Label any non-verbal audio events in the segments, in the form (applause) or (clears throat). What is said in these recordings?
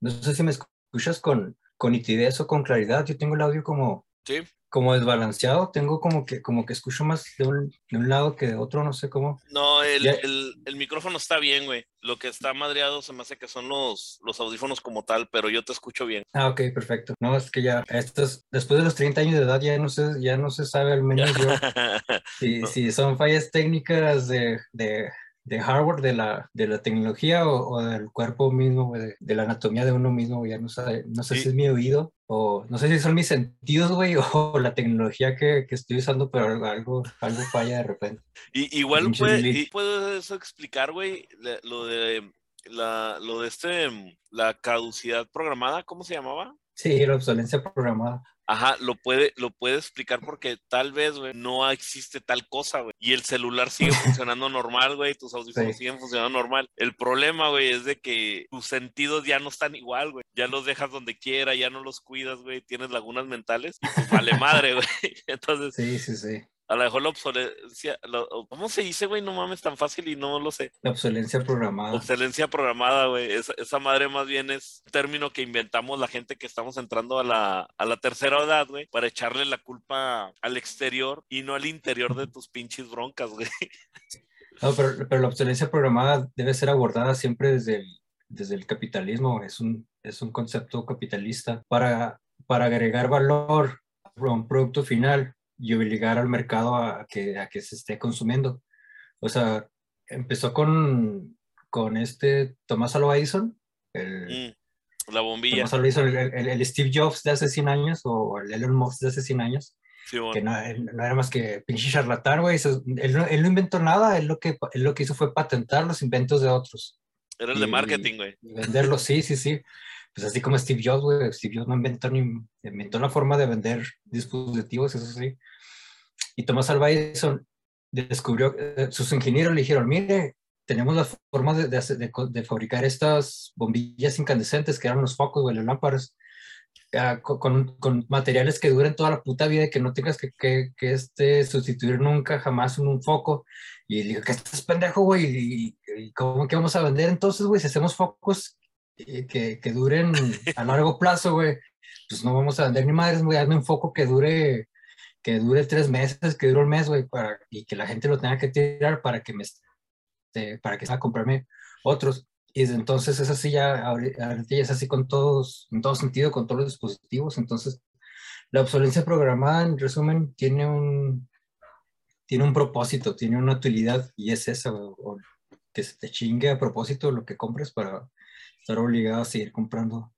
No sé si me escuchas con, con nitidez o con claridad. Yo tengo el audio como, Sí. como desbalanceado. Tengo como que, como que escucho más de un, de un lado que de otro, no sé cómo. No, el, el- el micrófono está bien, güey. Lo que está madreado se me hace que son los, los audífonos como tal, pero yo te escucho bien. Ah, ok, perfecto. No, es que ya, estos, después de los 30 años de edad ya no se, ya no se sabe, al menos yo, (laughs) si, No. si son fallas técnicas de, de, de hardware, de la, de la tecnología o, o del cuerpo mismo, güey, de, de la anatomía de uno mismo, ya no sé, no sé Sí. si es mi oído o no sé si son mis sentidos, güey, (laughs) o la tecnología que, que estoy usando, pero algo, algo, falla de repente. Y, igual puede, y puede eso explicar, güey, lo de la, lo de este, la caducidad programada, ¿cómo se llamaba? Sí, la obsolencia programada. Ajá, lo puede, lo puede explicar porque tal vez, güey, no existe tal cosa, güey. Y el celular sigue (laughs) funcionando normal, güey, tus audífonos Sí. siguen funcionando normal. El problema, güey, es de que tus sentidos ya no están igual, güey. Ya los dejas donde quiera, ya no los cuidas, güey. Tienes lagunas mentales y pues vale madre, (laughs) güey. Entonces, Sí, sí, sí. A lo mejor la obsolescencia, lo- ¿cómo se dice, güey? No mames, tan fácil y no lo sé. La obsolencia programada. Obsolescencia programada, güey. Esa, esa madre más bien es un término que inventamos la gente que estamos entrando a la, a la tercera edad, güey, para echarle la culpa al exterior y no al interior de tus pinches broncas, güey. No, pero, pero la obsolencia programada debe ser abordada siempre desde el, desde el capitalismo. Es un, es un concepto capitalista para, para agregar valor a un producto final y obligar al mercado a que, a que se esté consumiendo. O sea, empezó con, con este Tomás Alva Edison, el, Mm, la bombilla. Tomás Alva Edison, el, el- el Steve Jobs de hace 100 años o el Elon Musk de hace 100 años Sí, bueno. que no, no era más que pinche charlatán, güey. Él, no- él no inventó nada, él lo, que, él lo que hizo fue patentar los inventos de otros Era el de y- marketing, güey. venderlos, sí, sí, sí. Pues así como Steve Jobs, güey. Steve Jobs no inventó ni inventó la forma de vender dispositivos, eso sí. Y Thomas Alva Edison descubrió, eh, sus ingenieros le dijeron, mire, tenemos la forma de, de de de fabricar estas bombillas incandescentes que eran los focos, güey, las lámparas co- con, con materiales que duren toda la puta vida y que no tengas que, que, que este, sustituir nunca jamás un, un foco. Y le digo, que estás pendejo, güey, y, y cómo que vamos a vender entonces, güey, si hacemos focos eh, que, que duren a largo plazo, güey, pues no vamos a vender ni madres, güey, hazme un foco que dure, que dure tres meses, que dure un mes, güey, para, y que la gente lo tenga que tirar para que me, este, para que sea comprarme otros. Y desde entonces es así ya, ahori- ahorita ya es así con todos, en todo sentido, con todos los dispositivos. Entonces, la obsolencia programada, en resumen, tiene un, tiene un propósito, tiene una utilidad y es esa, güey, o que se te chingue a propósito lo que compres para estar obligado a seguir comprando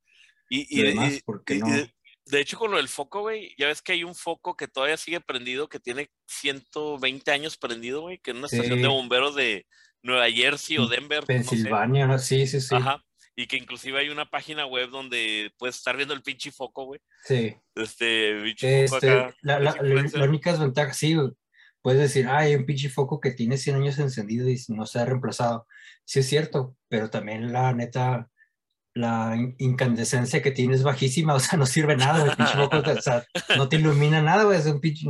Y, y, demás, y- porque y- no. de, hecho, con lo del foco, güey, ya ves que hay un foco que todavía sigue prendido, que tiene 120 años prendido, güey, que es una estación de bomberos de Nueva Jersey o Denver. no sé. Pensilvania. Sí, sí, sí. Ajá. Y que inclusive hay una página web donde puedes estar viendo el pinche foco, güey. Sí. Este, pinche foco Este, acá. la, la, pinche la- influencer. la única desventaja, sí, güey, puedes decir, ah, hay un pinche foco que tiene 100 años encendido y no se ha reemplazado. Sí es cierto, pero también la neta, la in- incandescencia que tiene es bajísima, (laughs) o sea, no sirve nada, el pinche o sea, no te ilumina nada, güey, es un pinche,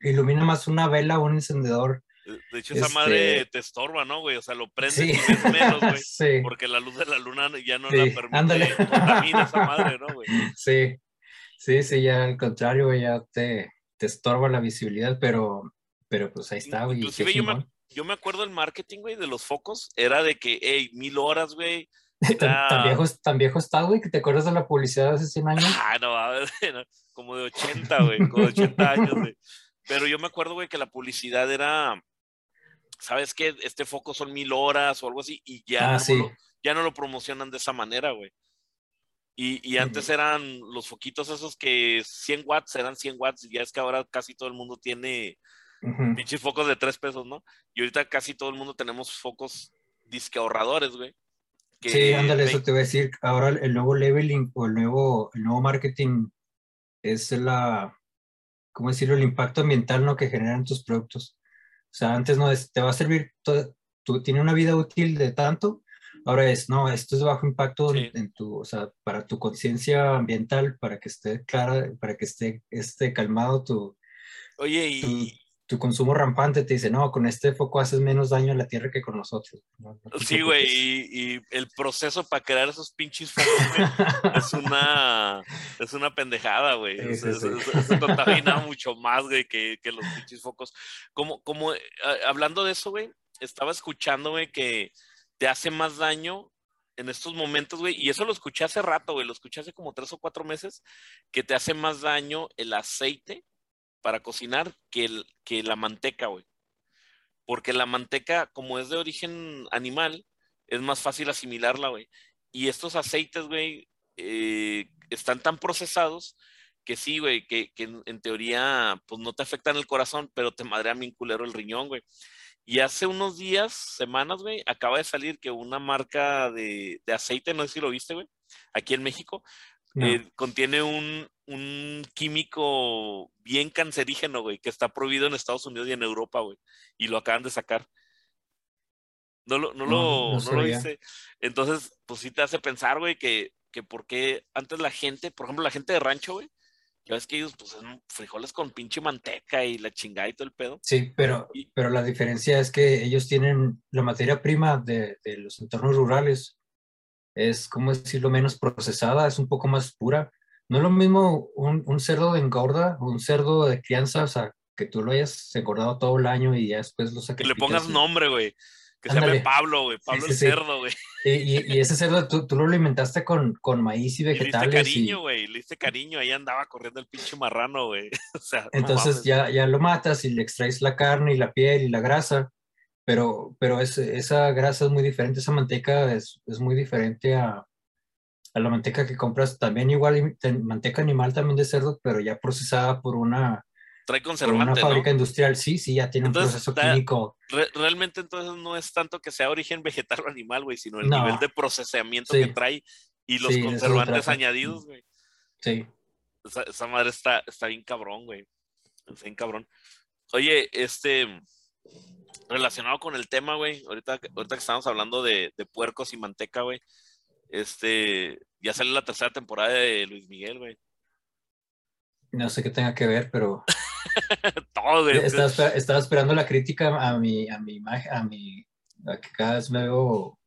ilumina más una vela o un encendedor. De hecho, esa este- madre te estorba, ¿no, güey? O sea, lo prendes Sí, y ves menos, güey. (laughs) sí, Porque la luz de la luna ya no Sí, la permite. ándale. Contamina esa madre, ¿no, güey? (laughs) sí, sí, sí, ya al contrario, güey, ya te, te estorba la visibilidad, pero, pero pues ahí está, güey, Inclusive yo me, yo me acuerdo el marketing, güey, de los focos. Era de que, hey, mil horas, güey. Tan, viejo, tan viejo está, güey, que te acuerdas de la publicidad de hace 100 años. Ah, no, a ver, (laughs) como de 80, güey, como de 80 años, güey. Pero yo me acuerdo, güey, que la publicidad era, ¿sabes qué? Este foco son mil horas o algo así, y ya, Ah, no, sí. lo, ya no lo promocionan de esa manera, güey. Y, y antes eran los foquitos esos que 100 watts eran 100 watts, y ya es que ahora casi todo el mundo tiene pinches focos de 3 pesos, ¿no? Y ahorita casi todo el mundo tenemos focos disque ahorradores, güey. Que Sí, ándale, eso te voy a decir. Ahora el nuevo leveling o el nuevo, el nuevo marketing es la, ¿cómo decirlo? El impacto ambiental ¿no? que generan tus productos. O sea, antes no es, te va a servir, todo, tú, tiene una vida útil de tanto, ahora es, no, esto es bajo impacto Sí. en, en tu, o sea, para tu conciencia ambiental, para que esté clara, para que esté, esté calmado tu, Oye, y, tu- consumo rampante te dice, no, con este foco haces menos daño a la tierra que con nosotros. sí, güey, y, el proceso para crear esos pinches focos es una es una pendejada, güey. se contamina mucho más, güey, que, que, los pinches focos. Como, como eh, hablando de eso, güey, estaba escuchando, güey, que te hace más daño en estos momentos, güey, y eso lo escuché hace rato, güey, lo escuché hace como tres o cuatro meses, que te hace más daño el aceite para cocinar que, el, que la manteca, güey. Porque la manteca, como es de origen animal, es más fácil asimilarla, güey. Y estos aceites, güey, eh, están tan procesados que sí, güey, que, que, en teoría, pues no te afectan el corazón, pero te madrea bien culero el riñón, güey. Y hace unos días, semanas, güey, acaba de salir que una marca de, aceite, no sé si lo viste, güey, aquí en México, eh, contiene un, químico bien cancerígeno, güey, que está prohibido en Estados Unidos y en Europa, güey. Y lo acaban de sacar. No lo, no, lo, no, lo viste. Entonces, pues sí te hace pensar, güey, que, que por qué antes la gente, por ejemplo, la gente de rancho, güey, ya ves que ellos, pues, son frijoles con pinche manteca y la chingada y todo el pedo. Sí, pero, pero la diferencia es que ellos tienen la materia prima de, de los entornos rurales. Es, como decirlo, menos procesada, es un poco más pura. No es lo mismo un, un cerdo de engorda un cerdo de crianza, o sea, que tú lo hayas engordado todo el año y ya después lo saques. Que le pongas nombre, güey. Que se llame Pablo, güey. Pablo el cerdo, güey. Y, y, ese cerdo tú, tú, lo alimentaste con, con maíz y vegetales. le diste cariño, güey. Le diste cariño. Ahí andaba corriendo el pinche marrano, güey. (laughs) O sea, Entonces ya, ya lo matas y le extraes la carne y la piel y la grasa. Pero, pero es, esa grasa es muy diferente. Esa manteca es, es muy diferente a, a la manteca que compras. También igual, manteca animal también de cerdo, pero ya procesada por una trae conservante. Una fábrica industrial, sí, sí, ya tiene un proceso químico. realmente entonces no es tanto que sea origen (laughs) vegetal o animal, güey, sino el nivel de procesamiento que trae y los conservantes añadidos, güey. Sí. Esa, madre está, está bien cabrón, güey. Está bien cabrón. Oye, este, relacionado con el tema, güey, ahorita, ahorita que estamos hablando de, de puercos y manteca, güey, este, ya sale la tercera temporada de Luis Miguel, güey. No sé qué tenga que ver, pero (laughs) Todo, Estaba, esperando la crítica a mi, a mi imagen, a mi, a que cada vez me veo,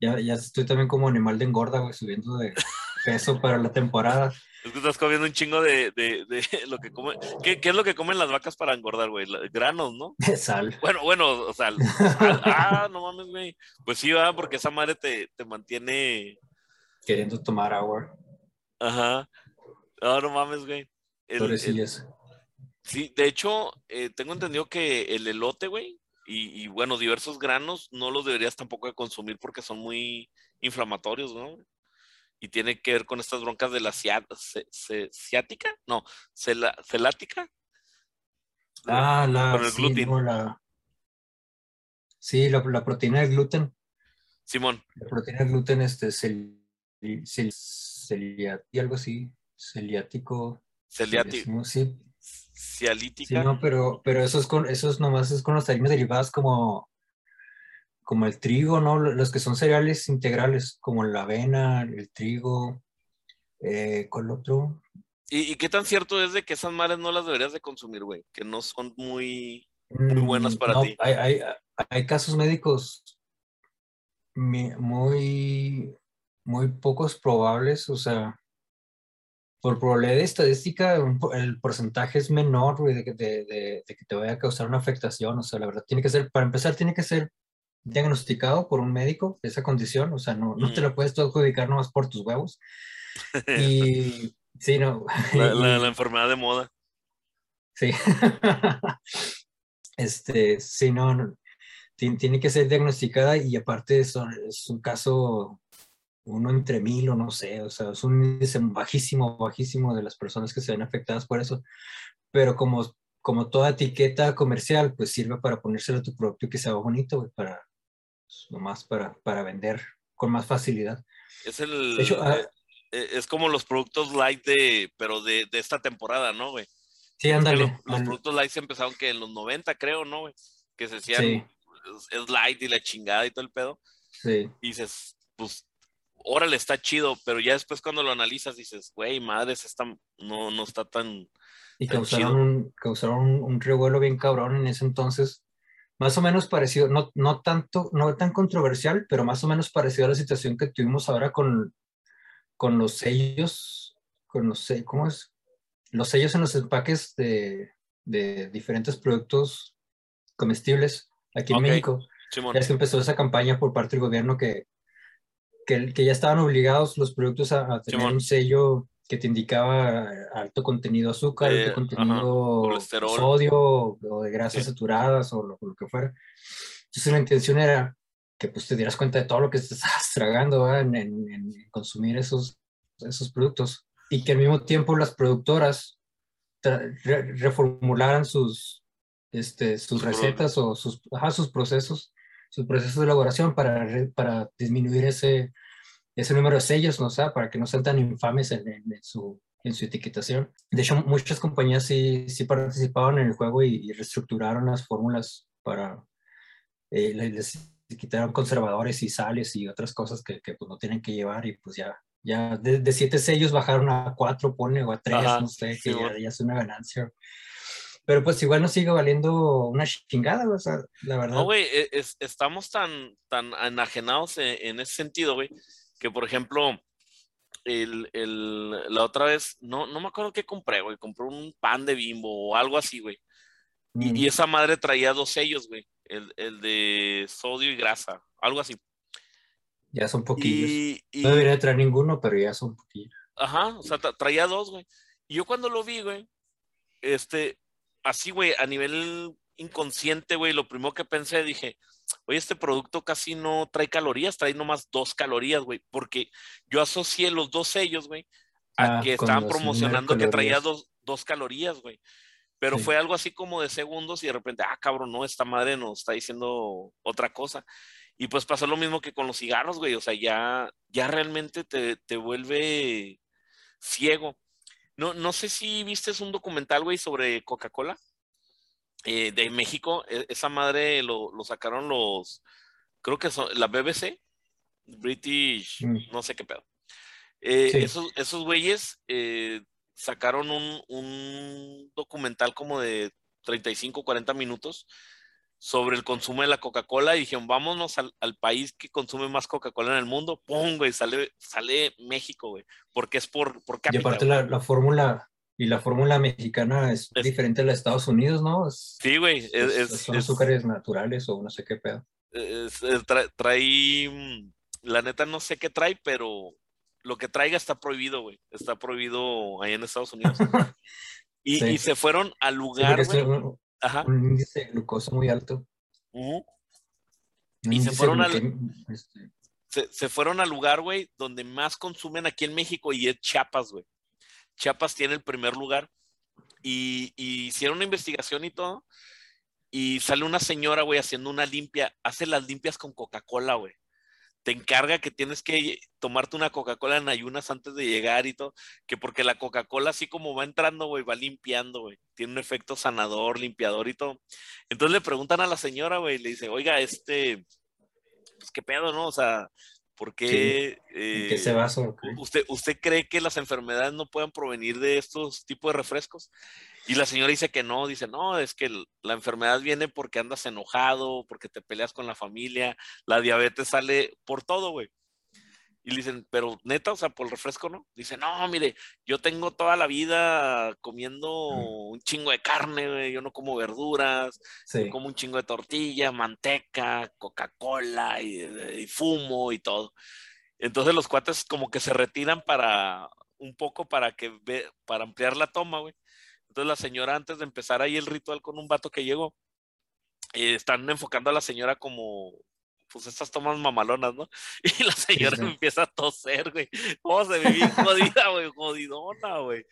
ya, ya estoy también como animal de engorda, güey, subiendo de peso para la temporada. Es que estás comiendo un chingo de, de, de (laughs) lo que comen. ¿Qué, ¿Qué, es lo que comen las vacas para engordar, güey? Granos, ¿no? (laughs) Sal. Bueno, bueno, sea, (laughs) ah, no mames, güey. Pues sí, va, porque esa madre te, te mantiene. Queriendo tomar agua. Ajá. No, no mames, güey. El, el, Sí, de hecho, eh, tengo entendido que el elote, güey, y, bueno, diversos granos no los deberías tampoco de consumir porque son muy inflamatorios, ¿no? Y tiene que ver con estas broncas de la ciática, no, celática. Ah, la, con el sí, gluten. la, sí, la, proteína del gluten. Simón. La proteína del gluten, este, cel, algo así, celiático. Celiático. Sí, cialítica. Sí, no, pero, pero eso es con, eso es nomás es con los harinas derivadas como, como el trigo, ¿no? Los que son cereales integrales, como la avena, el trigo, eh, con otro. ¿Y, qué tan cierto es de que esas madres no las deberías de consumir, güey? Que no son muy, muy buenas para no, ti. Hay, hay, hay, casos médicos muy, muy pocos probables, o sea, por probabilidad de estadística, el porcentaje es menor de, de, que te vaya a causar una afectación. O sea, la verdad, tiene que ser, para empezar, tiene que ser diagnosticado por un médico esa condición. O sea, no, no te lo puedes tú adjudicar nomás por tus huevos. (laughs) Y sí, no. La, la, (laughs) enfermedad de moda. Sí. (laughs) este, sí, no, no. Tiene, que ser diagnosticada y aparte es un caso uno entre mil o no sé, o sea, es un índice bajísimo, bajísimo de las personas que se ven afectadas por eso, pero como, como toda etiqueta comercial, pues sirve para ponérselo a tu producto que sea bonito, güey, para, nomás para, para vender con más facilidad. Es el... Ah, eh, eh, es como los productos light de, pero de, de esta temporada, ¿no, güey? Sí, ándale. Los, productos light se empezaron que en los 90, creo, ¿no, güey? Que se decían, es, light y la chingada y todo el pedo. Sí. Y dices, pues órale, está chido, pero ya después cuando lo analizas dices, güey, madres, está, no, no está tan... Y causaron, un, causaron un, revuelo bien cabrón en ese entonces, más o menos parecido, no, no tanto, no tan controversial, pero más o menos parecido a la situación que tuvimos ahora con, con los sellos, con los, ¿cómo es? Los sellos en los empaques de, de diferentes productos comestibles aquí en México. Ya es que empezó esa campaña por parte del gobierno que, que, que ya estaban obligados los productos a, tener un sello que te indicaba alto contenido de azúcar, alto contenido sodio o de grasas saturadas o lo, que fuera. Entonces la intención era que pues te dieras cuenta de todo lo que (laughs) estás tragando en, en, consumir esos, esos productos. Y que al mismo tiempo las productoras reformularan sus, este, sus recetas o sus, sus procesos, sus procesos de elaboración para, para disminuir ese, ese número de sellos, ¿no? O para que no sean tan infames en, su, en su etiquetación. De hecho, muchas compañías sí, sí participaron en el juego y, reestructuraron las fórmulas para, eh, les quitaron conservadores y sales y otras cosas que, que pues, no tienen que llevar y pues ya, ya de, siete sellos bajaron a cuatro, pone, o a tres, no sé, que ya, ya, es una ganancia. Pero pues igual nos sigue valiendo una chingada, o sea, la verdad. No, güey, e, estamos tan, tan enajenados en, en ese sentido, güey, que por ejemplo, el, el, la otra vez, no, no me acuerdo qué compré, güey, compré un pan de bimbo o algo así, güey. Y, y, esa madre traía dos sellos, güey, el, el, de sodio y grasa, algo así. Ya son poquillos. no debería traer ninguno, pero ya son poquillos. Ajá, o sea, traía dos, güey. Y yo cuando lo vi, güey, este, así, güey, a nivel inconsciente, güey, lo primero que pensé, dije, oye, este producto casi no trae calorías, trae nomás dos calorías, güey, porque yo asocié los dos sellos, güey, a ah, que estaban promocionando que traía dos, dos calorías, güey. Pero fue algo así como de segundos y de repente, ah, cabrón, no, esta madre nos está diciendo otra cosa. Y pues pasó lo mismo que con los cigarros, güey, o sea, ya, ya realmente te, te vuelve ciego. No, no sé si viste un documental, güey, sobre Coca-Cola eh, de México. E, esa madre lo, lo, sacaron los, creo que son la BBC, British, mm. no sé qué pedo. Eh, esos, esos güeyes eh, sacaron un, un, documental como de 35, 40 minutos sobre el consumo de la Coca-Cola y dijeron, vámonos al, al, país que consume más Coca-Cola en el mundo. ¡Pum, güey! Sale, sale México, güey. Porque es por, por cápita, Y aparte la, la, fórmula, y la fórmula mexicana es, diferente a la de Estados Unidos, ¿no? sí, güey. son azúcares naturales o no sé qué pedo. trae, mm, la neta no sé qué trae, pero lo que traiga está prohibido, güey. Está prohibido ahí en Estados Unidos. (laughs) y, y, se fueron al lugar, güey. Ajá. Un índice de glucosa muy alto. Y se fueron, al, este se, fueron al lugar, güey, donde más consumen aquí en México y es Chiapas, güey. Chiapas tiene el primer lugar. Y, hicieron una investigación y todo. Y sale una señora, güey, haciendo una limpia. Hace las limpias con Coca-Cola, güey te encarga que tienes que tomarte una Coca-Cola en ayunas antes de llegar y todo, que porque la Coca-Cola así como va entrando, güey, va limpiando, güey, tiene un efecto sanador, limpiador y todo. Entonces le preguntan a la señora, güey, le dice, oiga, este, pues qué pedo, ¿no? O sea, ¿por qué, ¿Qué se basa? Usted, ¿Usted cree que las enfermedades no puedan provenir de estos tipos de refrescos? Y la señora dice que no, dice, no, es que la enfermedad viene porque andas enojado, porque te peleas con la familia, la diabetes sale por todo, güey. Y le dicen, pero neta, o sea, por el refresco, ¿no? Dice, no, mire, yo tengo toda la vida comiendo un chingo de carne, güey, yo no como verduras, como un chingo de tortilla, manteca, Coca-Cola y, y, fumo y todo. Entonces los cuates como que se retiran para un poco para que para ampliar la toma, güey. Entonces la señora, antes de empezar ahí el ritual con un vato que llegó, eh, están enfocando a la señora como, pues estas tomas mamalonas, ¿no? (laughs) Y la señora empieza a toser, güey. Oh, se ve bien jodida, güey, jodidona, güey.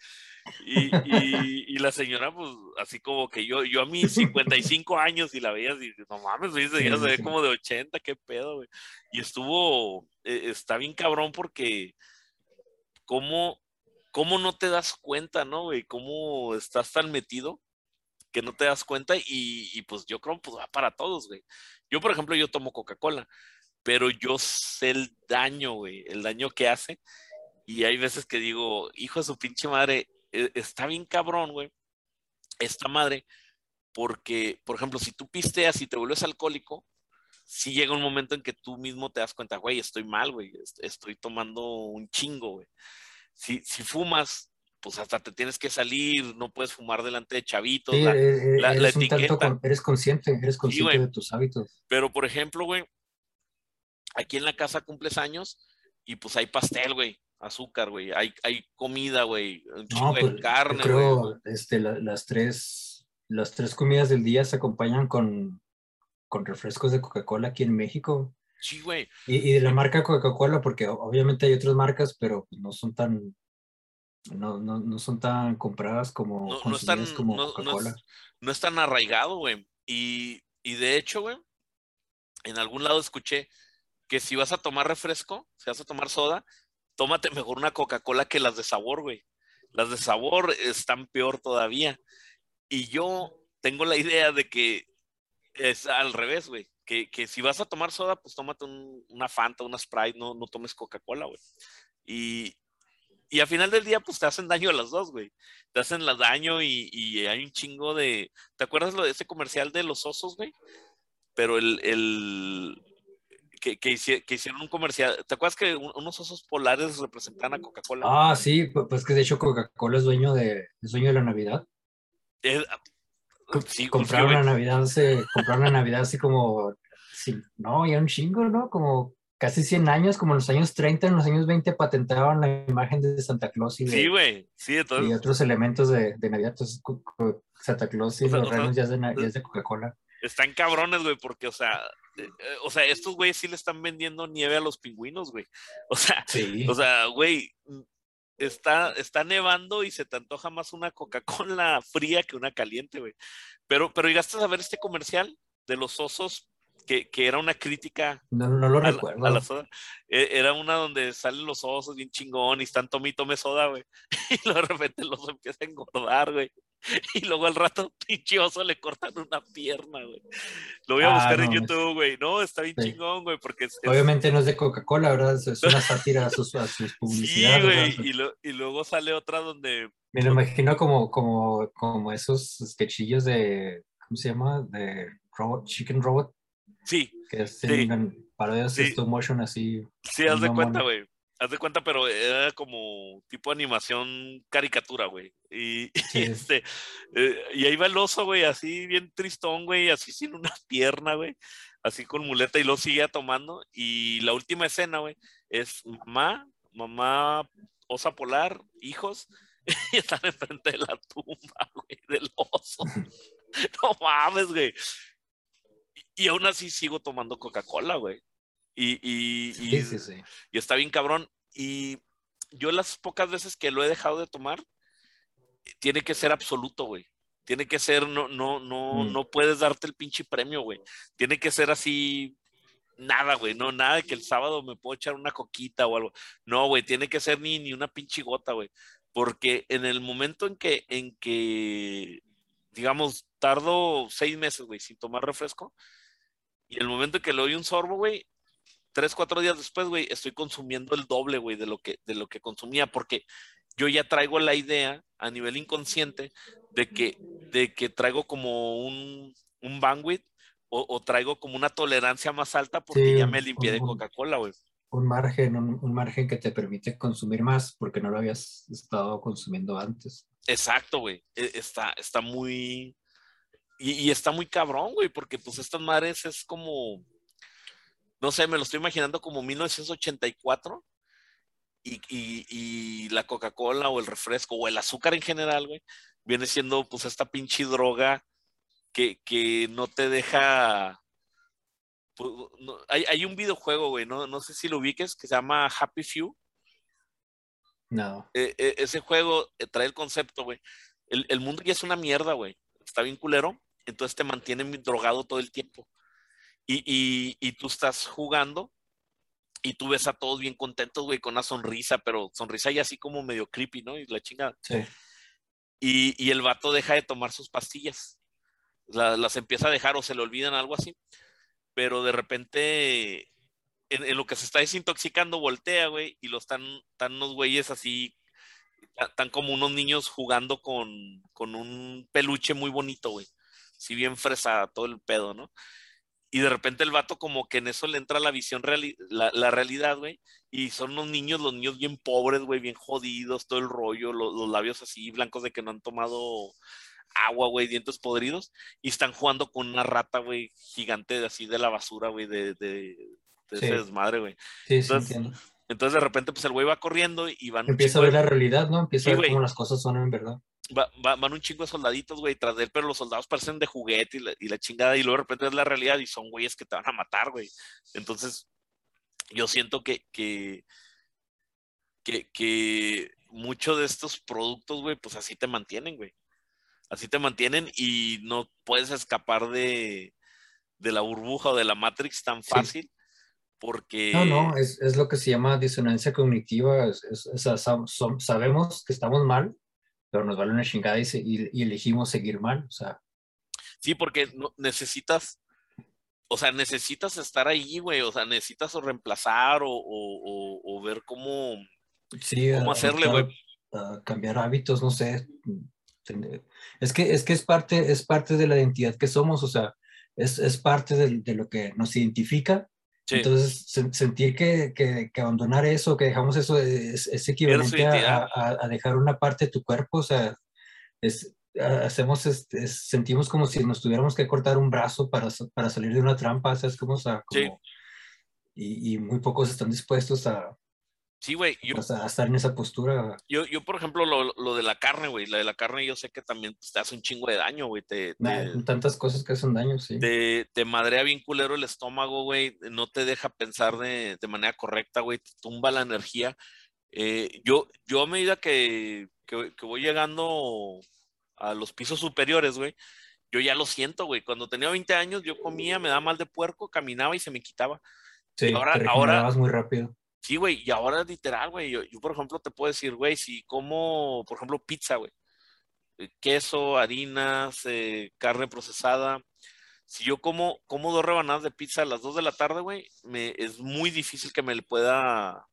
Y, y, y, la señora, pues, así como que yo, yo a mis 55 años y la veía así, no mames, güey, se ve como de 80, qué pedo, güey. Y estuvo, eh, está bien cabrón porque, ¿cómo, ¿cómo no te das cuenta, no, güey? ¿Cómo estás tan metido que no te das cuenta? Y, pues yo creo, pues va para todos, güey. Yo, por ejemplo, yo tomo Coca-Cola, pero yo sé el daño, güey, el daño que hace. Y hay veces que digo, hijo de su pinche madre, e, está bien cabrón, güey, esta madre, porque, por ejemplo, si tú pisteas y te vuelves alcohólico, sí llega un momento en que tú mismo te das cuenta, güey, estoy mal, güey, estoy tomando un chingo, güey. Si, si fumas, pues hasta te tienes que salir, no puedes fumar delante de chavitos. Sí, eh, eh, eres, un tanto, eres consciente, eres consciente de tus hábitos. Pero, por ejemplo, güey, aquí en la casa cumples años y pues hay pastel, güey, azúcar, güey, hay, hay comida, güey, de pues, carne, creo, Este, las tres, las tres comidas del día se acompañan con, con refrescos de Coca-Cola aquí en México. Sí, güey. Y, de la marca Coca-Cola, porque obviamente hay otras marcas, pero pues, no son tan, no, no, no son tan compradas como no, no están, como Coca-Cola. No, es tan arraigado, güey. Y, y de hecho, güey, en algún lado escuché que si vas a tomar refresco, si vas a tomar soda, tómate mejor una Coca-Cola que las de sabor, güey. Las de sabor están peor todavía. Y yo tengo la idea de que es al revés, güey. Que, que, si vas a tomar soda, pues tómate una Fanta, una Sprite, no, no tomes Coca-Cola, güey. Y, y al final del día, pues te hacen daño a las dos, güey. Te hacen daño y, y, hay un chingo de. ¿Te acuerdas lo de ese comercial de los osos, güey? Pero el, el, que, que, hicieron un comercial. ¿Te acuerdas que unos osos polares representan a Coca-Cola? Ah, sí, pues que de hecho Coca-Cola es dueño de, es dueño de la Navidad. sí, compraron la Navidad hace, compraron la Navidad así como, sí, no, ya un chingo, ¿no? Como casi 100 años, como en los años 30, en los años 20 patentaban la imagen de Santa Claus y, sí, güey, sí, y otros elementos de, de Navidad. Entonces, Santa Claus y los renos ya es de, ya es de Coca-Cola. Están cabrones, güey, porque, o sea, eh, o sea, estos güeyes sí le están vendiendo nieve a los pingüinos, güey. (laughs) O sea, o sea, güey, está, está nevando y se te antoja más una Coca-Cola fría que una caliente, güey. Pero, pero llegaste a ver este comercial de los osos que, que, era una crítica. No, no lo recuerdo. a la soda. E, era una donde salen los osos bien chingón y están tome y tome soda, güey. (laughs) Y luego de repente los empieza a engordar, güey. y luego al rato, pinche oso, le cortan una pierna, güey. Lo voy a ah, buscar en YouTube, güey. No, está bien chingón, güey, porque Obviamente no es de Coca-Cola, ¿verdad? Es una (laughs) sátira a sus, a sus publicidades. Sí, güey, y, luego sale otra donde... Me lo imagino como, como, como esos sketchillos de, ¿cómo se llama? De robot, Chicken Robot. Sí. Que es sí. parodias stop motion así. Sí, haz de cuenta, güey haz de cuenta, pero era como tipo animación caricatura, güey. Y, (laughs) este, eh, y ahí va el oso, güey, así bien tristón, güey, así sin una (laughs) pierna, güey, así con muleta y lo sigue tomando. Y la última escena, güey, es mamá, mamá osa polar, hijos, (laughs) y están enfrente de la tumba, güey, del oso. no mames, güey. Y aún así sigo tomando Coca-Cola, güey. Y, y, y, y, está bien cabrón. Y yo las pocas veces que lo he dejado de tomar, tiene que ser absoluto, güey. Tiene que ser, no, no, no, mm. no puedes darte el pinche premio, güey. Tiene que ser así, nada, güey. No, nada de que el sábado me puedo echar una coquita o algo. No, güey, tiene que ser ni, ni una pinche gota, güey. Porque en el momento en que, en que, digamos, tardo seis meses, güey, sin tomar refresco, y el momento en que le doy un sorbo, güey, tres, cuatro días después, güey, estoy consumiendo el doble, güey, de lo que, de lo que consumía, porque yo ya traigo la idea a nivel inconsciente de que, de que traigo como un, un bandwidth o, traigo como una tolerancia más alta porque ya me limpié de Coca-Cola, güey. Un margen, un, margen que te permite consumir más porque no lo habías estado consumiendo antes. Exacto, güey. E, está, está muy... Y, y está muy cabrón, güey, porque pues estas madres es como no sé, me lo estoy imaginando como 1984 y, y, la Coca-Cola o el refresco o el azúcar en general, güey, viene siendo pues esta pinche droga que, que no te deja... Pues, hay, hay, un videojuego, güey, no, no sé si lo ubiques, que se llama Happy Few. No. E, e, ese juego eh, trae el concepto, güey. El, el, mundo ya es una mierda, güey. Está bien culero, entonces te mantiene drogado todo el tiempo y, tú estás jugando y tú ves a todos bien contentos, güey, con una sonrisa, pero sonrisa y así como medio creepy, ¿no? Y la chingada. Sí. Y, el vato deja de tomar sus pastillas. las empieza a dejar o se le olvidan algo así. Pero de repente en, en lo que se está desintoxicando, voltea, güey, y lo están, están unos güeyes así, están como unos niños jugando con, con un peluche muy bonito, güey. Si bien fresa todo el pedo, ¿no? Y de repente el vato como que en eso le entra la visión, reali la, la, realidad, güey. Y son unos niños, los niños bien pobres, güey, bien jodidos, todo el rollo, lo, los labios así blancos de que no han tomado agua, güey, dientes podridos. Y están jugando con una rata, güey, gigante así de la basura, güey, de, de, de Sí. ese desmadre, güey. Sí, sí, Entonces, entiendo. Entonces de repente pues el güey va corriendo y van Empieza a ver la realidad, ¿no? Empieza Sí, a ver cómo las cosas son en verdad. Va- va- van un chingo de soldaditos, güey, tras de él, pero los soldados parecen de juguete y la, y la chingada, y luego de repente es la realidad y son güeyes que te van a matar, güey. Entonces, yo siento que, que, que, que muchos de estos productos, güey, pues así te mantienen, güey. Así te mantienen y no puedes escapar de, de la burbuja o de la Matrix tan Sí. fácil, porque... No, no, es, es lo que se llama disonancia cognitiva. es- es- o sea, sabemos que estamos mal, pero nos vale una chingada y, se- y- y elegimos seguir mal. O sea, Sí, porque no- necesitas, o sea, necesitas estar ahí, güey, o sea, necesitas o reemplazar o, o- o- ver cómo, sí, cómo hacerle, güey. cambiar hábitos, no sé. Es que, es que es parte, es parte de la identidad que somos, o sea, es, es parte de, de lo que nos identifica. Sí, Entonces, sen- sentir que, que, que abandonar eso, que dejamos eso, es, es equivalente a, a- a dejar una parte de tu cuerpo, o sea, es, hacemos, este, es- sentimos como si nos tuviéramos que cortar un brazo para, para salir de una trampa, ¿sabes? Como, o sea, Sí. como- y, y muy pocos están dispuestos a, sí, güey. Yo, estar en esa postura. yo, yo, por ejemplo, lo, lo de la carne, güey, la de la carne yo sé que también pues, te hace un chingo de daño, güey, te, Nah, te, tantas cosas que hacen daño, sí. te, te madrea bien culero el estómago, güey, no te deja pensar de, de manera correcta, güey, te tumba la energía. Eh, yo, yo a medida que, que, que voy llegando a los pisos superiores, güey, yo ya lo siento, güey. Cuando tenía 20 años, yo comía, me daba mal de puerco, caminaba y se me quitaba. Sí, ahora- te ahora- muy rápido. Sí, güey, y ahora literal, güey. Yo, yo, por ejemplo, te puedo decir, güey, si como, por ejemplo, pizza, güey, eh, queso, harinas, eh, carne procesada. Si yo como, como dos rebanadas de pizza a las 2 de la tarde, güey, es muy difícil que me le pueda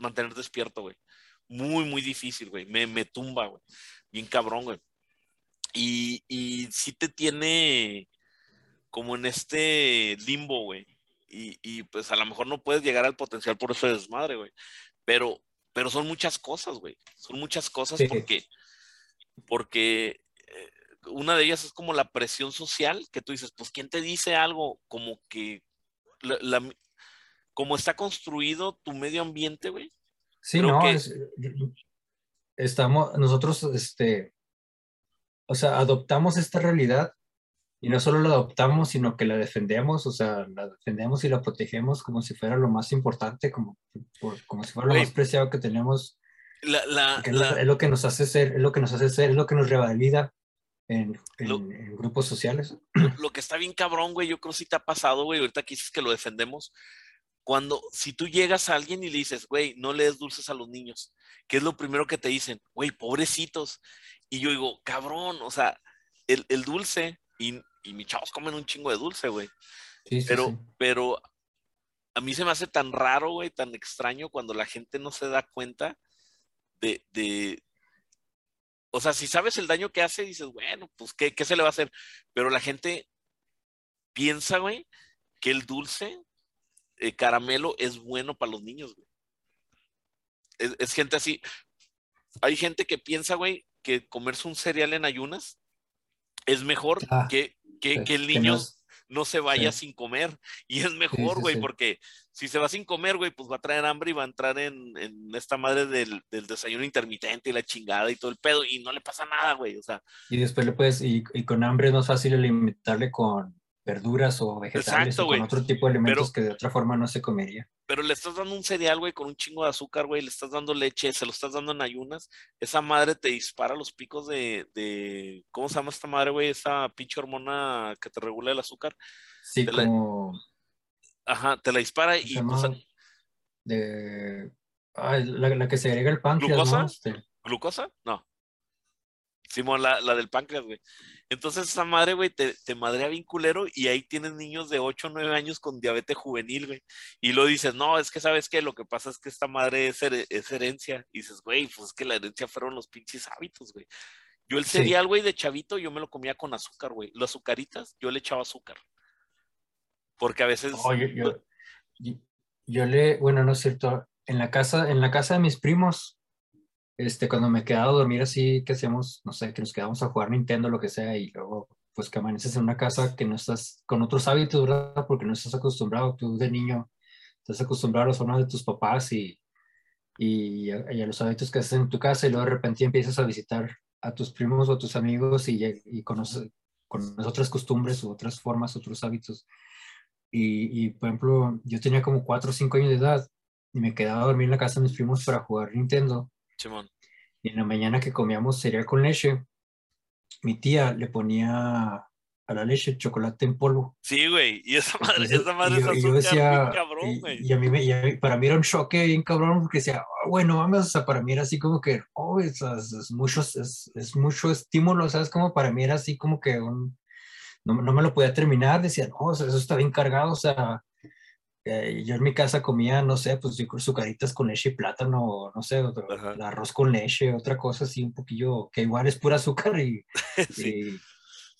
mantener despierto, güey. Muy, muy difícil, güey. Me, me tumba, güey. Bien cabrón, güey. Y, y sí te tiene como en este limbo, güey. Y, y pues a lo mejor no puedes llegar al potencial por ese desmadre, güey. Pero, pero son muchas cosas, güey. Son muchas cosas Sí. porque, porque eh, una de ellas es como la presión social, que tú dices, pues, ¿quién te dice algo? Como que, la, la- como está construido tu medio ambiente, güey. Sí, Creo no, que- es- estamos, nosotros, este, o sea, adoptamos esta realidad y no solo la adoptamos, sino que la defendemos, o sea, la defendemos y la protegemos como si fuera lo más importante, como, por- como si fuera lo Güey. más preciado que tenemos, La, la, que es lo- la- es lo que nos hace ser, es lo que nos hace ser, es lo que nos revalida en, en- Lo- en grupos sociales. lo que está bien cabrón, güey, yo creo que sí te ha pasado, güey, ahorita que dices que lo defendemos. Cuando, si tú llegas a alguien y le dices, güey, no le des dulces a los niños, ¿qué es lo primero que te dicen? Güey, pobrecitos. Y yo digo, cabrón, o sea, el, el dulce, y, y mis chavos comen un chingo de dulce, güey. Sí, sí, Pero, sí. pero a mí se me hace tan raro, güey, tan extraño cuando la gente no se da cuenta de, de, o sea, si sabes el daño que hace, dices, bueno, pues, ¿qué, qué se le va a hacer? Pero la gente piensa, güey, que el dulce, eh, caramelo, es bueno para los niños, güey. Es, es gente así. Hay gente que piensa, güey, que comerse un cereal en ayunas es mejor Ah, que, que, Sí, que el que niño no se vaya Sí. sin comer. Y es mejor, güey, sí. porque si se va sin comer, güey, pues va a traer hambre y va a entrar en, en esta madre del, del desayuno intermitente y la chingada y todo el pedo y no le pasa nada, güey. O sea, Y después le puedes, y, y con hambre es más fácil alimentarle con verduras o vegetales Exacto, o con otro tipo de alimentos Pero- que de otra forma no se comería. pero le estás dando un cereal, güey, con un chingo de azúcar, güey, le estás dando leche, se lo estás dando en ayunas, esa madre te dispara los picos de, de ¿cómo se llama esta madre, güey? Esa pinche hormona que te regula el azúcar. Sí, Te la- como Ajá, te la dispara se y llama pues, de la, la que se agrega el páncreas, ¿Glucosa? ¿no? Este, ¿Glucosa? No. Simón, la, la del páncreas, güey. Entonces esa madre, güey, te, te madrea bien culero y ahí tienes niños de 8 o 9 años con diabetes juvenil, güey. Y lo dices, no, es que sabes que lo que pasa es que esta madre es, her- es herencia. Y dices, güey, pues es que la herencia fueron los pinches hábitos, güey. Yo el Sí. cereal, güey, de chavito, yo me lo comía con azúcar, güey. Las azucaritas, yo le echaba azúcar. Porque a veces... Oh, yo, yo- yo- yo le, bueno, no es cierto, en la casa, en la casa de mis primos, este, cuando me quedaba a dormir así, que hacíamos, no sé, que nos quedábamos a jugar Nintendo, lo que sea, y luego, pues que amaneces en una casa que no estás con otros hábitos, ¿verdad? Porque no estás acostumbrado, tú de niño, estás acostumbrado a las formas de tus papás y, y, a, y a los hábitos que haces en tu casa, y luego de repente empiezas a visitar a tus primos o a tus amigos y, y conoces, conoces otras costumbres u otras formas, otros hábitos. Y, y, por ejemplo, yo tenía como 4 o 5 años de edad y me quedaba a dormir en la casa de mis primos para jugar Nintendo. Simón. Y en la mañana que comíamos cereal con leche, mi tía le ponía a la leche chocolate en polvo. Sí, güey. Y esa madre, Entonces, esa madre y es yo, y yo decía, cabrón, y, güey. y a mí, me- y a mí- para mí era un choque bien cabrón porque decía, "Ah, bueno, mames, o sea, para mí era así como que, oh, es, es- es mucho, es, es mucho estímulo, ¿sabes? Como para mí era así como que un, no, no me lo podía terminar, decía, no, o sea, eso está bien cargado, o sea, eh, yo en mi casa comía, no sé, pues sucaritas con leche y plátano, o no sé, otro- Ajá. el arroz con leche, otra cosa así, un poquillo, que igual es pura azúcar y, (laughs) Sí. y-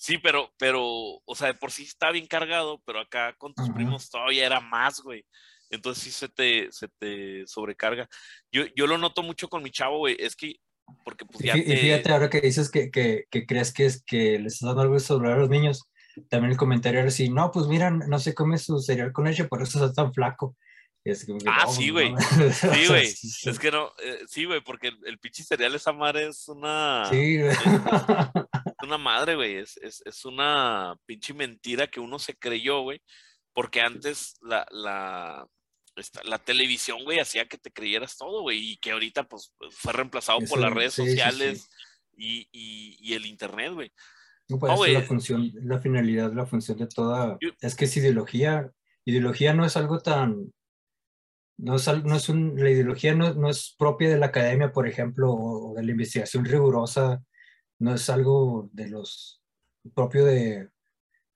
Sí, pero, pero, o sea, de por sí está bien cargado, pero acá con tus Ajá. primos todavía era más, güey. Entonces sí se te, se te sobrecarga. Yo, yo lo noto mucho con mi chavo, güey. Es que, porque pues ya y te- fíjate ahora que dices que, que, que crees que es que les estás dando algo de celular a los niños, también el comentario era así, no, pues mira, no se come su cereal con leche, por eso está tan flaco. Es que, Ah, no, sí, no güey. (laughs) Sí, (laughs) güey. Es que no, eh, sí, güey, porque el, el pinche cereal esa madre es una, Sí, güey. es (laughs) una madre, güey. Es, es, es una pinche mentira que uno se creyó, güey. Porque antes la, la, esta- la televisión, güey, hacía que te creyeras todo, güey. Y que ahorita, pues, fue reemplazado por las redes sí, sí, sociales Y, y, y el internet, güey. No, pues es güey. la función, la finalidad, la función de toda. Yo- Es que es ideología. Ideología no es algo tan. No es, no es un, la ideología no, no es propia de la academia, por ejemplo, o, de la investigación rigurosa. No es algo de los propio de,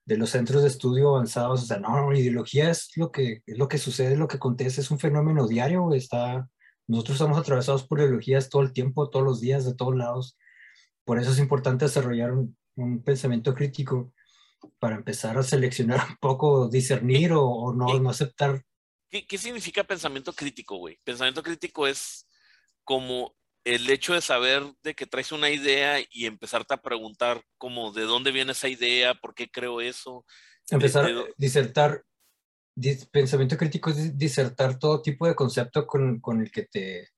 de los centros de estudio avanzados. O sea, no, no, ideología es lo que, es lo que sucede, lo que acontece, es un fenómeno diario. Está, nosotros estamos atravesados por ideologías todo el tiempo, todos los días, de todos lados. Por eso es importante desarrollar un, un pensamiento crítico para empezar a seleccionar un poco, discernir o, o no, no aceptar. ¿Qué, qué significa pensamiento crítico, güey? Pensamiento crítico es como el hecho de saber de que traes una idea y empezarte a preguntar como de dónde viene esa idea, por qué creo eso. Empezar a disertar. dis- pensamiento crítico es dis- disertar todo tipo de concepto con, con el que te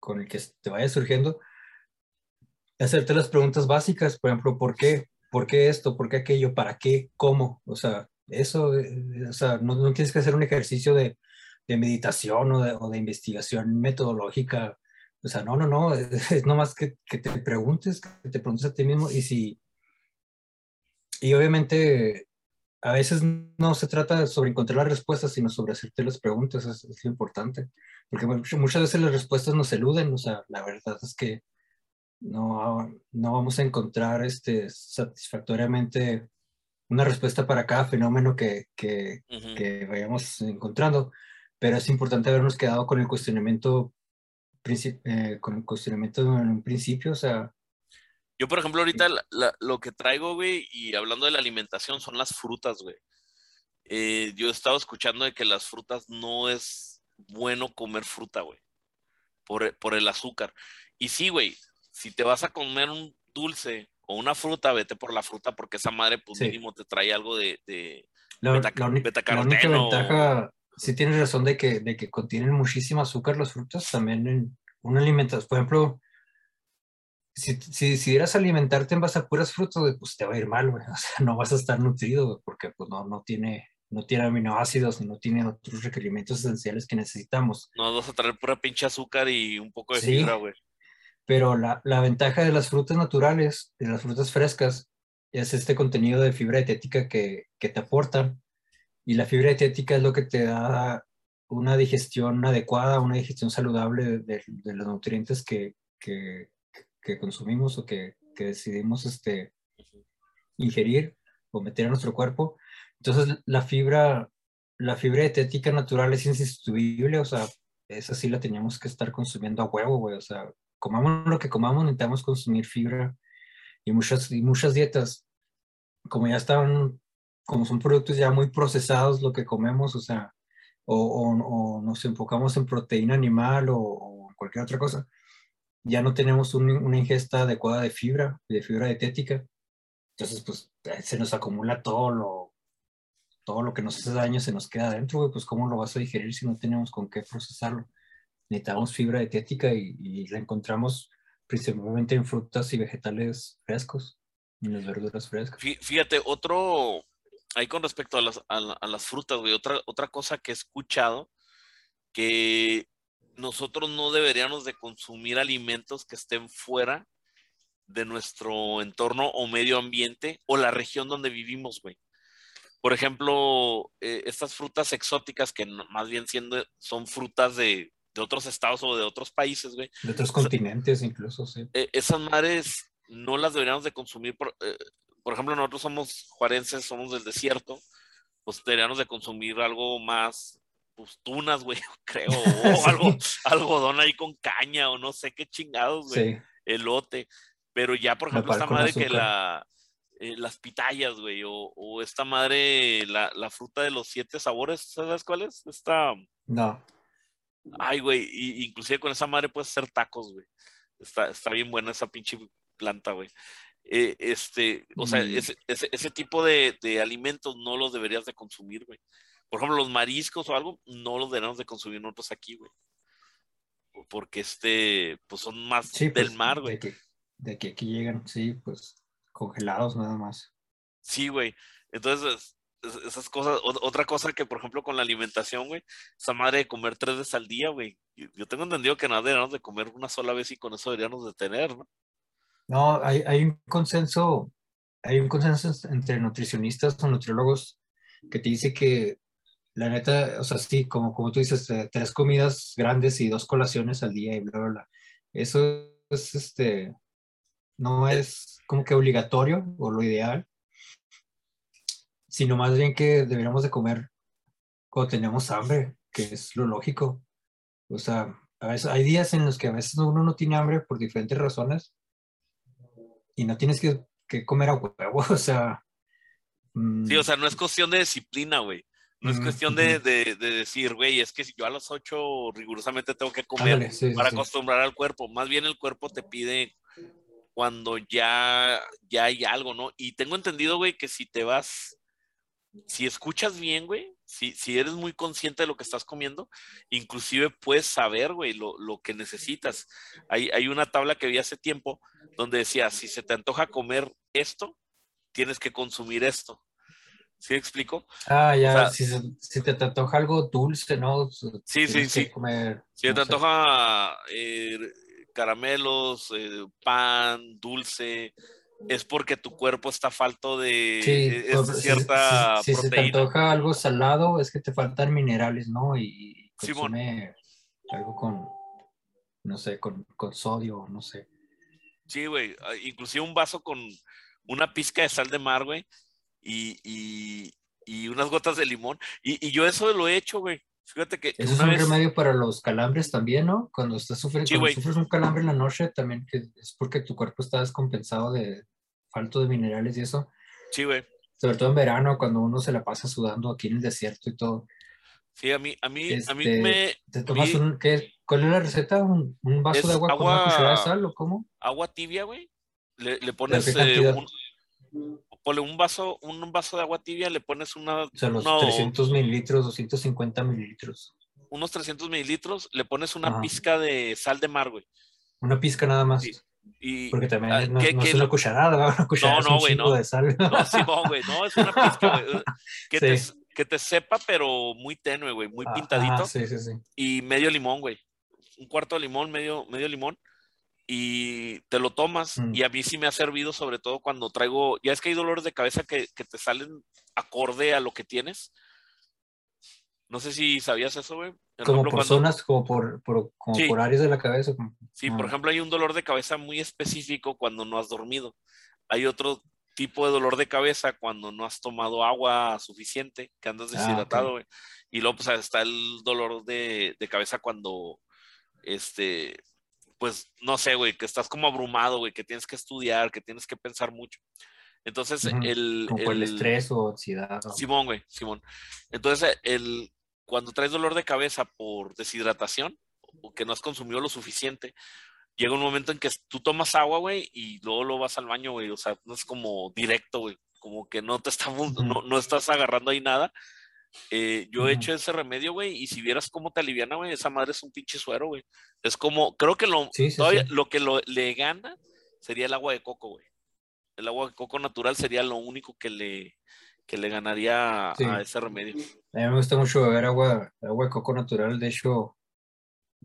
con el que te vaya surgiendo. Hacerte las preguntas básicas, por ejemplo, ¿por qué? ¿Por qué esto? ¿Por qué aquello? ¿Para qué? ¿Cómo? O sea, eso, eh, o sea, no, no tienes que hacer un ejercicio de, de meditación o de, o de investigación metodológica. O sea, no, no, no, (laughs) es nomás que, que te preguntes, que te preguntes a ti mismo y si... Y obviamente a veces no se trata sobre encontrar las respuestas, sino sobre hacerte las preguntas, es, es lo importante. Porque much- muchas veces las respuestas nos eluden, o sea, la verdad es que no, no vamos a encontrar este, satisfactoriamente una respuesta para cada fenómeno que, que, que vayamos encontrando, pero es importante habernos quedado con el cuestionamiento, eh, con el cuestionamiento en un principio, o sea, Yo, por ejemplo, ahorita la- la- lo que traigo, güey, y hablando de la alimentación, son las frutas, güey. Eh, yo he estado escuchando de que las frutas no es bueno comer fruta, güey, por, por el azúcar. Y sí, güey, si te vas a comer un dulce o una fruta, vete por la fruta porque esa madre, pues Sí. mínimo te trae algo de... de- La, Beta- la la única betacaroteno. ventaja, sí tienes razón de que, de que contienen muchísimo azúcar las frutas, también en una alimentación, por ejemplo, si, si decidieras alimentarte en base a puras frutas, pues te va a ir mal, güey, (laughs) o sea, no vas a estar nutrido, güey, porque pues no, no tiene, no tiene aminoácidos, no tiene otros requerimientos esenciales que necesitamos. No vas a traer pura pinche azúcar y un poco de Sí. fibra, güey. Pero la, la ventaja de las frutas naturales, de las frutas frescas, es este contenido de fibra dietética que, que te aportan. Y la fibra dietética es lo que te da una digestión adecuada, una digestión saludable de, de- de los nutrientes que, que, que consumimos o que, que decidimos este, ingerir o meter a nuestro cuerpo. Entonces, la fibra, la fibra dietética natural es insustituible, o sea, esa sí la teníamos que estar consumiendo a huevo, güey, o sea, comamos lo que comamos, necesitamos consumir fibra y muchas, y muchas dietas, como ya están, como son productos ya muy procesados lo que comemos, o sea, o, o, nos enfocamos en proteína animal o, o, cualquier otra cosa, ya no tenemos un, una ingesta adecuada de fibra, de fibra dietética. Entonces, pues se nos acumula todo lo, todo lo que nos hace daño, se nos queda adentro, pues ¿cómo lo vas a digerir si no tenemos con qué procesarlo? Necesitamos fibra dietética y, y la encontramos principalmente en frutas y vegetales frescos, en las verduras frescas. Fíjate, otro, ahí con respecto a las, a, a las frutas, güey, otra, otra cosa que he escuchado, que nosotros no deberíamos de consumir alimentos que estén fuera de nuestro entorno o medio ambiente o la región donde vivimos, güey. Por ejemplo, eh, estas frutas exóticas que más bien siendo, son frutas de, de otros estados o de otros países, güey. De otros continentes incluso, sí. Eh, esas madres no las deberíamos de consumir. Por, eh, por, ejemplo, nosotros somos juarenses, somos del desierto, pues deberíamos de consumir algo más, pues tunas, güey, (laughs) creo, o (laughs) sí. algo, algodón ahí con caña, o no sé qué chingados, güey, sí. elote. Pero ya, por ejemplo, esta madre azúcar. que la, eh, las pitayas, güey, o, o, esta madre, la, la, fruta de los siete sabores, ¿sabes cuál es? Esta... No. Ay, güey, inclusive con esa madre puedes hacer tacos, güey. Está, está bien buena esa pinche planta, güey. Eh, este, o sea, mm. ese, ese, ese, tipo de, de, alimentos no los deberías de consumir, güey. Por ejemplo, los mariscos o algo, no los deberíamos de consumir nosotros aquí, güey. Porque este, pues son más sí, del pues, mar, güey. De que, de que aquí llegan, sí, pues congelados nada más. Sí, güey. Entonces, esas cosas, otra cosa que, por ejemplo, con la alimentación, güey, esa madre de comer tres veces al día, güey. Yo tengo entendido que nada deberíamos de comer una sola vez y con eso deberíamos de tener, ¿no? No, hay, hay un consenso, hay un consenso entre nutricionistas o nutriólogos que te dice que la neta, o sea, sí, como, como tú dices, tres comidas grandes y dos colaciones al día y bla, bla, bla. Eso es, este, no es como que obligatorio o lo ideal, sino más bien que deberíamos de comer cuando tenemos hambre, que es lo lógico. O sea, a veces, hay días en los que a veces uno no tiene hambre por diferentes razones y no tienes que, que comer a huevo, (laughs) o sea... Mmm, sí, o sea, no es cuestión de disciplina, güey. No es cuestión de, de, de decir, güey, es que si yo a las 8 rigurosamente tengo que comer Ándale, sí, para sí, acostumbrar sí. al cuerpo. Más bien el cuerpo te pide cuando ya, ya hay algo, ¿no? Y tengo entendido, güey, que si te vas, si escuchas bien, güey, si, si eres muy consciente de lo que estás comiendo, inclusive puedes saber, güey, lo, lo que necesitas. Hay, hay una tabla que vi hace tiempo donde decía, si se te antoja comer esto, tienes que consumir esto. ¿Sí explico? Ah, ya, o sea, si, si, te, te antoja algo dulce, ¿no? Sí, sí, sí. Comer, si no te antoja eh, caramelos, eh, pan, dulce, es porque tu cuerpo está falto de sí, es pues, cierta si, si, proteína. Si te antoja algo salado, es que te faltan minerales, ¿no? Y consume sí, algo con, no sé, con, con sodio, no sé. Sí, güey, inclusive un vaso con una pizca de sal de mar, güey, y, y, y unas gotas de limón. Y, y, yo eso lo he hecho, güey. Fíjate que. Eso es un vez... remedio para los calambres también, ¿no? Cuando estás sufriendo, sí, cuando sufres un calambre en la noche, también que es porque tu cuerpo está descompensado de falto de minerales y eso. Sí, güey. Sobre todo en verano, cuando uno se la pasa sudando aquí en el desierto y todo. Sí, a mí, a mí, este, a mí este, me. ¿Te tomas mí, un, ¿qué, ¿Cuál es la receta? ¿Un, un vaso de agua, agua, con una cucharada de sal o cómo? Agua tibia, güey. Le, le pones eh, un, ponle un vaso, un vaso de agua tibia, le pones una... O sea, los uno, 300 mililitros, 250 mililitros. Unos 300 mililitros, le pones una Ajá. pizca de sal de mar, güey. Una pizca nada más. Sí. Y, Porque también uh, no, ¿qué, no qué, es una cucharada. Una cucharada no, no, güey, no. de sal. No, sí, no, güey, no, es una pizca, güey. (laughs) Que, sí. te, que te sepa, pero muy tenue, güey, muy ah, pintadito. Ah, sí, sí, sí. Y medio limón, güey. Un cuarto de limón, medio, medio limón y te lo tomas. Mm. Y a mí sí me ha servido, sobre todo cuando traigo, ya es que hay dolores de cabeza que, que te salen acorde a lo que tienes. No sé si sabías eso, güey. Por Como ejemplo, por cuando- zonas, como por, por- como Sí. por áreas de la cabeza. Sí, por Ah. ejemplo, hay un dolor de cabeza muy específico cuando no has dormido. Hay otro tipo de dolor de cabeza cuando no has tomado agua suficiente, que andas Ah, deshidratado, güey. Y luego, pues, está el dolor de, de cabeza cuando, este, pues, no sé, güey, que estás como abrumado, güey, que tienes que estudiar, que tienes que pensar mucho. Entonces, el... Como el el- estrés o ansiedad. o- Simón, güey, Simón. Entonces, el, cuando traes dolor de cabeza por deshidratación o que no has consumido lo suficiente, llega un momento en que tú tomas agua, güey, y luego lo vas al baño, güey. O sea, no es como directo, güey. Como que no te estamos, Ujú. no, no estás agarrando ahí nada. Eh, yo he hecho ese remedio, güey, y si vieras cómo te aliviana, güey, esa madre es un pinche suero, güey. Es como, creo que lo, Sí, sí, todavía, sí. lo que lo, le gana sería el agua de coco, güey. El agua de coco natural sería lo único que le, que le ganaría a ese remedio. A mí me gusta mucho beber agua, agua de coco natural. De hecho,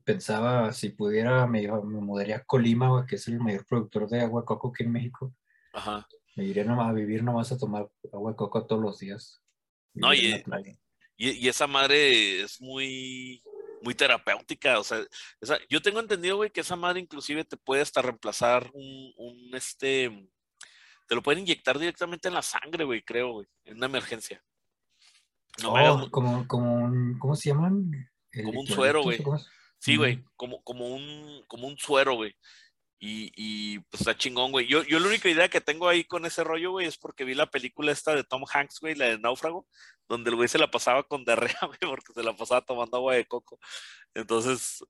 pensaba si pudiera, me, me mudaría a Colima, güey, que es el mayor productor de agua de coco aquí en México. Ajá. Me iría nomás a vivir nomás a tomar agua de coco todos los días. No, y-. Y, y esa madre es muy, muy terapéutica. O sea, esa- yo tengo entendido, güey, que esa madre inclusive te puede hasta reemplazar un, un, este, te lo pueden inyectar directamente en la sangre, güey, creo, güey, en una emergencia. No me hagas Oh, como, como un, ¿cómo se llaman? Como un suero, ¿o güey. Sí, güey, Ujú. como, como un, como un suero, güey. Y, y pues está chingón, güey. Yo, yo la única idea que tengo ahí con ese rollo, güey, es porque vi la película esta de Tom Hanks, güey, la de Náufrago, donde el güey se la pasaba con diarrea, (laughs) güey, porque se la pasaba tomando agua de coco. Entonces,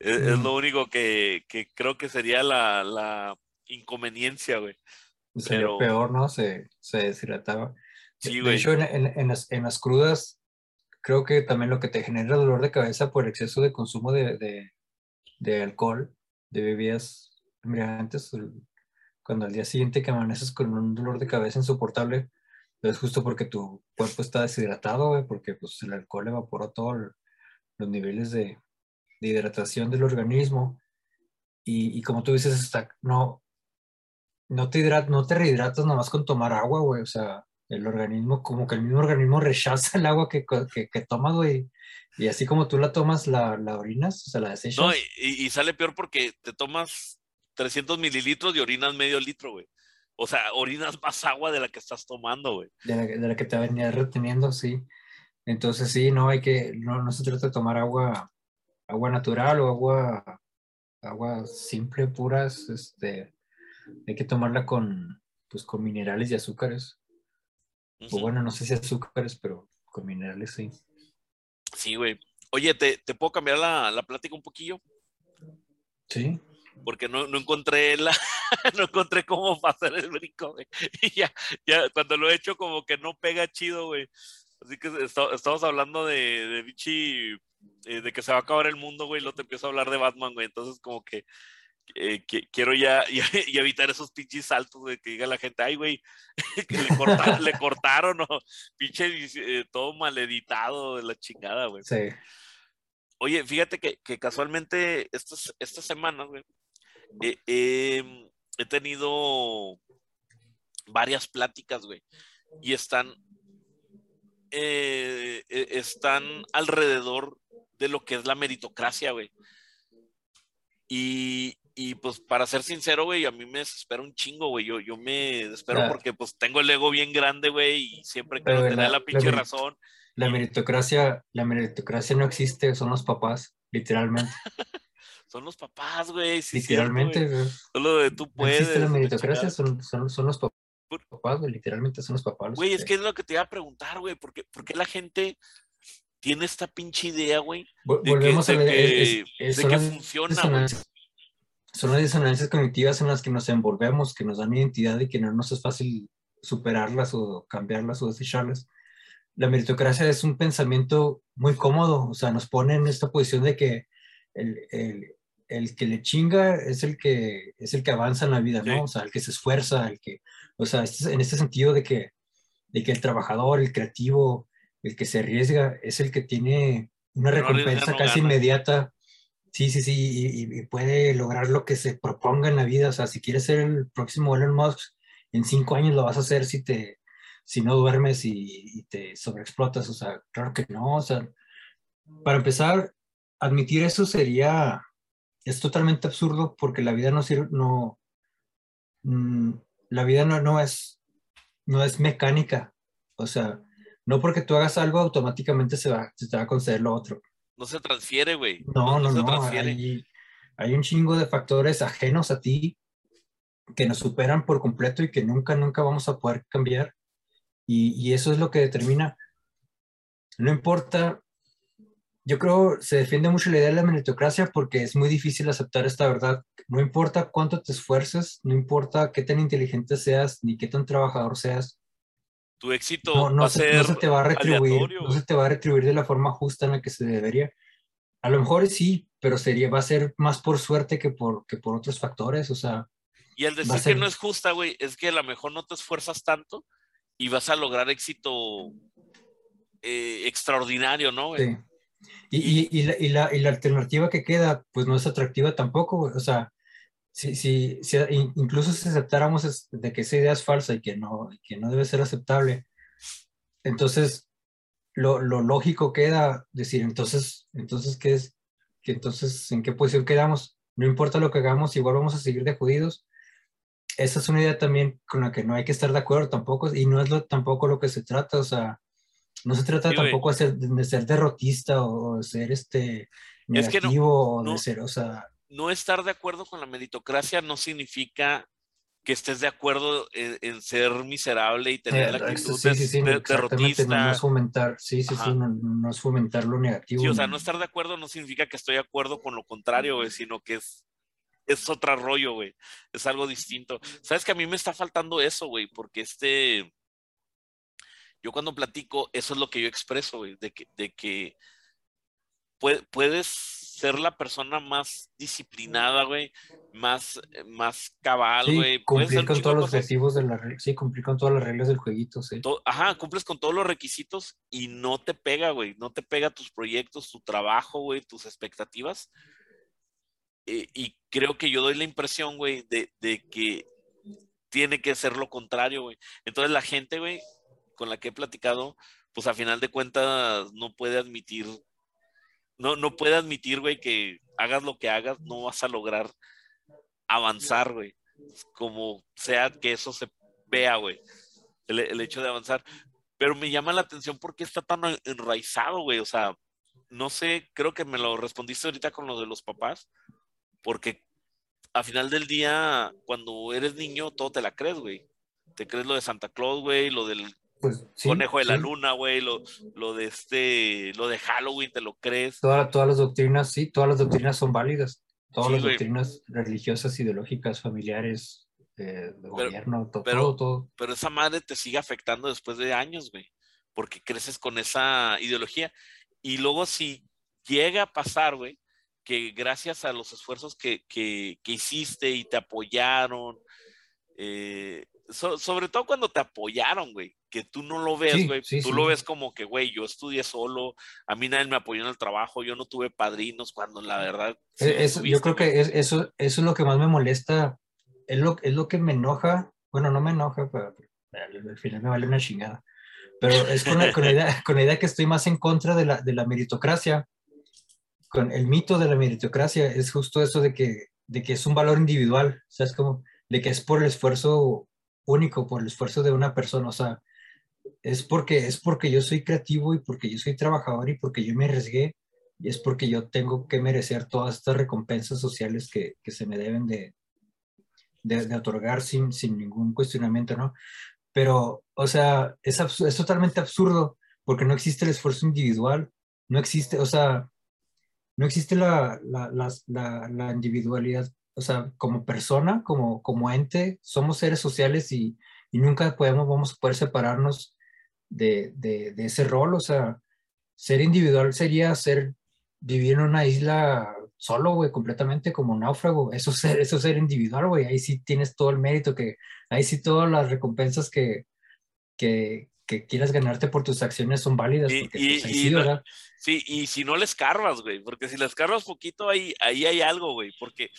e- es, lo único que, que creo que sería la, la inconveniencia, güey. Sería Pero- peor, ¿no? Se, se deshidrataba. De- Sí, de güey. hecho, en, en- en las, en las crudas, creo que también lo que te genera dolor de cabeza por exceso de consumo de, de, de alcohol, de bebidas embriagantes, cuando al día siguiente que amaneces con un dolor de cabeza insoportable, es justo porque tu cuerpo está deshidratado, güey, porque pues, el alcohol evaporó todos los niveles de, de hidratación del organismo. Y, y como tú dices, está, no, no te hidrat, no te rehidratas nomás con tomar agua, güey. O sea, el organismo, como que el mismo organismo (laughs) rechaza el agua que, que, que tomas, güey. Y así como tú la tomas, la, orinas, o sea, la desechas. No, y- y sale peor porque te tomas 300 mililitros y orinas medio litro, güey. O sea, orinas más agua de la que estás tomando, güey. de, la, de la que te venías reteniendo, sí. Entonces, sí, no hay que, no, no se trata de tomar agua, agua natural o agua, agua simple, puras, este, hay que tomarla con, pues, con minerales y azúcares. O bueno, no sé si azúcares, pero con minerales, sí. Sí, güey. Oye, ¿te, te puedo cambiar la, la plática un poquillo? Sí. Porque no, no encontré la, (laughs) no encontré cómo pasar el brinco, güey. Y ya, ya, cuando lo he hecho como que no pega chido, güey. Así que esta- estamos hablando de, de Vichy, eh, de que se va a acabar el mundo, güey, y luego te empiezo a hablar de Batman, güey. Entonces como que eh, que- quiero ya, (laughs) ya- y evitar esos pinches saltos, güey, que diga la gente, ay, güey, (laughs) que le cortaron, le cortaron, o pinche eh, todo mal editado de la chingada, güey. Sí. Oye, fíjate que, que casualmente estas, estas semanas, güey, eh, eh, he tenido varias pláticas, güey, y están, eh, eh, están alrededor de lo que es la meritocracia, güey. Y, y pues para ser sincero, güey, a mí me desespera un chingo, güey. Yo, yo me desespero porque pues tengo el ego bien grande, güey, y siempre quiero tener la- la, pinche razón. La Y- meritocracia, la meritocracia no existe, son los papás, literalmente. (laughs) Son los papás, güey. Sí, es literalmente, güey. Solo de tú no puedes. existe la la meritocracia, son, son, son los papás, güey, literalmente son los papás. los Güey, es que- es lo que te iba a preguntar, güey. ¿Por qué, por qué la gente tiene esta pinche idea, güey? De Volvemos a es- que- es- es- de que las funciona, güey. Son las disonancias cognitivas en las que nos envolvemos, que nos dan identidad y que no nos es fácil superarlas o cambiarlas o desecharlas. La meritocracia es un pensamiento muy cómodo, o sea, nos pone en esta posición de que el, el- el que le chinga es el que, es el que avanza en la vida, ¿no? Sí. O sea, el que se esfuerza, el que, o sea, este- en este sentido de que, de que el trabajador, el creativo, el que se arriesga, es el que tiene una arriesga, recompensa no casi inmediata. Sí, sí, sí, y, y- y puede lograr lo que se proponga en la vida. O sea, si quieres ser el próximo Elon Musk, en cinco años lo vas a hacer si te, si no duermes y, y te sobreexplotas. O sea, claro que no. O sea, para empezar, admitir eso sería, es totalmente absurdo porque la vida no sirve, no, mm, la vida no, no es, no es mecánica. O sea, no porque tú hagas algo automáticamente se, va, se te va a conceder lo otro. No se transfiere, güey. No, no, no. Hay, hay, un chingo de factores ajenos a ti que nos superan por completo y que nunca, nunca vamos a poder cambiar. Y, y eso es lo que determina. No importa yo creo se defiende mucho la idea de la meritocracia porque es muy difícil aceptar esta verdad. No importa cuánto te esfuerces, no importa qué tan inteligente seas ni qué tan trabajador seas. Tu éxito no, se, te va a retribuir, no se te va a retribuir de la forma justa en la que se debería. A lo mejor sí, pero sería va a ser más por suerte que por que por otros factores, o sea. Y el decir que no es justa, güey, es que a lo mejor no te esfuerzas tanto y vas a lograr éxito eh, extraordinario, ¿no? Güey? Sí. Y, la, y, la, y, la, alternativa que queda, pues no es atractiva tampoco, o sea, si, si, si, incluso si aceptáramos de que esa idea es falsa y que no, que no debe ser aceptable, entonces lo, lo, lógico queda decir, entonces, entonces, ¿qué es? Que entonces, ¿en qué posición quedamos? No importa lo que hagamos, igual vamos a seguir de judíos. Esa es una idea también con la que no hay que estar de acuerdo tampoco, y no es lo, tampoco lo que se trata, o sea, no se trata tampoco de ser, de ser, derrotista o ser este negativo o de ser, o sea. No estar de acuerdo con la meritocracia no significa que estés de acuerdo en, ser miserable y tener la actitud sí, sí, sí, de, derrotista. No, es fomentar, sí, sí, sí, no, es fomentar lo negativo. Sí, o sea, no estar de acuerdo no significa que estoy de acuerdo con lo contrario, güey, sino que es, es otro rollo, güey. Es algo distinto. Sabes que a mí me está faltando eso, güey, porque este yo cuando platico, eso es lo que yo expreso, güey, de que, de que puedes ser la persona más disciplinada, güey, más, eh, más cabal, güey. Cumplir con todos los objetivos de la sí, cumplir con todas las reglas del jueguito, sí. Ajá, cumples con todos los requisitos y no te pega, güey, no te pega tus proyectos, tu trabajo, güey, tus expectativas. Eh, y creo que yo doy la impresión, güey, de, de que tiene que ser lo contrario, güey. Entonces la gente, güey, con la que he platicado, pues a final de cuentas no puede admitir, no, no puede admitir, güey, que hagas lo que hagas, no vas a lograr avanzar, güey. Como sea que eso se vea, güey. El, hecho de avanzar. Pero me llama la atención porque está tan enraizado, güey. O sea, no sé, creo que me lo respondiste ahorita con lo de los papás. Porque a final del día, cuando eres niño, todo te la crees, güey. Te crees lo de Santa Claus, güey, lo del pues, Conejo de la Luna, güey, lo, lo, de este, lo de Halloween, ¿te lo crees? todas las doctrinas, sí, todas las doctrinas son válidas. Todas las doctrinas religiosas, ideológicas, familiares, de gobierno, todo, pero, todo, Pero esa madre te sigue afectando después de años, güey, porque creces con esa ideología. Y luego si llega a pasar, güey, que gracias a los esfuerzos que, que, que hiciste y te apoyaron, eh, sobre todo cuando te apoyaron, güey, que tú no lo ves, güey, tú lo ves como que, güey, yo estudié solo, a mí nadie me apoyó en el trabajo, yo no tuve padrinos, cuando la verdad... E, yo creo que eso, eso es lo que más me molesta, es lo, es lo que me enoja, bueno, no me enoja, pero, al final me vale una chingada, pero es con la, con la, idea, con la idea que estoy más en contra de la, de la meritocracia, con el mito de la meritocracia, es justo eso de que, de que es un valor individual, o sea, es como de que es por el esfuerzo único por el esfuerzo de una persona, o sea, es porque, es porque yo soy creativo y porque yo soy trabajador y porque yo me arriesgué y es porque yo tengo que merecer todas estas recompensas sociales que, que se me deben de, de, otorgar sin, sin ningún cuestionamiento, ¿no? Pero, o sea, es, es totalmente absurdo porque no existe el esfuerzo individual, no existe, o sea, no existe la, la, la individualidad o sea, como persona, como, como ente, somos seres sociales y, y nunca podemos, vamos a poder separarnos de, de, de, ese rol. O sea, ser individual sería ser, vivir en una isla solo, güey, completamente como náufrago. Eso es ser, eso ser individual, güey. Ahí sí tienes todo el mérito, que ahí sí todas las recompensas que, que, que quieras ganarte por tus acciones son válidas. Y, y, pues, sí, sí, y si no les carvas, güey, porque si les carvas poquito, ahí, ahí hay algo, güey, porque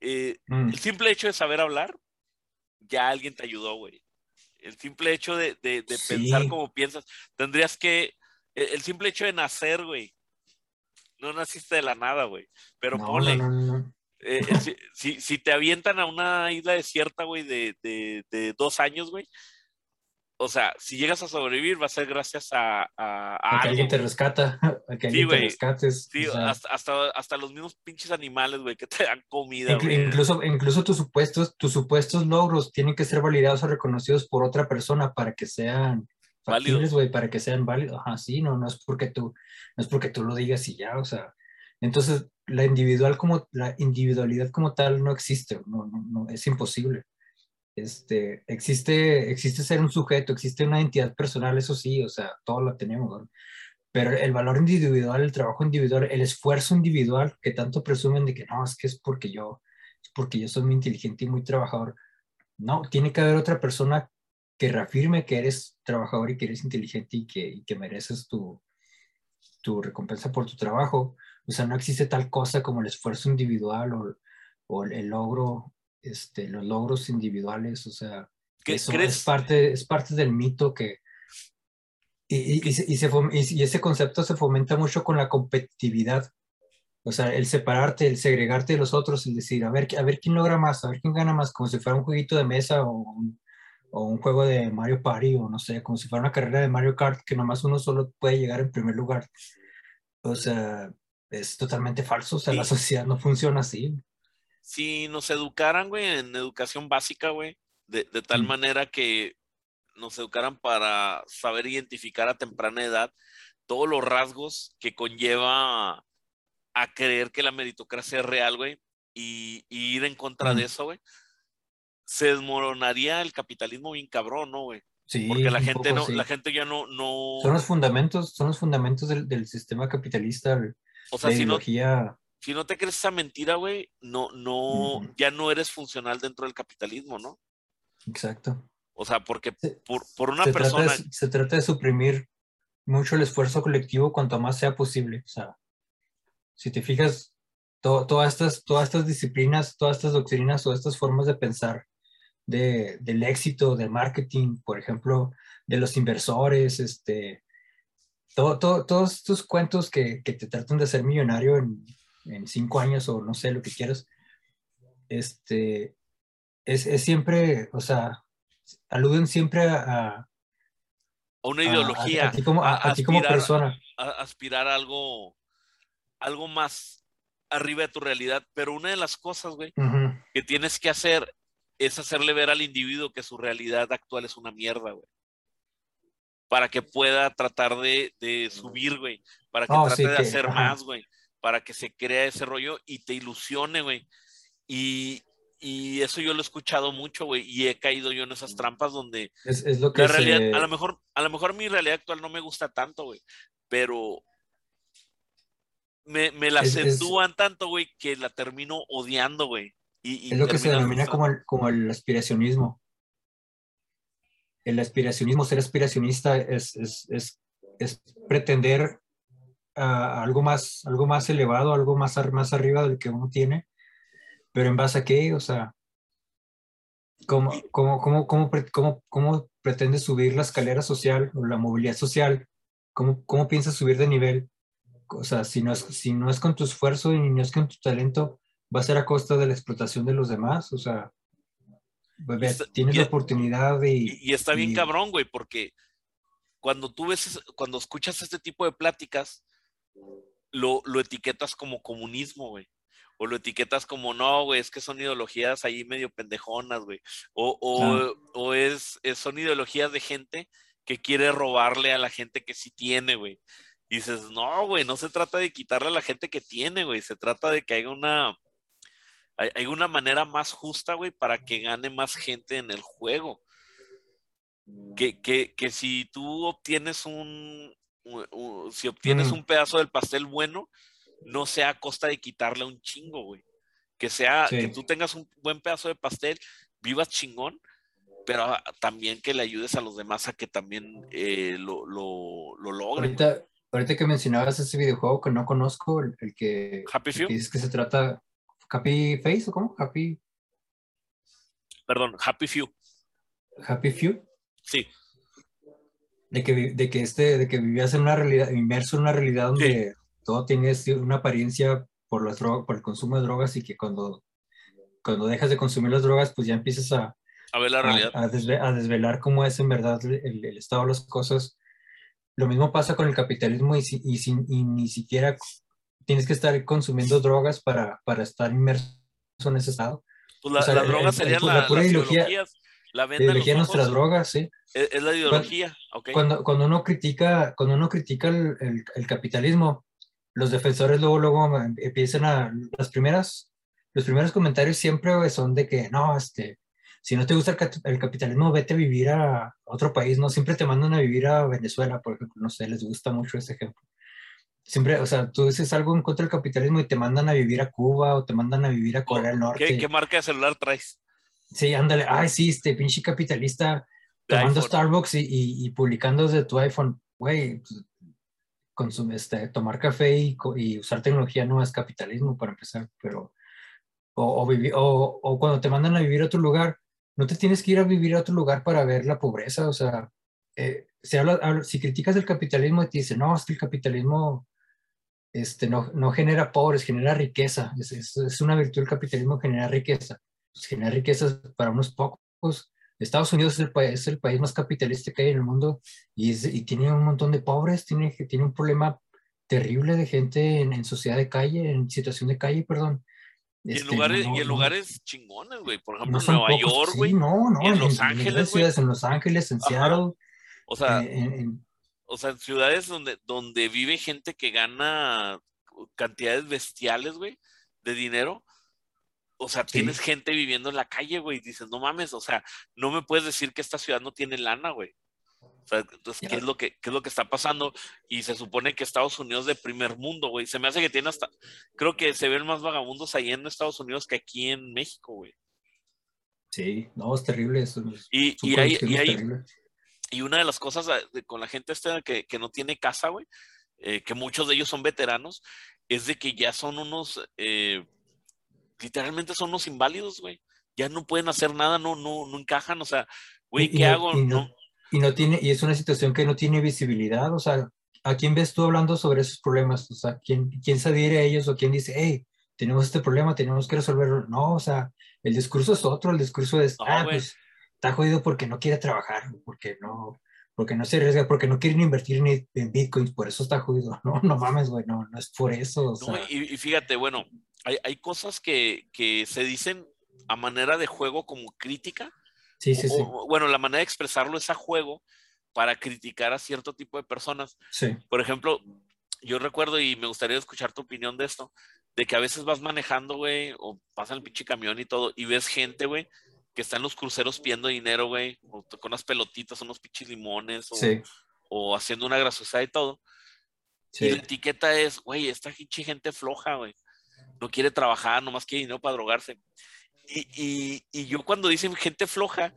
eh, mm. El simple hecho de saber hablar, ya alguien te ayudó, güey. El simple hecho de, de, pensar como piensas, tendrías que, el, simple hecho de nacer, güey, no naciste de la nada, güey. Pero No, ponle, no, no, no. eh, eh, si, si, si te avientan a una isla desierta, güey, de, de, de dos años, güey, o sea, si llegas a sobrevivir va a ser gracias a, a, a A que algo, alguien te rescata, (laughs) que Sí, te güey. rescates. Sí, o sea, hasta, hasta, hasta los mismos pinches animales, güey, que te dan comida, inclu- güey. incluso, incluso tus supuestos, tus supuestos logros tienen que ser validados o reconocidos por otra persona para que sean Válidos. güey, para que sean válidos. Ajá, sí, no, no es porque tú, no es porque tú lo digas y ya, o sea. Entonces, la individual como, la individualidad como tal no existe, no, no, no, es imposible. Este, existe, existe ser un sujeto, existe una entidad personal, eso sí, o sea, todos la tenemos, ¿no? Pero el valor individual, el trabajo individual, el esfuerzo individual que tanto presumen de que no, es que es porque yo, es porque yo soy muy inteligente y muy trabajador. No, tiene que haber otra persona que reafirme que eres trabajador y que eres inteligente y que, y que mereces tu, tu recompensa por tu trabajo. O sea, no existe tal cosa como el esfuerzo individual o, o el logro, este, los logros individuales. O sea, ¿Qué eso crees? es parte, es parte del mito que... Y, y- y se- y ese concepto se fomenta mucho con la competitividad. O sea, el separarte, el segregarte de los otros, el decir, a ver, a ver quién logra más, a ver quién gana más, como si fuera un jueguito de mesa o un, o un juego de Mario Party, o no sé, como si fuera una carrera de Mario Kart, que nomás uno solo puede llegar en primer lugar. O sea, es totalmente falso. O sea, la Sí. sociedad no funciona así. si nos educaran, güey, en educación básica, güey, de, de tal Mm. manera que nos educaran para saber identificar a temprana edad todos los rasgos que conlleva a creer que la meritocracia es real, güey, y, y ir en contra de eso, güey, se desmoronaría el capitalismo bien cabrón, ¿no, güey? Sí, Porque la gente poco no, sí. la gente ya no, no, Son los fundamentos, son los fundamentos del, del sistema capitalista, el- o sea, la si no, ideología. si no te crees esa mentira, güey, no, no, ya no eres funcional dentro del capitalismo, ¿no? Exacto. O sea, porque por, por una se, persona, trata de, se trata de suprimir mucho el esfuerzo colectivo cuanto más sea posible. O sea, si te fijas, to- todas, estas, todas estas disciplinas, todas estas doctrinas, todas estas formas de pensar de, del éxito, del marketing, por ejemplo, de los inversores, este, todo, todo- todos estos cuentos que, que te tratan de ser millonario en, en cinco años o no sé, lo que quieras, este, es, es siempre, o sea, aluden siempre a, una a- a- ideología, a, ti como, a- a ti como aspirar- persona. a- aspirar a algo, algo más arriba de tu realidad. Pero una de las cosas, güey, que tienes que hacer es hacerle ver al individuo que su realidad actual es una mierda, güey. Para que pueda tratar de, de subir, güey. Para que Oh, trate sí, de que- hacer ajá. más, güey. Para que se crea ese rollo y te ilusione, güey. Y, y eso yo lo he escuchado mucho, güey. Y he caído yo en esas trampas donde Es, es lo que la se- realidad, a lo mejor, a lo mejor mi realidad actual no me gusta tanto, güey. Pero me, me la Es- acentúan tanto, güey, que la termino odiando, güey. Y, y es lo que se denomina como el, como el aspiracionismo. El aspiracionismo, ser aspiracionista es, es, pretender a algo más, algo más elevado, algo más, más arriba del que uno tiene, pero en base a qué, o sea, ¿cómo, cómo, cómo, cómo, cómo, cómo pretendes subir la escalera social o la movilidad social? ¿Cómo, cómo piensas subir de nivel? O sea, si no, es, si no es con tu esfuerzo y no es con tu talento, va a ser a costa de la explotación de los demás, o sea, bebé, está- tienes y- la oportunidad Y, y, y está bien y- cabrón, güey, porque cuando tú ves, es- cuando escuchas este tipo de pláticas, lo, lo etiquetas como comunismo, güey. O lo etiquetas como, no, güey, es que son ideologías ahí medio pendejonas, güey. O, o, o es, es- son ideologías de gente que quiere robarle a la gente que sí tiene, güey. Y dices, no, güey, no se trata de quitarle a la gente que tiene, güey. Se trata de que haya una, hay, hay una manera más justa, güey, para que gane más gente en el juego. Que, que, que si tú obtienes un, u- u- si obtienes Mm. un pedazo del pastel bueno, no sea a costa de quitarle un chingo, güey. Que sea, Sí. que tú tengas un buen pedazo de pastel, vivas chingón, pero ah, también que le ayudes a los demás a que también eh, lo, lo, lo logren. ahorita, ahorita que mencionabas ese videojuego que no conozco, el, el que, Happy Few, que dices que se trata, Happy Face o cómo? Happy, perdón, Happy Few, Happy Few. sí, de que, de que este, de que vivías en una realidad, inmerso en una realidad donde, todo tiene una apariencia por, las drogas, por el consumo de drogas y que cuando, cuando dejas de consumir las drogas, pues ya empiezas a, a ver la realidad. A, desvelar cómo es en verdad el, estado de las cosas. Lo mismo pasa con el capitalismo y, y, sin, y ni siquiera tienes que estar consumiendo drogas para, para estar inmerso en ese estado. Pues la, las drogas serían la, pura las ideología, ideologías. La la ideología de nuestras drogas, sí. Es, es la ideología, ok. Cuando, cuando uno critica, cuando uno critica el, el, el, capitalismo, los defensores luego, luego empiezan a, las primeras, los primeros comentarios siempre son de que, no, este, si no te gusta el, el, capitalismo, vete a vivir a otro país, ¿no? Siempre te mandan a vivir a Venezuela, por ejemplo, no sé, les gusta mucho ese ejemplo. Siempre, o sea, tú dices algo en contra del capitalismo y te mandan a vivir a Cuba o te mandan a vivir a Corea del Norte. ¿Qué, qué marca de celular traes? Sí, ándale, ay, sí, este pinche capitalista tomando Starbucks y, y, y, publicando desde tu iPhone, güey, pues, este, tomar café y, y, usar tecnología no es capitalismo para empezar, pero, o, o, vivir, o, o, cuando te mandan a vivir a otro lugar, no te tienes que ir a vivir a otro lugar para ver la pobreza, o sea, eh, se habla, si criticas el capitalismo y te dicen, no, es que el capitalismo este, no, no genera pobres, genera riqueza, es, es, es una virtud del capitalismo, genera riqueza, pues genera riqueza para unos pocos. Estados Unidos es el, país, es el país más capitalista que hay en el mundo y, es, y tiene un montón de pobres, tiene, tiene un problema terrible de gente en, en sociedad de calle, en situación de calle, perdón. Y en este, lugares, no, y en lugares chingones, güey. Por ejemplo, no en Nueva pocos, York, güey. Sí, no, no. en, en Los Ángeles, ciudades, en Los Ángeles, en Ajá. Seattle. O sea, eh, en, o sea, en ciudades donde, donde vive gente que gana cantidades bestiales, güey, de dinero. O sea, Sí. tienes gente viviendo en la calle, güey, y dices, no mames, o sea, no me puedes decir que esta ciudad no tiene lana, güey. O sea, entonces, ¿qué es lo que, qué es lo que está pasando? Y se supone que Estados Unidos de primer mundo, güey. Se me hace que tiene hasta, creo que se ven más vagabundos ahí en Estados Unidos que aquí en México, güey. sí, no, es terrible. Es, es Y, y, hay, y, hay, y una de las cosas de- con la gente esta que, que no tiene casa, güey, eh, que muchos de ellos son veteranos, es de que ya son unos, eh, literalmente son unos inválidos, güey. Ya no pueden hacer nada, no, no, no encajan, o sea, güey, ¿qué y hago? y no- No, Y no tiene, y es una situación que no tiene visibilidad, o sea, ¿a quién ves tú hablando sobre esos problemas? O sea, ¿quién, quién se adhiere a ellos o quién dice, hey, tenemos este problema, tenemos que resolverlo? No, o sea, el discurso es otro, el discurso es, No, ah, pues está jodido porque no quiere trabajar, porque no, porque no se arriesga, porque no quieren invertir ni en bitcoins, por eso está jodido. (laughs) No, no mames, güey, no, no es por eso, o no, sea, y, y fíjate, bueno, hay, hay cosas que, que se dicen a manera de juego como crítica, sí, sí, o- sí, bueno, la manera de expresarlo es a juego para criticar a cierto tipo de personas. sí, Por ejemplo, yo recuerdo y me gustaría escuchar tu opinión de esto, de que a veces vas manejando, güey, o pasa el pinche camión y todo, y ves gente, güey, que está en los cruceros pidiendo dinero, güey, o con unas pelotitas, unos pinches limones, o, sí, o haciendo una graciosa y todo. Y la etiqueta es, güey, esta gente floja, güey. No quiere trabajar, nomás quiere dinero para drogarse. Y, y, y yo cuando dicen gente floja,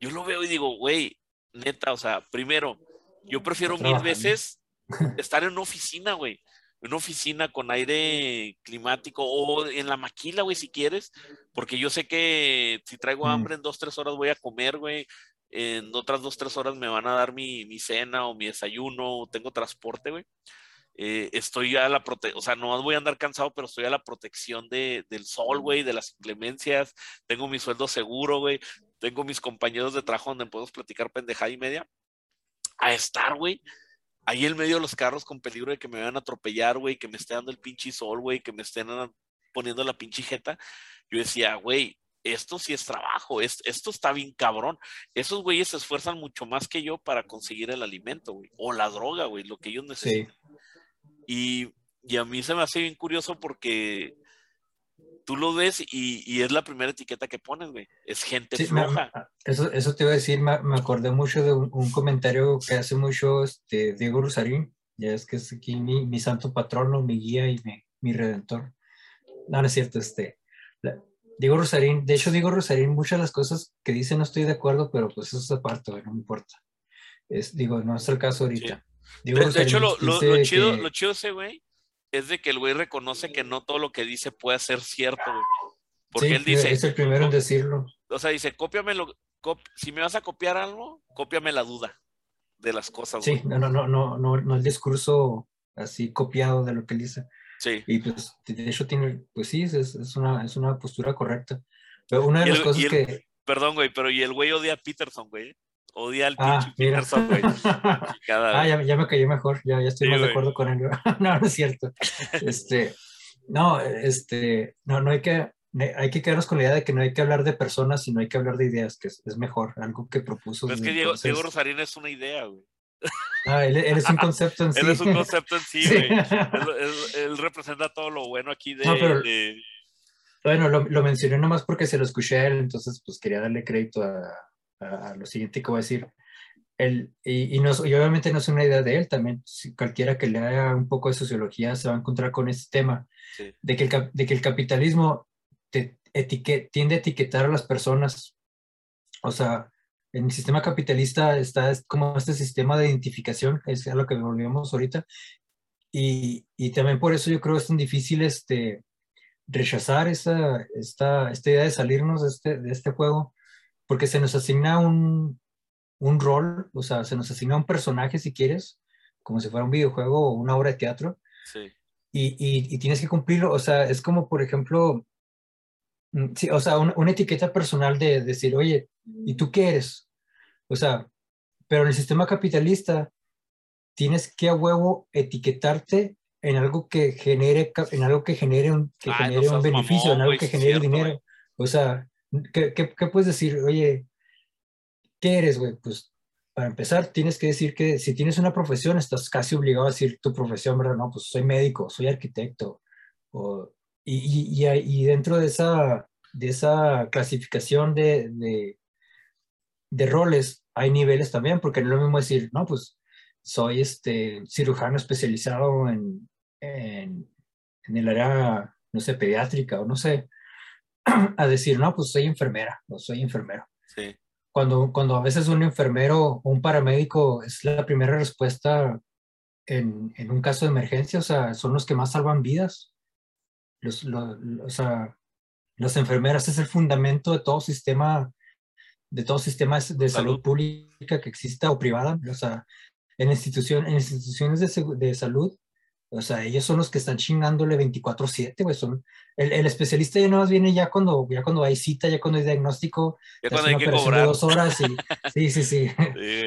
yo lo veo y digo, güey, neta, o sea, primero, yo prefiero mil veces (laughs) estar en una oficina, güey. Una oficina con aire climático o en la maquila, güey, si quieres, porque yo sé que si traigo Mm. hambre en dos, tres horas voy a comer, güey. En otras dos, tres horas me van a dar mi, mi cena o mi desayuno, o tengo transporte, güey. Eh, estoy a la protección, o sea, no voy a andar cansado, pero estoy a la protección de, del sol, güey, de las inclemencias. Tengo mi sueldo seguro, güey. Tengo mis compañeros de trabajo donde podemos platicar pendejada y media. A estar, güey, ahí en medio de los carros con peligro de que me vayan a atropellar, güey, que me esté dando el pinche sol, güey, que me estén poniendo la pinche jeta. Yo decía, güey, esto sí es trabajo, es, esto está bien cabrón. Esos güeyes se esfuerzan mucho más que yo para conseguir el alimento, güey, o la droga, güey, lo que ellos sí. necesitan. Y, y a mí se me hace bien curioso porque tú lo ves y, y es la primera etiqueta que pones, güey. Es gente Sí, floja. me- eso, eso te iba a decir, me, me acordé mucho de un, un comentario que hace mucho este, Diego Rosarín, ya es que es aquí mi, mi santo patrono, mi guía y mi, mi redentor. No, no es cierto, este, Diego Rosarín, de hecho Diego Rosarín, muchas de las cosas que dice no estoy de acuerdo, pero pues eso es aparte, güey, no me importa. Es, digo, no es el caso ahorita. Diego De, de Rosarín hecho, lo, lo- lo chido, que- lo chido de ese güey es de que el güey reconoce que no todo lo que dice puede ser cierto, güey. Porque sí, él dice, es el primero en decirlo. o sea, dice, cópiamelo, cop- si me vas a copiar algo, cópiame la duda de las cosas, Sí, no, no, no, no, no, no el discurso así copiado de lo que él dice. Sí. Y pues, de hecho, tiene, pues sí, es, es una, es una postura correcta. Pero una de las el- cosas el- que... Perdón, güey, pero y el güey odia a Peterson, güey. Odia al Ah, mira. Güey. (laughs) Ah, ya, ya me cayó mejor, ya, ya estoy Sí, más de acuerdo con él. (laughs) no, no es cierto. Este, no, este, no, no hay que, hay que quedarnos con la idea de que no hay que hablar de personas, sino hay que hablar de ideas, que es, es mejor, algo que propuso. Pero es que Diego. Diego Rosarín es una idea, güey. Ah, él, él es un (laughs) concepto en sí. Él es un concepto en sí, Sí. güey. Él, él- él representa todo lo bueno aquí de... No, pero- de- Bueno, lo, lo mencioné nomás porque se lo escuché a él, entonces pues quería darle crédito a, a- a lo siguiente que voy a decir. Él, y, y, no, y obviamente no es una idea de él, también si cualquiera que lea un poco de sociología se va a encontrar con este tema, Sí. de, que el, de que el capitalismo te etique- tiende a etiquetar a las personas. O sea, en el sistema capitalista está es como este sistema de identificación, es a lo que volvemos ahorita, y, y también por eso yo creo que es tan difícil este, rechazar esa, esta, esta idea de salirnos de este, de este juego, porque se nos asigna un, un rol, o sea, se nos asigna un personaje si quieres, como si fuera un videojuego o una obra de teatro, Sí. y, y, y tienes que cumplirlo, o sea, es como, por ejemplo, mm, sí, o sea, una, una etiqueta personal de, decir, oye, ¿y tú qué eres? O sea, pero en el sistema capitalista tienes que a huevo etiquetarte en algo que genere, en algo que genere un, que Ay, no genere un seas beneficio, mamón, en algo que genere cierto, dinero. O sea, ¿qué, puedes decir? Oye, ¿qué eres, güey? Pues para empezar, tienes que decir que si tienes una profesión, estás casi obligado a decir tu profesión, ¿verdad? Pues soy médico, soy arquitecto. Y, dentro de esa, de esa clasificación de roles, hay niveles también, porque no es lo mismo decir, no, pues soy este cirujano especializado en, en, en el área, no sé, pediátrica o no sé, (clears throat) a decir, no, pues soy enfermera o soy enfermero Sí. cuando, cuando a veces un enfermero o un paramédico es la primera respuesta en, en un caso de emergencia, o sea, son los que más salvan vidas. Los, lo- lo- o sea, las enfermeras es el fundamento de todo sistema, de todo sistema de salud, pública que exista o privada. O sea, en, institución, en instituciones de, de salud, o sea, ellos son los que están chingándole 24/7, güey. Son, el, el especialista ya no más viene ya cuando, ya cuando hay cita, ya cuando hay diagnóstico, Ya cuando hay que cobrar. dos horas y (laughs) sí, sí, sí. Sí.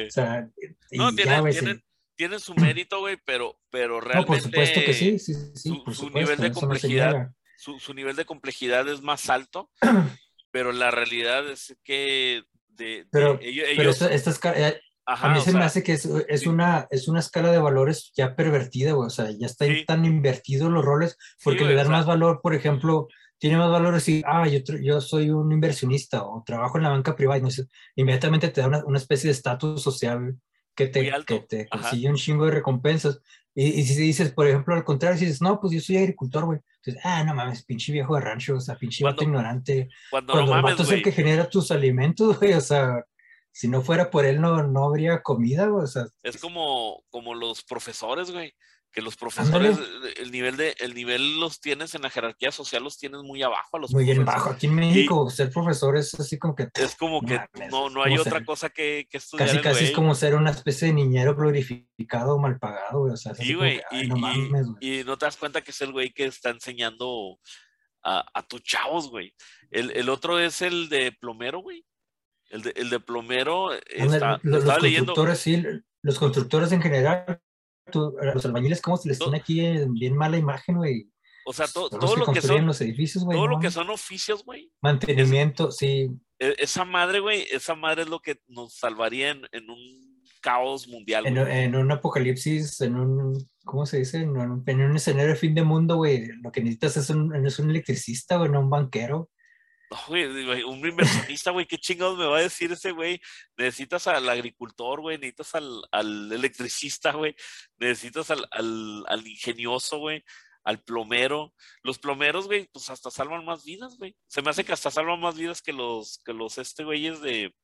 (laughs) O sea, y No, ya, tiene, güey, sí. tiene, tiene su mérito, güey, pero, pero No, realmente por supuesto que sí, sí, sí, sí, su- por su nivel de no complejidad su, su nivel de complejidad es más alto, (clears throat) pero la realidad es que de, de Pero, ellos, pero ellos- esta, esta esca- eh, ajá, a mí o se me sea, hace que es, es sí. una, es una escala de valores ya pervertida, güey. O sea, ya están Sí. tan invertidos los roles porque güey, le o dan sea- más valor, por ejemplo, tiene más valor decir, ah, yo, yo soy un inversionista o trabajo en la banca privada. Y no sé, inmediatamente te da una, una especie de estatus social que te, que te consigue un chingo de recompensas. Y, y si dices, por ejemplo, al contrario, si dices, no, pues yo soy agricultor, güey. Entonces, ah, no mames, pinche viejo de rancho, o sea, pinche vato ignorante. cuando, Cuando no el mames, vato es el que genera tus alimentos, (laughs) güey, o sea, si no fuera por él no, no habría comida, güey, o sea, Es como, como los profesores, güey. Que los profesores, el nivel de, el nivel los tienes en la jerarquía social, los tienes muy abajo a los muy bien bajo. Aquí en México, ser profesor es así como que Es como que mames, no, no hay otra ser- cosa que, que estudiar. casi casi es como ser una especie de niñero glorificado o mal pagado, güey, o sea, Sí, güey. que, Y, no mames, y no te das cuenta que es el güey que está enseñando a, a tus chavos, güey. El, el otro es el de plomero, güey. El de, el de plomero Ándale, está, los, los leyendo. constructores, sí, los constructores en general, tú- a los albañiles, ¿cómo se les tiene aquí en bien mala imagen, güey? O sea, to- los todo lo que son, los edificios, güey, todo no lo que son oficios, güey. Mantenimiento, sí, e- Esa madre, güey, esa madre es lo que nos salvaría en, en un caos mundial, en, un apocalipsis, en un, ¿cómo se dice? En un, en un escenario de fin de mundo, güey, lo que necesitas es un, es un electricista, güey, no un banquero. No, güey, güey, un inversionista, güey, ¿qué chingados me va a decir ese güey? Necesitas al agricultor, güey, necesitas al, al electricista, güey, necesitas al, al, al ingenioso, güey, al plomero. Los plomeros, güey, pues hasta salvan más vidas, güey. Se me hace que hasta salvan más vidas que los, que los, este, güeyes de,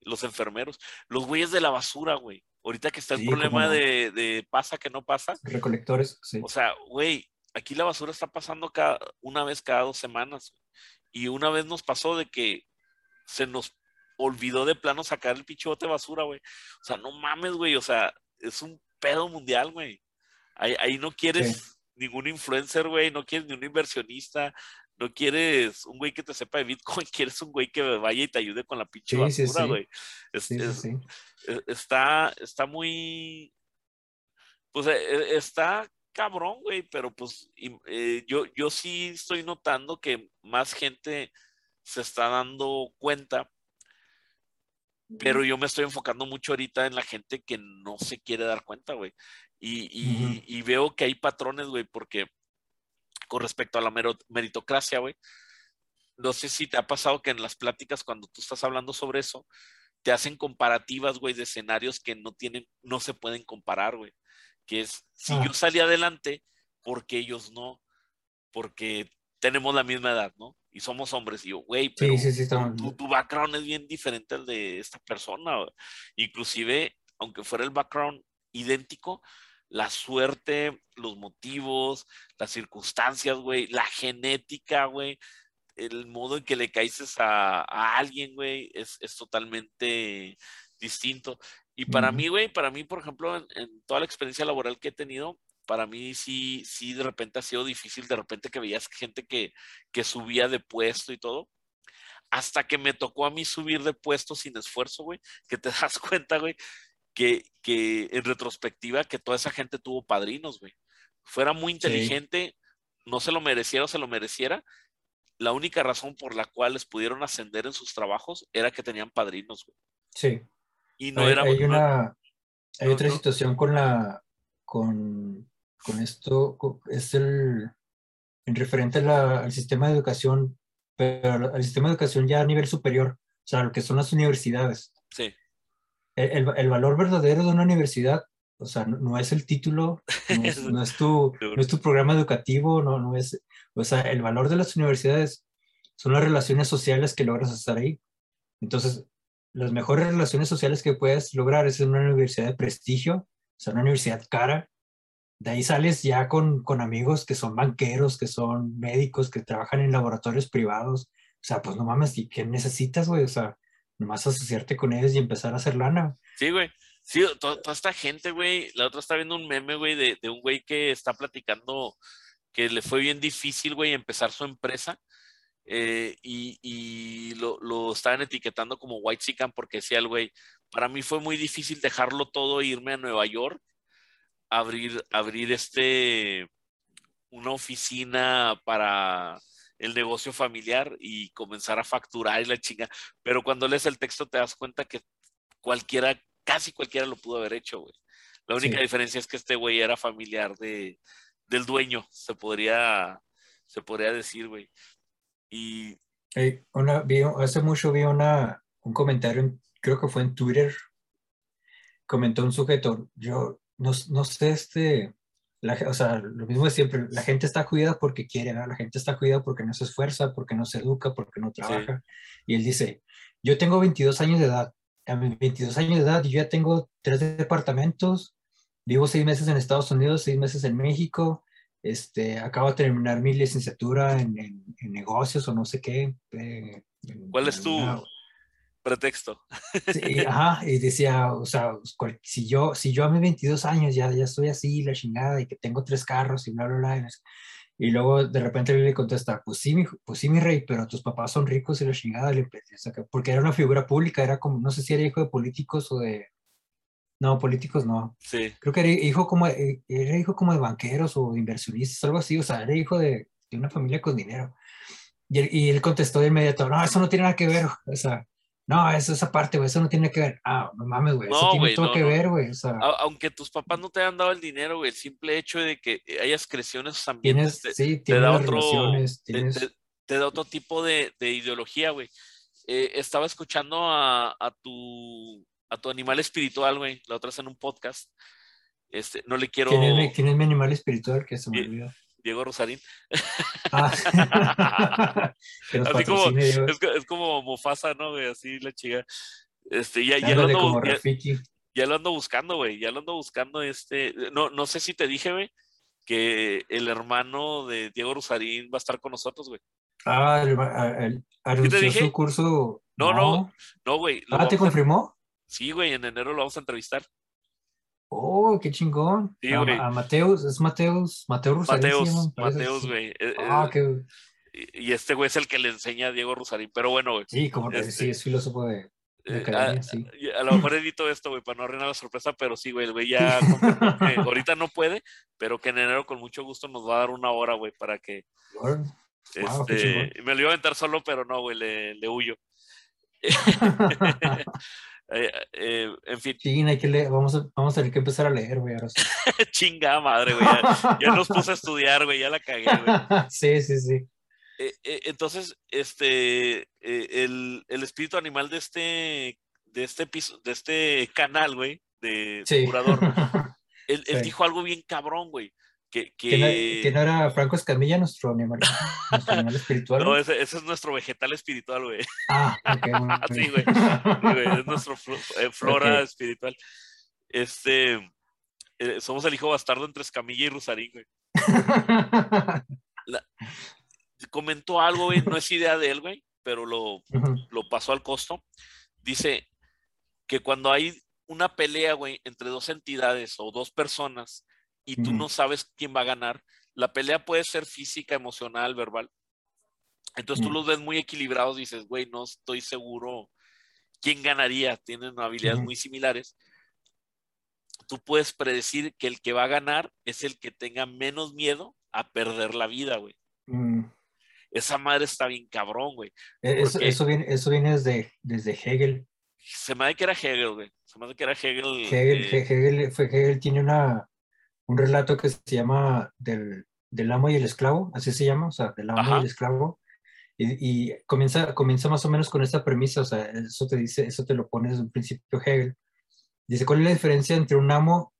los enfermeros. Los güeyes de la basura, güey. Ahorita que está el Sí, problema de, de pasa que no pasa. Recolectores, sí. O sea, güey, aquí la basura está pasando cada, una vez cada dos semanas. Y una vez nos pasó de que se nos olvidó de plano sacar el pinche bote de basura, güey. O sea, no mames, güey. O sea, es un pedo mundial, güey. Ahí, ahí no quieres ningún influencer, güey, no quieres ni un inversionista, no quieres un güey que te sepa de Bitcoin, (laughs) quieres un güey que vaya y te ayude con la pinche basura, güey. está, está muy, pues e, e, está cabrón, güey, pero pues eh, yo, yo sí estoy notando que más gente se está dando cuenta, pero yo me estoy enfocando mucho ahorita en la gente que no se quiere dar cuenta, güey. Y, y, veo que hay patrones, güey, porque con respecto a la meritocracia, güey, no sé si te ha pasado que en las pláticas cuando tú estás hablando sobre eso, te hacen comparativas, güey, de escenarios que no tienen, no se pueden comparar, güey que es, si yo ah. salí adelante, porque ellos no? Porque tenemos la misma edad, ¿no? Y somos hombres. Y yo, güey, pero tu, background es bien diferente al de esta persona. Inclusive, aunque fuera el background idéntico, la suerte, los motivos, las circunstancias, güey, la genética, güey, el modo en que le caíces a, alguien, güey, es, es, totalmente distinto. Y para mí, güey, para mí, por ejemplo, en, toda la experiencia laboral que he tenido, para mí sí, sí, de repente ha sido difícil, de repente que veías gente que, que subía de puesto y todo, hasta que me tocó a mí subir de puesto sin esfuerzo, güey, que te (laughs) das cuenta, güey, que, que en retrospectiva que toda esa gente tuvo padrinos, güey. Fuera muy inteligente, no se lo mereciera o se lo mereciera, la única razón por la cual les pudieron ascender en sus trabajos era que tenían padrinos, güey. Sí. Y no hay. Hay, una, hay otra situación con la. Con, con esto. es el. En referente al sistema de educación, pero al sistema de educación ya a nivel superior, o sea, lo que son las universidades. Sí. El, el, valor verdadero de una universidad, o sea, no, es el título, no es, (laughs) tu, no es tu programa educativo, no, no es, o sea, el valor de las universidades son las relaciones sociales que logras estar ahí. Entonces, las mejores relaciones sociales que puedes lograr es en una universidad de prestigio, o sea, una universidad cara. De ahí sales ya con, con amigos que son banqueros, que son médicos, que trabajan en laboratorios privados. O sea, pues no mames, ¿y qué necesitas, güey? O sea, nomás asociarte con ellos y empezar a hacer lana. Sí, güey. Sí, toda, esta gente, güey. La otra está viendo un meme, güey, de, de un güey que está platicando que le fue bien difícil, güey, empezar su empresa eh, y, lo, estaban etiquetando como White Sican porque decía el güey, para mí fue muy difícil dejarlo todo e irme a Nueva York, abrir, abrir este, una oficina para el negocio familiar y comenzar a facturar y la chinga. Pero cuando lees el texto te das cuenta que cualquiera, casi cualquiera lo pudo haber hecho, güey. La única diferencia es que este güey era familiar de, del dueño, se podría, se podría decir, güey. Y... una, hace mucho vi una, un comentario, creo que fue en Twitter, comentó un sujeto, yo no, no sé, este, la, o sea, lo mismo de siempre, la gente está cuidada porque quiere, la gente está cuidada porque no se esfuerza, porque no se educa, porque no trabaja. Y él dice, yo tengo 22 años de edad, a mis 22 años de edad yo ya tengo tres departamentos, vivo seis meses en Estados Unidos, seis meses en México, este, acabo de terminar mi licenciatura en, en, negocios o no sé qué. Eh, ¿Cuál es tu pretexto? Sí, (laughs) ajá, y decía, o sea, si yo, si yo a mis 22 años ya, ya estoy así, la chingada, y que tengo tres carros y bla, bla, bla, y luego de repente le contesta, pues sí, mi, pues sí, mi rey, pero tus papás son ricos y la chingada, le, porque era una figura pública, era como, no sé si era hijo de políticos o de, no, políticos no. Sí. Creo que era hijo como, eh, era hijo como de banqueros o inversionistas, algo así, o sea, era hijo de, de una familia con dinero. Y él, y él, contestó de inmediato, no, eso no tiene nada que ver, o sea, no, eso, esa parte, güey, eso no tiene que ver. Ah, no mames, güey, eso tiene todo que ver, güey, o sea. Aunque tus papás no te hayan dado el dinero, güey, el simple hecho de que hayas crecido en esos ambientes tienes, sí, te, da otro, tienes... te, da otro tipo de, de ideología, güey. Eh, estaba escuchando a, a, tu a tu animal espiritual, güey. La otra es en un podcast. Este, no le quiero. ¿Quién es, ¿quién es mi animal espiritual? Que se me olvidó. Diego Rosarín. Ah, (laughs) Así como, es, es, como Mufasa, ¿no, güey? Así la chica. Este, ya, ya, lo ando, ya, ya, lo ando buscando, güey. Ya lo ando buscando. Este, no, no sé si te dije, güey, que el hermano de Diego Rosarín va a estar con nosotros, güey. Ah, el, el, anunció su curso. No, no, no, güey. ah, ¿te confirmó? Sí, güey, en enero lo vamos a entrevistar. Oh, qué chingón. Sí, a, güey. a Mateus, es Mateus, Mateus Rusarín Mateus, Mateus, güey. Eh, Ah, eh, qué- y y este güey es el que le enseña a Diego Rosarín. Pero bueno, güey. sí, como que Este, sí, es filósofo de, de eh, academia, a, sí. y a lo mejor edito esto, güey, para no arruinar la sorpresa, pero sí, güey, el güey ya (laughs) que ahorita no puede, pero que en enero con mucho gusto nos va a dar una hora, güey, para que. Wow, qué este, me lo iba a aventar solo, pero no, güey, le, le huyo. (laughs) Eh, eh, en fin, hay que leer, vamos a, vamos a tener que empezar a leer, güey, ahora sí. (laughs) chingada madre, güey. Ya, ya nos puse a estudiar, güey, ya la cagué, güey. (laughs) sí, sí, sí. Eh, eh, entonces, este, eh, el, el espíritu animal de este, de este piso, de este canal, güey, de, curador, (laughs) él, él dijo algo bien cabrón, güey. Que, que, no era Franco Escamilla nuestro animal, nuestro animal espiritual. no, ese, ese es nuestro vegetal espiritual, güey. Ah, ok. muy (laughs) Sí, güey. Es nuestro eh, flora espiritual. Este, eh, somos el hijo bastardo entre Escamilla y Rusarín, güey. Comentó algo, güey, no es idea de él, güey, pero lo, lo pasó al costo. Dice que cuando hay una pelea, güey, entre dos entidades o dos personas y tú no sabes quién va a ganar, la pelea puede ser física, emocional, verbal. Entonces tú los ves muy equilibrados, dices, güey, no estoy seguro quién ganaría, tienen habilidades muy similares. Tú puedes predecir que el que va a ganar es el que tenga menos miedo a perder la vida, güey. mm. Esa madre está bien cabrón, güey. Eh, Eso, eso viene, eso viene desde, desde Hegel. Se me hace que era Hegel, güey. Se me hace que era Hegel. Hegel, eh, Hegel tiene una, un relato que se llama del, del amo y el esclavo, así se llama, o sea, del amo Ajá. y el esclavo. Y, y comienza, comienza más o menos con esta premisa, o sea, eso te dice, eso te lo pone desde un principio Hegel. Dice, ¿cuál es la diferencia entre un amo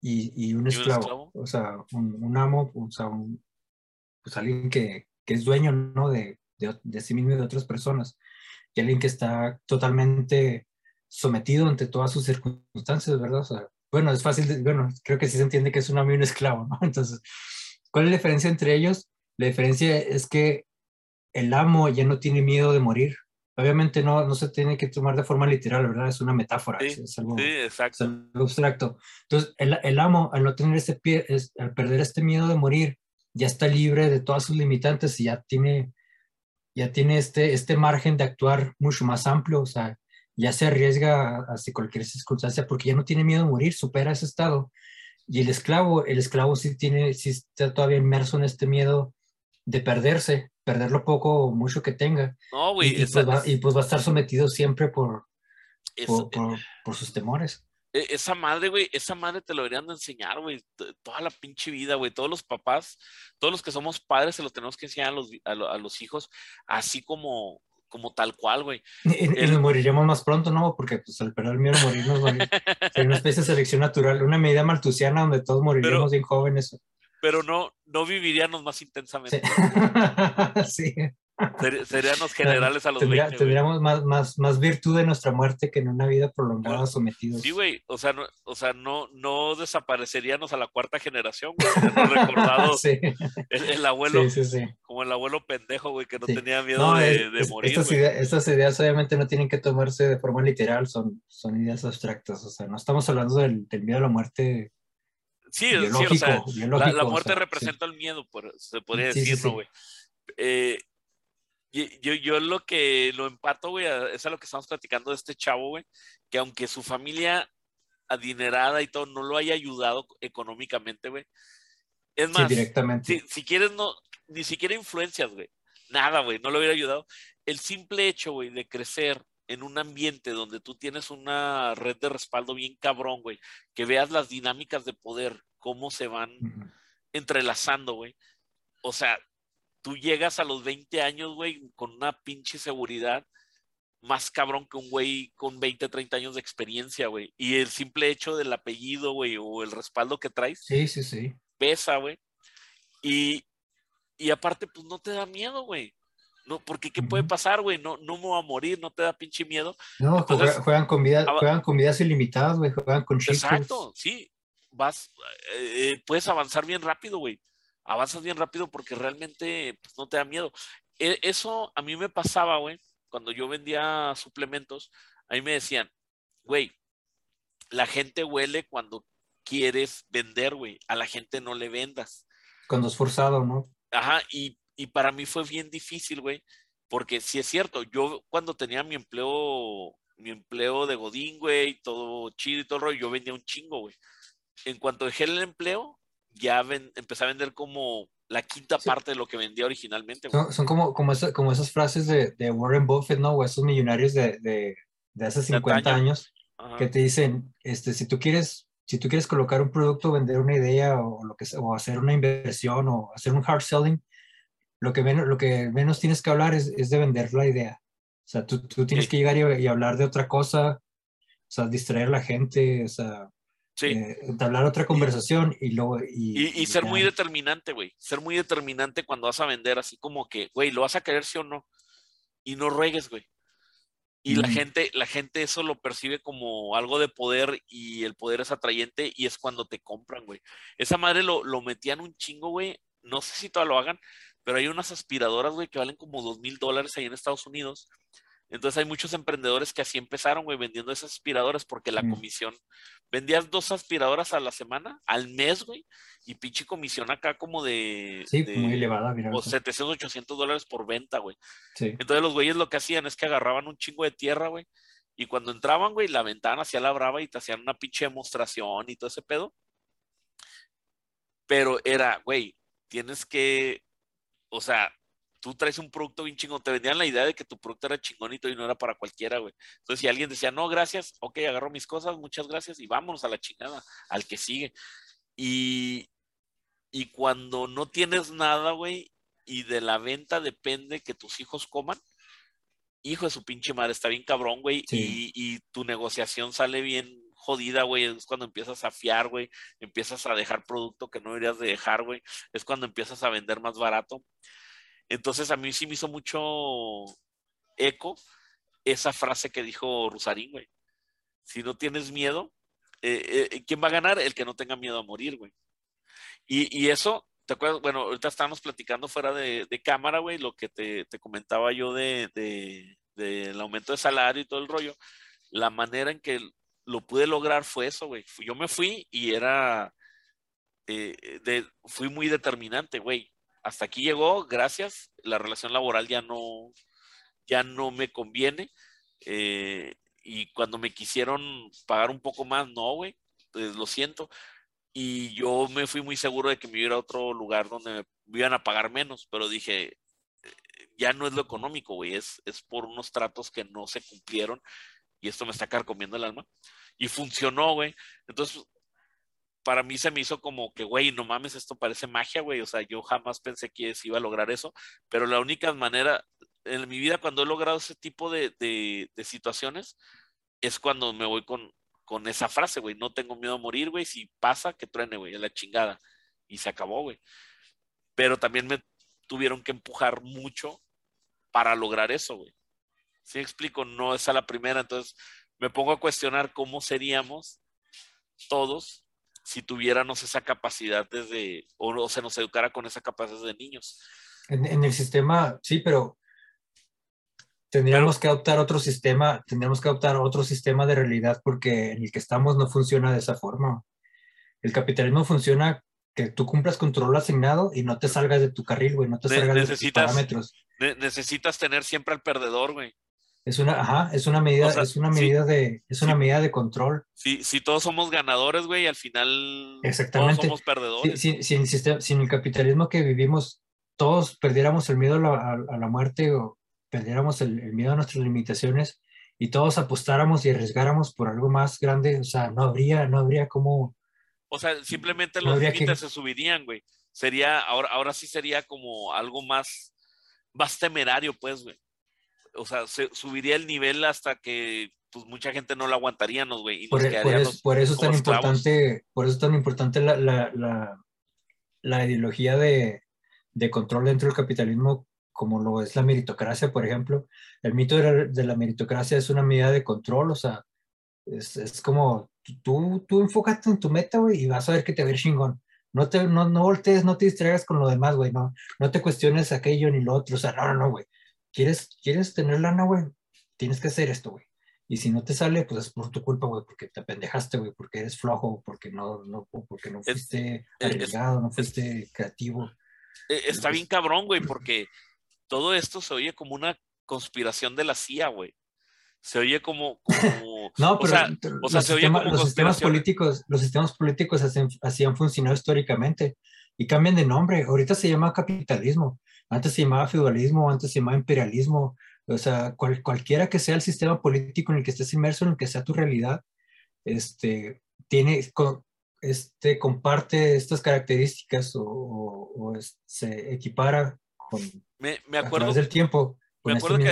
y, y un, esclavo? esclavo? O sea, un, un amo, o sea, un, pues alguien que, que es dueño, ¿no? De, de, de sí mismo y de otras personas. Y alguien que está totalmente sometido ante todas sus circunstancias, ¿verdad? O sea, bueno, es fácil, bueno, creo que sí se entiende que es un amo y un esclavo, ¿no? (laughs) Entonces, ¿cuál es la diferencia entre ellos? La diferencia es que el amo ya no tiene miedo de morir. Obviamente no, no se tiene que tomar de forma literal, ¿verdad? Es una metáfora, Sí, es, algo, Sí, es exacto. algo abstracto. Entonces, el, el amo, al no tener ese pie, es- al perder este miedo de morir, ya está libre de todas sus limitantes y ya tiene, ya tiene este, este margen de actuar mucho más amplio, o sea, ya se arriesga hacia cualquier circunstancia porque ya no tiene miedo de morir, supera ese estado. Y el esclavo, el esclavo sí tiene, sí está todavía inmerso en este miedo de perderse, perder lo poco o mucho que tenga. No, Y, güey. y esa- pues va, y pues va a estar sometido siempre por, esa- por, por- por sus temores. e- esa madre, güey, esa madre te lo deberían de enseñar, güey. Toda la pinche vida, güey. Todos los papás, todos los que somos padres, se los tenemos que enseñar a los, a a los hijos, así como, como tal cual, güey. Y, nos moriríamos más pronto, ¿no? Porque pues al perder el miedo a morir, nos morir- (laughs) sería una especie de selección natural, una medida maltusiana donde todos moriríamos bien jóvenes. Pero no, no viviríamos más Sí. intensamente. Sí. (laughs) Ser- seríamos generales a los Tendría- 20, güey. tendríamos más, más, más virtud de nuestra muerte que en una vida prolongada Bueno, sometidos. Sí, güey. O sea, no, o sea, no, no desapareceríamos a la cuarta generación, güey. Recordados. (laughs) Sí, El, el abuelo, sí, sí, sí. como el abuelo pendejo, güey, que no tenía miedo No, de, es- de es- morir, estas, ideas, estas ideas obviamente no tienen que tomarse de forma literal, son, son ideas abstractas. O sea, no estamos hablando del, del miedo a la muerte Sí, sí, o sea, la, biológico, la o muerte sea, sí. representa el miedo, por- se podría Sí, decir, sí. ¿no, güey? Eh, yo, yo lo que lo empato, güey, es a lo que estamos platicando de este chavo, güey, que aunque su familia adinerada y todo no lo haya ayudado económicamente, güey. Es Sí, más, directamente. si, si quieres, no, ni siquiera influencias, güey. Nada, güey, no le hubiera ayudado. El simple hecho, güey, de crecer en un ambiente donde tú tienes una red de respaldo bien cabrón, güey, que veas las dinámicas de poder, cómo se van entrelazando, güey. O sea, tú llegas a los 20 años, güey, con una pinche seguridad más cabrón que un güey con 20, 30 años de experiencia, güey. Y el simple hecho del apellido, güey, o el respaldo que traes, Sí, sí, sí. pesa, güey. Y, y aparte, pues no te da miedo, güey. No, porque ¿qué puede pasar, güey? No, no me voy a morir, no te da pinche miedo. No, Entonces, juega- juegan, con vida, ava- juegan con vidas ilimitadas, güey, juegan con cheat Exacto, sí. Vas, eh, eh, puedes avanzar bien rápido, güey. Avanzas bien rápido porque realmente pues, no te da miedo. E- eso a mí me pasaba, güey, cuando yo vendía suplementos. A mí me decían, güey, la gente huele cuando quieres vender, güey. A la gente no le vendas. Cuando es forzado, ¿no? Ajá, y, y para mí fue bien difícil, güey, porque sí es cierto, yo cuando tenía mi empleo, mi empleo de Godín, güey, todo chido y todo el rollo, yo vendía un chingo, güey. En cuanto dejé el empleo, ya ven, empecé a vender como la quinta Sí. parte de lo que vendía originalmente. Son, son como, como, esa- como esas frases de, de Warren Buffett, ¿no? O esos millonarios de, de, de hace 50 antaño. años que te dicen, este, si tú quieres, si tú quieres colocar un producto, vender una idea o lo que o hacer una inversión o hacer un hard selling, lo que menos, lo que menos tienes que hablar es, es de vender la idea. O sea, tú, tú tienes Sí. que llegar y, y hablar de otra cosa, o sea, distraer a la gente, o sea, Sí. eh, entablar otra conversación y luego... Y, Y, y ser muy determinante, güey. Ser muy determinante cuando vas a vender, así como que, güey, ¿lo vas a querer sí o no? Y no ruegues, güey. Y la gente, la gente eso lo percibe como algo de poder y el poder es atrayente y es cuando te compran, güey. Esa madre lo, lo metían un chingo, güey. No sé si todavía lo hagan, pero hay unas aspiradoras, güey, que valen como dos mil dólares ahí en Estados Unidos. Entonces hay muchos emprendedores que así empezaron, güey, vendiendo esas aspiradoras porque la comisión, vendías dos aspiradoras a la semana, al mes, güey, y pinche comisión acá como de, Sí, de muy elevada, mira. o 700, 800 dólares por venta, güey. Sí. Entonces los güeyes lo que hacían es que agarraban un chingo de tierra, güey, y cuando entraban, güey, la ventana hacia la brava y te hacían una pinche demostración y todo ese pedo. Pero era, güey, tienes que, o sea, tú traes un producto bien chingón, te vendían la idea de que tu producto era chingonito y no era para cualquiera, güey. Entonces si alguien decía, no, gracias, ok, agarro mis cosas, muchas gracias y vámonos a la chingada, al que sigue. Y, y cuando no tienes nada, güey, y de la venta depende que tus hijos coman, hijo de su pinche madre, está bien cabrón, güey, Sí. y, y tu negociación sale bien jodida, güey, es cuando empiezas a fiar, güey, empiezas a dejar producto que no deberías de dejar, güey, es cuando empiezas a vender más barato. Entonces a mí sí me hizo mucho eco esa frase que dijo Rusarín, güey. Si no tienes miedo, eh, eh, ¿quién va a ganar? El que no tenga miedo a morir, güey. Y, eso, ¿te acuerdas? Bueno, ahorita estábamos platicando fuera de, cámara, güey, lo que te, comentaba yo de, de- del aumento de salario y todo el rollo. La manera en que lo pude lograr fue eso, güey. Yo me fui y era, eh, fui muy determinante, güey. Hasta aquí llegó, gracias. La relación laboral ya no, ya no me conviene. Eh, y cuando me quisieron pagar un poco más, no, güey, pues lo siento. Y yo me fui muy seguro de que me iba a otro lugar donde me iban a pagar menos, pero dije, eh, ya no es lo económico, güey, es, es por unos tratos que no se cumplieron y esto me está carcomiendo el alma. Y funcionó, güey. Entonces, para mí se me hizo como que, güey, no mames, esto parece magia, güey. O sea, yo jamás pensé que iba a lograr eso, pero la única manera en mi vida cuando he logrado ese tipo de, de, de situaciones es cuando me voy con, con esa frase, güey. No tengo miedo a morir, güey. Si pasa, que truene, güey, a la chingada. Y se acabó, güey. Pero también me tuvieron que empujar mucho para lograr eso, güey. Si me explico, no es a la primera. Entonces me pongo a cuestionar cómo seríamos todos si tuviéramos esa capacidad desde, o, o se nos educara con esa capacidad de niños. En, en el sistema, sí, pero tendríamos que adoptar otro sistema, tendríamos que adoptar otro sistema de realidad porque en el que estamos no funciona de esa forma. El capitalismo funciona que tú cumplas con tu rol asignado y no te salgas de tu carril, güey, no te Ne- salgas de tus parámetros. Ne- necesitas tener siempre al perdedor, güey. Es una, ajá, es una medida, O sea, es una sí. medida de, es una Sí. medida de control. Si, si todos somos ganadores, güey, al final Exactamente. todos somos perdedores. si, si en el capitalismo que vivimos todos perdiéramos el miedo a la, a- a la muerte o perdiéramos el, el miedo a nuestras limitaciones y todos apostáramos y arriesgáramos por algo más grande, o sea, no habría, no habría como, O sea, simplemente No los que- límites se subirían, güey. Sería, ahora, ahora sí sería como algo más, más temerario, pues, güey. O sea, se subiría el nivel hasta que pues mucha gente no lo aguantaríamos, güey. Por, nos por por eso es tan importante, por eso es tan importante la, la, la, la ideología de, de control dentro del capitalismo como lo es la meritocracia, por ejemplo. El mito de la, de la meritocracia es una medida de control, o sea, es, es como tú, tú enfócate en tu meta, güey, y vas a ver que te va a ir chingón. No te, no, no voltees, no te distraigas con lo demás, güey, no, no te cuestiones aquello ni lo otro, o sea, no, no, no, güey. ¿Quieres, quieres tener lana, güey? Tienes que hacer esto, güey. Y si no te sale, pues es por tu culpa, güey, porque te pendejaste, güey, porque eres flojo, porque no, no, porque no fuiste arriesgado, no fuiste creativo. E, está bien cabrón, güey, porque todo esto se oye como una conspiración de la CIA, güey. Se oye como, (laughs) no, pero, o sea, se oye como los sistemas políticos, los sistemas políticos así han funcionado históricamente y cambian de nombre. Ahorita se llama capitalismo, antes se llamaba feudalismo, antes se llamaba imperialismo, o sea, cualquiera que sea el sistema político en el que estés inmerso, en el que sea tu realidad, este, tiene, este, comparte estas características o, se equipara con me, me acuerdo, a través del tiempo. me acuerdo, que,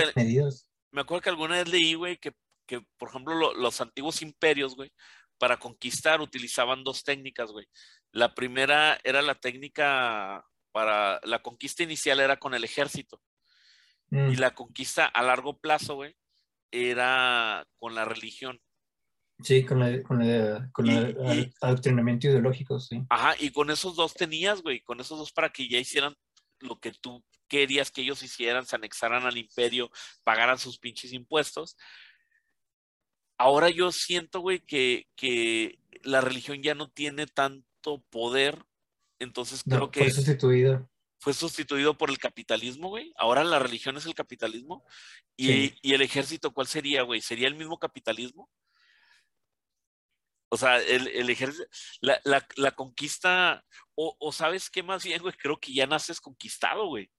me acuerdo que alguna vez leí, güey, que, que por ejemplo los antiguos imperios, güey, para conquistar utilizaban dos técnicas, güey. La primera era la técnica para la conquista inicial era con el ejército. Y mm. la conquista a largo plazo, güey, era con la religión. Sí, con, el con, adoctrinamiento ideológico, sí. Ajá, y con esos dos tenías, güey, con esos dos para que ya hicieran lo que tú querías que ellos hicieran, se anexaran al imperio, pagaran sus pinches impuestos. Ahora yo siento, güey, que, que la religión ya no tiene tanto poder, entonces creo que... Fue sustituida fue sustituido por el capitalismo, güey. Ahora la religión es el capitalismo. Y, el ejército, ¿cuál sería, güey? ¿Sería el mismo capitalismo? O sea, el, ejército, la, conquista, o, sabes qué más bien, güey, creo que ya naces conquistado, güey.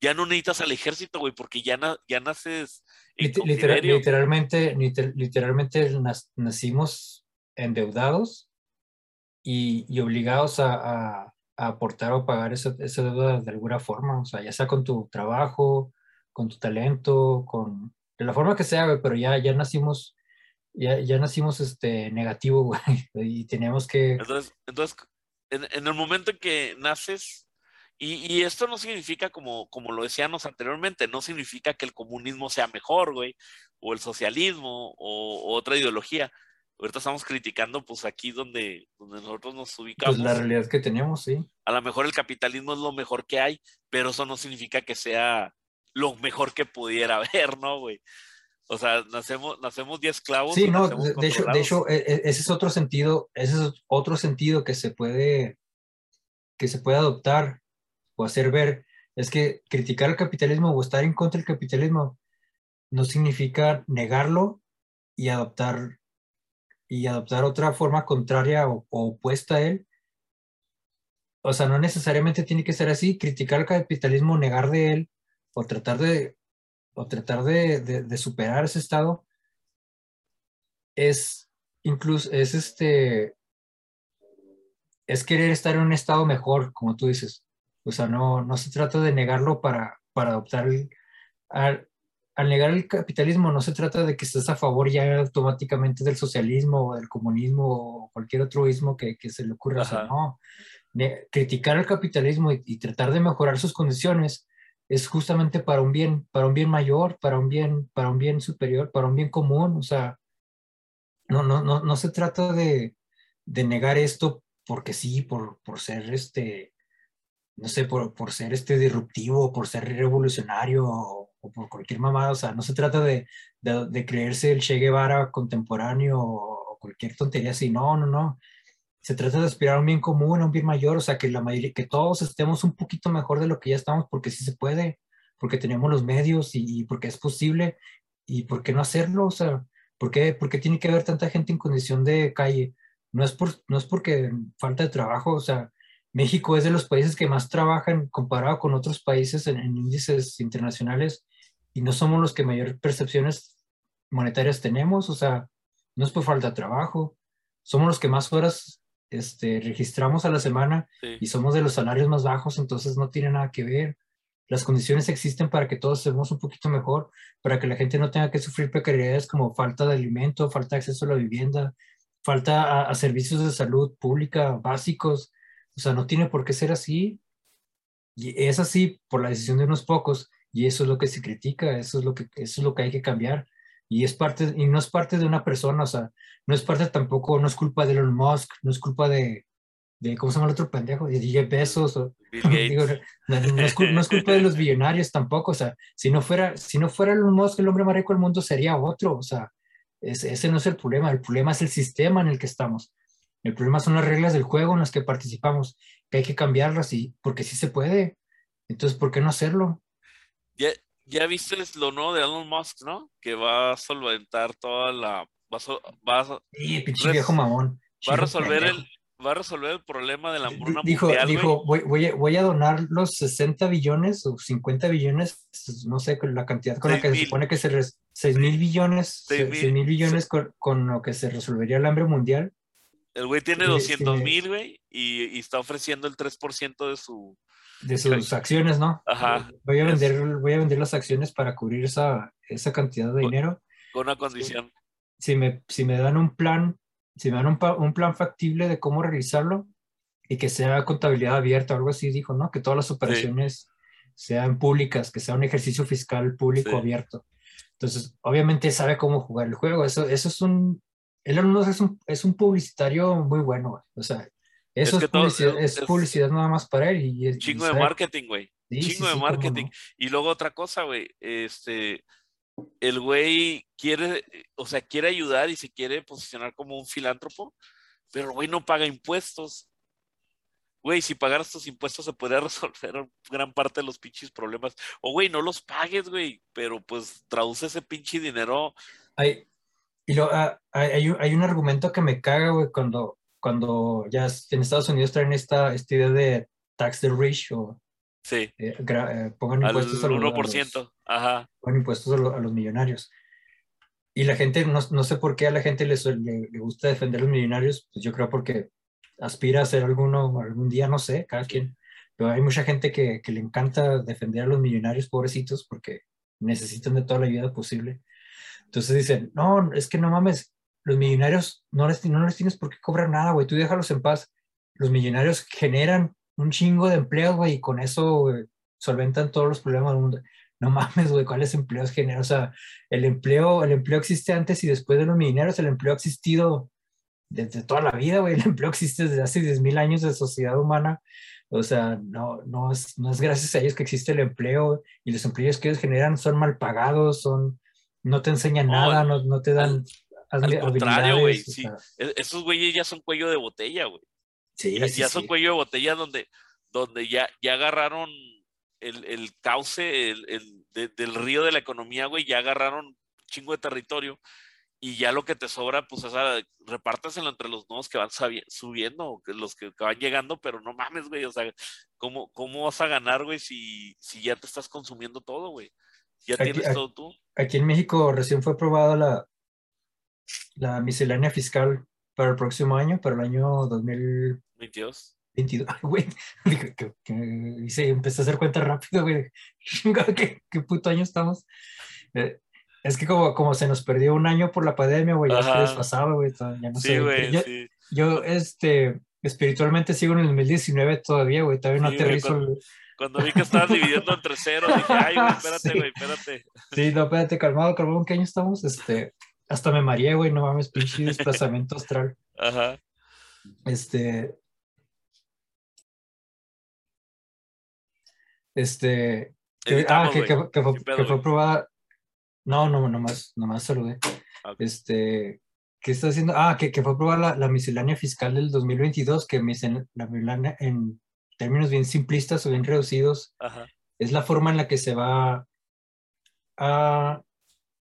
Ya no necesitas al ejército, güey, porque ya, ya naces... literalmente, literalmente nacimos endeudados y, obligados a aportar o pagar esa, esa, deuda de alguna forma, o sea, ya sea con tu trabajo, con tu talento, con de la forma que sea, pero ya, ya nacimos, ya, ya nacimos este, negativo, (laughs) güey, y tenemos que... Entonces, entonces en, el momento en que naces, y, y, esto no significa, como, como lo decíamos anteriormente, no significa que el comunismo sea mejor, güey, o el socialismo, o otra ideología, ahorita estamos criticando, pues aquí donde, donde nosotros nos ubicamos. Pues la realidad que tenemos, sí. A lo mejor el capitalismo es lo mejor que hay, pero eso no significa que sea lo mejor que pudiera (laughs) haber, ¿no, güey? O sea, nacemos, nacemos 10 esclavos. Sí, no, de, hecho, de hecho, e, e, ese es otro sentido, ese es otro sentido que se puede, que se puede adoptar o hacer ver. Es que criticar el capitalismo o estar en contra del capitalismo no significa negarlo y adoptar y adoptar otra forma contraria o, opuesta a él. O sea, no necesariamente tiene que ser así, criticar el capitalismo, negar de él, o tratar de, o tratar de, superar ese estado, es incluso, es este, es querer estar en un estado mejor, como tú dices. O sea, no, no se trata de negarlo para, para adoptar el, negar el capitalismo no se trata de que estés a favor ya automáticamente del socialismo o del comunismo o cualquier otro ismo que, se le ocurra. O sea, no. criticar el capitalismo y, tratar de mejorar sus condiciones es justamente para un bien, para un bien mayor, para un bien, para un bien superior, para un bien común. O sea, no, no, no, no se trata de, de negar esto porque sí, por, por ser este, no sé, por, por ser este disruptivo, por ser revolucionario o por cualquier mamada, o sea, no se trata de, de, creerse el Che Guevara contemporáneo o, cualquier tontería así, no, no, no. Se trata de aspirar a un bien común, a un bien mayor, o sea, que la mayoría, que todos estemos un poquito mejor de lo que ya estamos, porque sí se puede, porque tenemos los medios y, porque es posible, y por qué no hacerlo, o sea, ¿por qué, tiene que haber tanta gente en condición de calle? No es, por, no es porque falta de trabajo, o sea, México es de los países que más trabajan comparado con otros países en índices internacionales y no somos los que mayor percepciones monetarias tenemos, o sea, no es por falta de trabajo, somos los que más horas este, registramos a la semana y somos de los salarios más bajos, entonces no tiene nada que ver. Las condiciones existen para que todos estemos un poquito mejor, para que la gente no tenga que sufrir precariedades como falta de alimento, falta de acceso a la vivienda, falta a servicios de salud pública básicos. O sea, no tiene por qué ser así. Y es así por la decisión de unos pocos y eso es lo que se critica, eso es lo que, eso es lo que hay que cambiar. Y, es parte, y no es parte de una persona, o sea, no es parte tampoco, no es culpa de Elon Musk, no es culpa de, de ¿cómo se llama el otro pendejo? De 10 pesos. O, (laughs) digo, no, no es no es culpa de los billonarios tampoco, o sea, si no fuera, si no fuera Elon Musk el hombre más rico del mundo sería otro, o sea, es- ese no es el problema, el problema es el sistema en el que estamos. El problema son las reglas del juego en las que participamos, que hay que cambiarlas y porque sí se puede. Entonces, ¿por qué no hacerlo? Ya, ya viste lo nuevo de Elon Musk, ¿no? Que va a solventar toda la. Va a, va a, Sí, pinche viejo mamón. va a resolver pendejo. el. Va a resolver el problema de la hambruna Dijo, mundial, dijo voy, voy, a, voy a donar los 60 billones o 50 billones, no sé, la cantidad con la Seis que se mil. supone que se... res- 6 mil billones, Seis 6 mil. billones con, con lo que se resolvería el hambre mundial. El güey tiene Sí, 200 sí. mil, güey, y, y está ofreciendo el 3% de su. De sus acciones, ¿no? Ajá. Voy a Es- vender, voy a vender las acciones para cubrir esa, esa cantidad de dinero. Con una condición. Si me, si me dan un plan, si me dan un, plan factible de cómo realizarlo y que sea contabilidad abierta o algo así, dijo, ¿no? Que todas las operaciones sean públicas, que sea un ejercicio fiscal público Sí. abierto. Entonces, obviamente sabe cómo jugar el juego. Eso, eso es un, Elon Musk es un, es un publicitario muy bueno, güey. O sea, eso que es, publicidad, es- es es- publicidad nada más para él. Y, y Chingo de marketing, güey. sí, sí, chingo de sí, marketing. no. Y luego otra cosa, güey. Este. El güey quiere, o sea, quiere ayudar y se quiere posicionar como un filántropo, pero el güey no paga impuestos. Güey, si pagaras tus impuestos se podría (laughs) resolver gran parte de los pinches problemas. O, güey, no los pagues, güey, pero pues traduce ese pinche dinero. Hay, y lo, ah, hay, hay un, hay un argumento que me caga, güey, cuando, cuando ya en Estados Unidos traen esta, esta idea de tax the rich o Sí, eh, eh, pongan al impuestos a, los- a los- 1%. Ajá. pongan impuestos a, lo- a los millonarios. Y la gente, no, no sé por qué a la gente le, le, le gusta defender a los millonarios, pues yo creo porque aspira a ser alguno algún día, no sé, cada quien. Pero hay mucha gente que, que le encanta defender a los millonarios pobrecitos porque necesitan de toda la ayuda posible. Entonces dicen, no, es que no mames, los millonarios no les, no les tienes por qué cobrar nada, güey, tú déjalos en paz. Los millonarios generan un chingo de empleos, güey, y con eso güey, solventan todos los problemas del mundo. No mames, güey, ¿cuáles empleos generan? O sea, el empleo, el empleo existe antes y después de los millonarios, el empleo ha existido desde toda la vida, güey, (laughs) el empleo existe desde hace 10.000 años de sociedad humana. O sea, no, no, es, no es gracias a ellos que existe el empleo y los empleos que ellos generan son mal pagados, son, no te enseñan nada, no, no te dan Al contrario, güey. Sí. E- Esos güeyes ya son cuello de botella, güey. sí, ya, sí, ya son cuello de botella donde, donde ya, ya agarraron el, el cauce el, el- de- del río de la economía, güey, ya agarraron chingo de territorio y ya lo que te sobra, pues, o sea, repártaselo entre los nuevos que van subiendo, los que, que van llegando, pero no mames, güey, o sea, ¿cómo, cómo vas a ganar, güey, si, si ya te estás consumiendo todo, güey? Ya Aquí- tienes aquí- todo tú. Aquí en México recién fue aprobada la, la miscelánea fiscal para el próximo año, para el año 2022. 22. Ay, güey, (laughs) dije que, que empecé a hacer cuenta rápido, güey. (laughs) ¿Qué, qué puto año estamos? Eh, es que como, como se nos perdió un año por la pandemia, güey, ya Ajá. desfasado, güey. to- Ya no Sí, sé. güey, yo, sí. yo, este, espiritualmente sigo en el 2019 todavía, güey. Todavía no Sí, güey, aterrizo. cuando- Cuando vi que estabas dividiendo entre cero, dije, ay, güey, (laughs) espérate, Sí. güey, espérate. Sí, no, espérate, calmado, calmado. ¿En qué año estamos? Este, hasta me mareé, güey. No mames, pinche (laughs) desplazamiento astral. Ajá. Este. Este. que- ah, que, que, que fue, pedo, que fue güey. aprobada. No, no, nomás, nomás saludé. Ah, ok. Este. ¿Qué está haciendo? Ah, que, que fue aprobada la, la miscelánea fiscal del 2022, que miscel- la miscelánea, en términos bien simplistas o bien reducidos, Ajá. es la forma en la que se va a,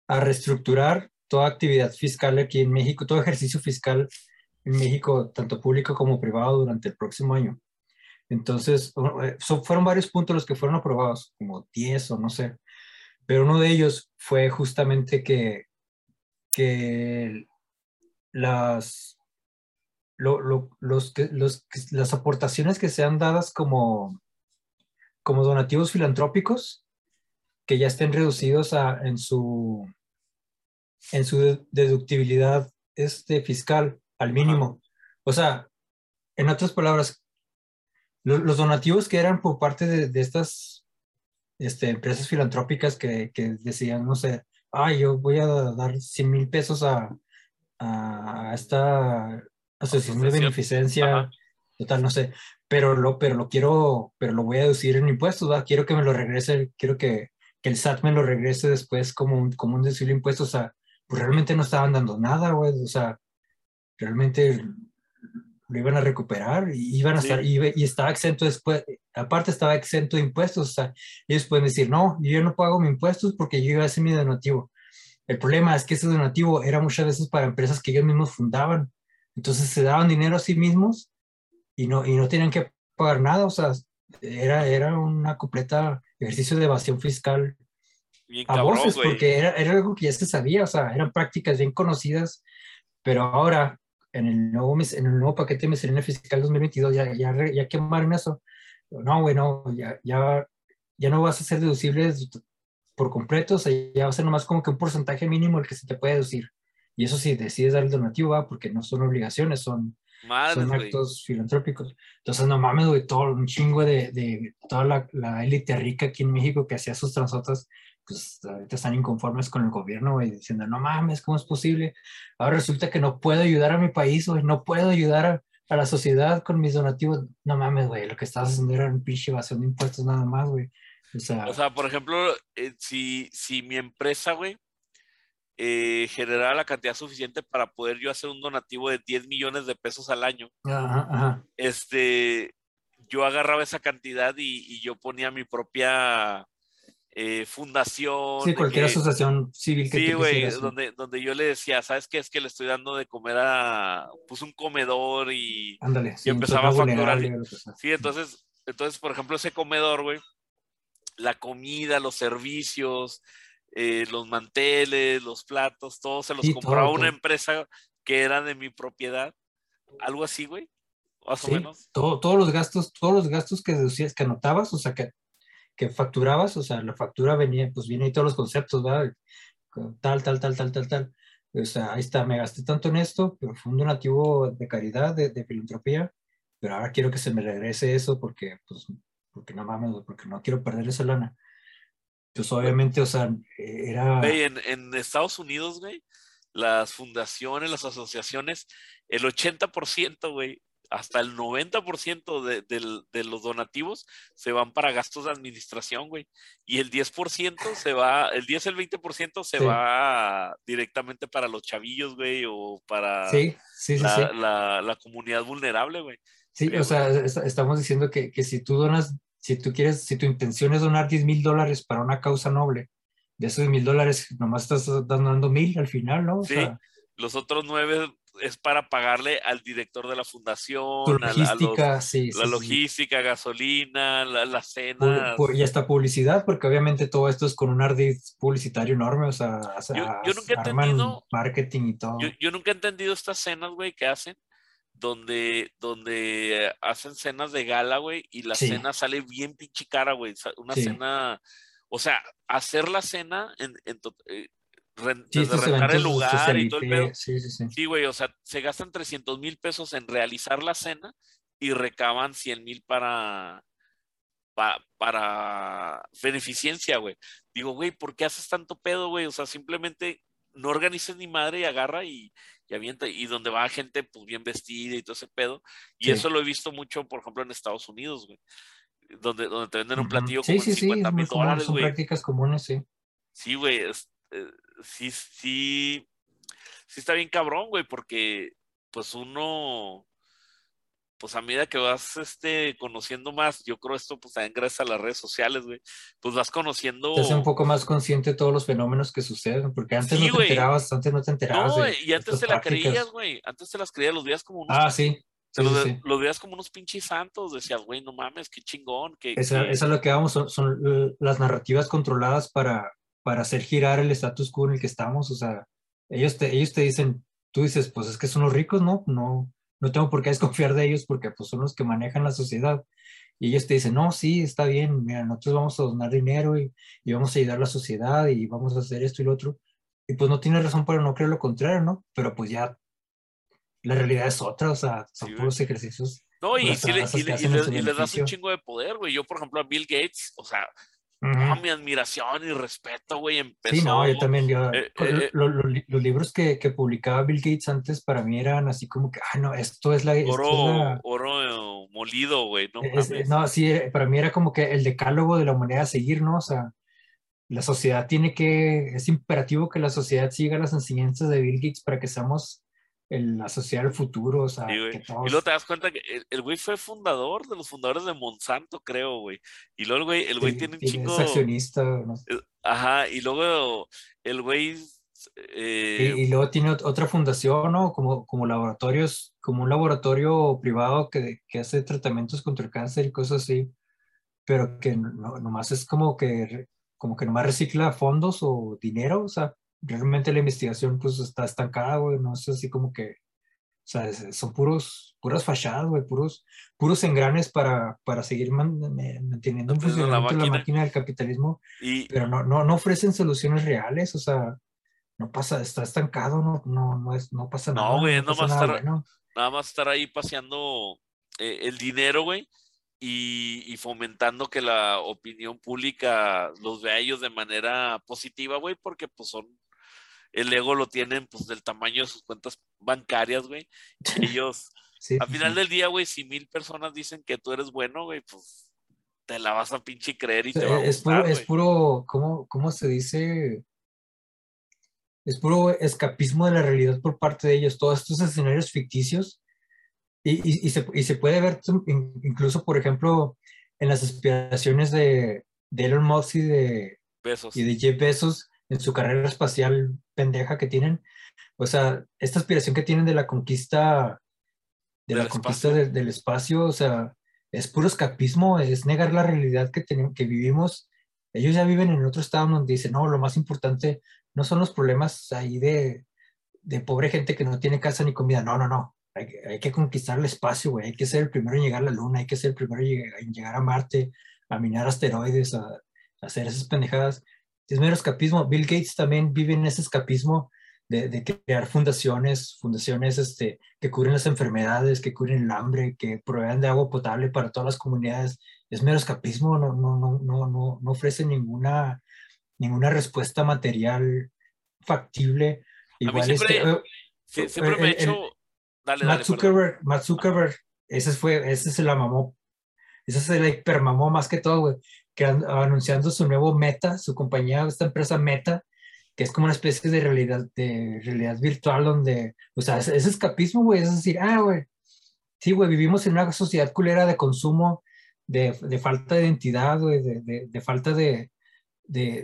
a reestructurar toda actividad fiscal aquí en México, todo ejercicio fiscal en México, tanto público como privado, durante el próximo año. Entonces, eh, son- fueron varios puntos los que fueron aprobados, como 10 o no sé, pero uno de ellos fue justamente que, que las, lo- lo- los, los, las aportaciones que sean dadas como, como donativos filantrópicos, que ya estén reducidos a, en su, en su de- deductibilidad este, fiscal al mínimo. O sea, en otras palabras, lo- los donativos que eran por parte de, de estas este, empresas filantrópicas que, que decían, no sé, ah, yo voy a dar 100 mil pesos a, a esta asociación de beneficencia Ajá. total, no sé, pero lo, pero lo quiero, pero lo voy a deducir en impuestos, ¿va? Quiero que me lo regrese, quiero que, que el SAT me lo regrese después como un, como un deducible impuesto, o sea, pues realmente no estaban dando nada, güey, o sea, realmente lo iban a recuperar y iban a estar, y, y, estaba exento después, aparte estaba exento de impuestos, o sea, ellos pueden decir, no, yo no pago mis impuestos porque yo iba a hacer mi donativo. El problema es que ese donativo era muchas veces para empresas que ellos mismos fundaban, entonces se daban dinero a sí mismos y no, y no tenían que pagar nada, o sea, era, era una completa ejercicio de evasión fiscal a voces, porque era, era algo que ya se sabía, o sea, eran prácticas bien conocidas, pero ahora en el nuevo, en el nuevo paquete de miscelánea fiscal 2022 ya, ya, ya quemaron eso. No, bueno, ya, ya, ya no vas a ser deducible por completo, o sea, ya va a ser nomás como que un porcentaje mínimo el que se te puede deducir. Y eso sí, decides dar el donativo, ¿va? porque no son obligaciones, son, son actos filantrópicos. Entonces, no mames, güey, todo un chingo de, de toda la, la élite rica aquí en México que hacía sus transotas pues ahorita están inconformes con el gobierno, y diciendo, no mames, ¿cómo es posible? Ahora resulta que no puedo ayudar a mi país, güey, no puedo ayudar a, la sociedad con mis donativos. No mames, güey, lo que estás haciendo era un pinche evasión de impuestos nada más, güey. O sea, o sea por ejemplo, eh, si, si mi empresa, güey, eh, generara la cantidad suficiente para poder yo hacer un donativo de 10 millones de pesos al año, este, yo agarraba esa cantidad y, y yo ponía mi propia eh, fundación. Sí, cualquier asociación civil que Sí, güey, donde, donde yo le decía, ¿sabes qué? Es que le estoy dando de comer a, pues, un comedor y, Ándale, y empezaba a facturar. Sí, entonces, entonces, por ejemplo, ese comedor, güey, la comida, los servicios, eh, los manteles, los platos, todo se los compraba una empresa que era de mi propiedad. Algo así, güey. Más o menos. todos los gastos, todos los gastos que deducías, que anotabas, o sea, que que facturabas, o sea, la factura venía, pues viene ahí todos los conceptos, ¿verdad? Tal, tal, tal, tal, tal, tal. O sea, ahí está, me gasté tanto en esto, pero fue un donativo de caridad, de, filantropía, pero ahora quiero que se me regrese eso porque, pues, porque no mames, porque no quiero perder esa lana. Pues obviamente, o sea, era... en, en Estados Unidos, güey, las fundaciones, las asociaciones, el 80%, güey, hasta el 90% de, de, los donativos se van para gastos de administración, güey. Y el 10% se va, el 10, el 20% se va directamente para los chavillos, güey, o para la, la, comunidad vulnerable, güey. Sí, o sea, estamos diciendo que, que, si tú donas, si tú quieres, si tu intención es donar 10 mil dólares para una causa noble, de esos mil dólares nomás estás donando mil al final, ¿no? sí, los otros nueve es para pagarle al director de la fundación, logística, la logística, gasolina, la, cena. y hasta publicidad, porque obviamente todo esto es con un ardiz publicitario enorme, o sea, yo, nunca he entendido marketing y todo. Yo, nunca he entendido estas cenas, güey, que hacen, donde, donde hacen cenas de gala, güey, y la cena sale bien pinche cara, güey, una cena, o sea, hacer la cena en, en, eh, rentar el lugar y todo el pedo. Sí, sí, sí. güey, o sea, se gastan 300 mil pesos en realizar la cena y recaban 100 mil para, para, beneficencia, güey. Digo, güey, ¿por qué haces tanto pedo, güey? O sea, simplemente no organices ni madre y agarra y, y avienta. Y donde va gente, pues bien vestida y todo ese pedo. Y eso lo he visto mucho, por ejemplo, en Estados Unidos, güey. Donde, donde te venden un platillo como 50 mil dólares, güey. Son prácticas comunes, sí. Sí, güey. Eh, sí, sí, sí está bien cabrón, güey, porque pues uno, pues a medida que vas este, conociendo más, yo creo esto pues también gracias a las redes sociales, güey, pues vas conociendo... Te hace un poco más consciente de todos los fenómenos que suceden, porque antes no te enterabas, antes no te enterabas. No, y antes te la creías, güey, antes te las creías, los días como unos... Ah, sí. los, veías como unos pinches santos, decías, güey, no mames, qué chingón. Que, Esa, es lo que vamos, son, son las narrativas controladas para, para hacer girar el status quo en el que estamos. O sea, ellos te, ellos te dicen, tú dices, pues es que son los ricos, ¿no? No, no tengo por qué (laughs) desconfiar de ellos porque pues son los que manejan la sociedad. Y ellos te dicen, no, sí, está bien, mira, nosotros vamos a donar dinero y, y vamos a ayudar a la sociedad y vamos a hacer esto y lo otro. Y pues no tiene razón para no creer lo contrario, ¿no? Pero pues ya la realidad es otra, o sea, son puros ejercicios. No, y, si le, y, y, les das un chingo de poder, güey. Yo, por ejemplo, a Bill Gates, o sea, mi admiración y respeto, güey, empezó. Sí, no, yo también, yo, eh, eh, los libros que, que, publicaba Bill Gates antes para mí eran así como que, ah, no, esto es la... Oro, oro, molido, güey. No, Es- no, sí, eh, para mí era como que el decálogo de la humanidad a seguir, ¿no? O sea, la sociedad tiene que, es imperativo que la sociedad siga las enseñanzas de Bill Gates para que seamos el- la sociedad del futuro, o sea, Sí, que Y todos... luego te das cuenta que el- el güey fue fundador de los fundadores de Monsanto, creo, güey. Y luego el güey, el güey sí, tiene un chingo. es accionista, ¿no? Ajá, y luego el güey. Y, eh, y luego tiene ot- otra fundación, ¿no? Como, como laboratorios, como un laboratorio privado que, que hace tratamientos contra el cáncer y cosas así, pero que no, nomás es como que, como que nomás recicla fondos o dinero, o sea, realmente la investigación pues está estancada, güey, no es así como que, o sea, son puros, puras fachadas, güey, puros, puros engranes para, para seguir man- manteniendo la funcionamiento la máquina. del capitalismo y, pero no, no, no ofrecen soluciones reales, o sea, no pasa, está estancado, no, no, no, es, no pasa No, nada. güey, no nada bueno. nada más estar ahí paseando eh, el dinero, güey, y, y fomentando que la opinión pública los vea a ellos de manera positiva, güey, porque pues son, el ego lo tienen pues del tamaño de sus cuentas bancarias, güey, (laughs) ellos, Sí, al sí, final sí. del día, güey, si mil personas dicen que tú eres bueno, güey, pues te la vas a pinche creer y te va a es puro, es puro, ¿cómo, cómo se dice? Es puro escapismo de la realidad por parte de ellos, todos estos escenarios ficticios. Y, y, y se, y se puede ver incluso, por ejemplo, en las aspiraciones de, de Elon Musk y de, Besos. y de Jeff Bezos en su carrera espacial pendeja que tienen. O sea, esta aspiración que tienen de la conquista, de Del la conquista espacio. del- del espacio, o sea, es puro escapismo, es negar la realidad que, tenemos, que vivimos. Ellos ya viven en otro estado donde dicen, no, lo más importante no son los problemas ahí de, de pobre gente que no tiene casa ni comida. No, no, no. Hay, que- hay que conquistar el espacio, güey. Hay que ser el primero en llegar a la luna, hay que ser el primero en llegar, en llegar a Marte, a minar asteroides, a, a hacer esas pendejadas. Es mero escapismo. Bill Gates también vive en ese escapismo de, de crear fundaciones, fundaciones este, que cubren las enfermedades, que cubren el hambre, que provean de agua potable para todas las comunidades. Es mero escapismo, no, no, no, no, no, no ofrece ninguna, ninguna respuesta material factible. Igual siempre- este, Sí, siempre me he hecho. Dale. Matt. Zuckerberg, Matt Zuckerberg, ese fue, ese se la mamó, ese se la hipermamó más que todo, güey, que an- anunciando su nuevo Meta, su compañía, esta empresa Meta, que es como una especie de realidad, de realidad virtual donde, o sea, es, es escapismo, güey, es decir, ah, güey, sí, güey, vivimos en una sociedad culera de consumo, de, de falta de identidad, güey, de, de- de falta de,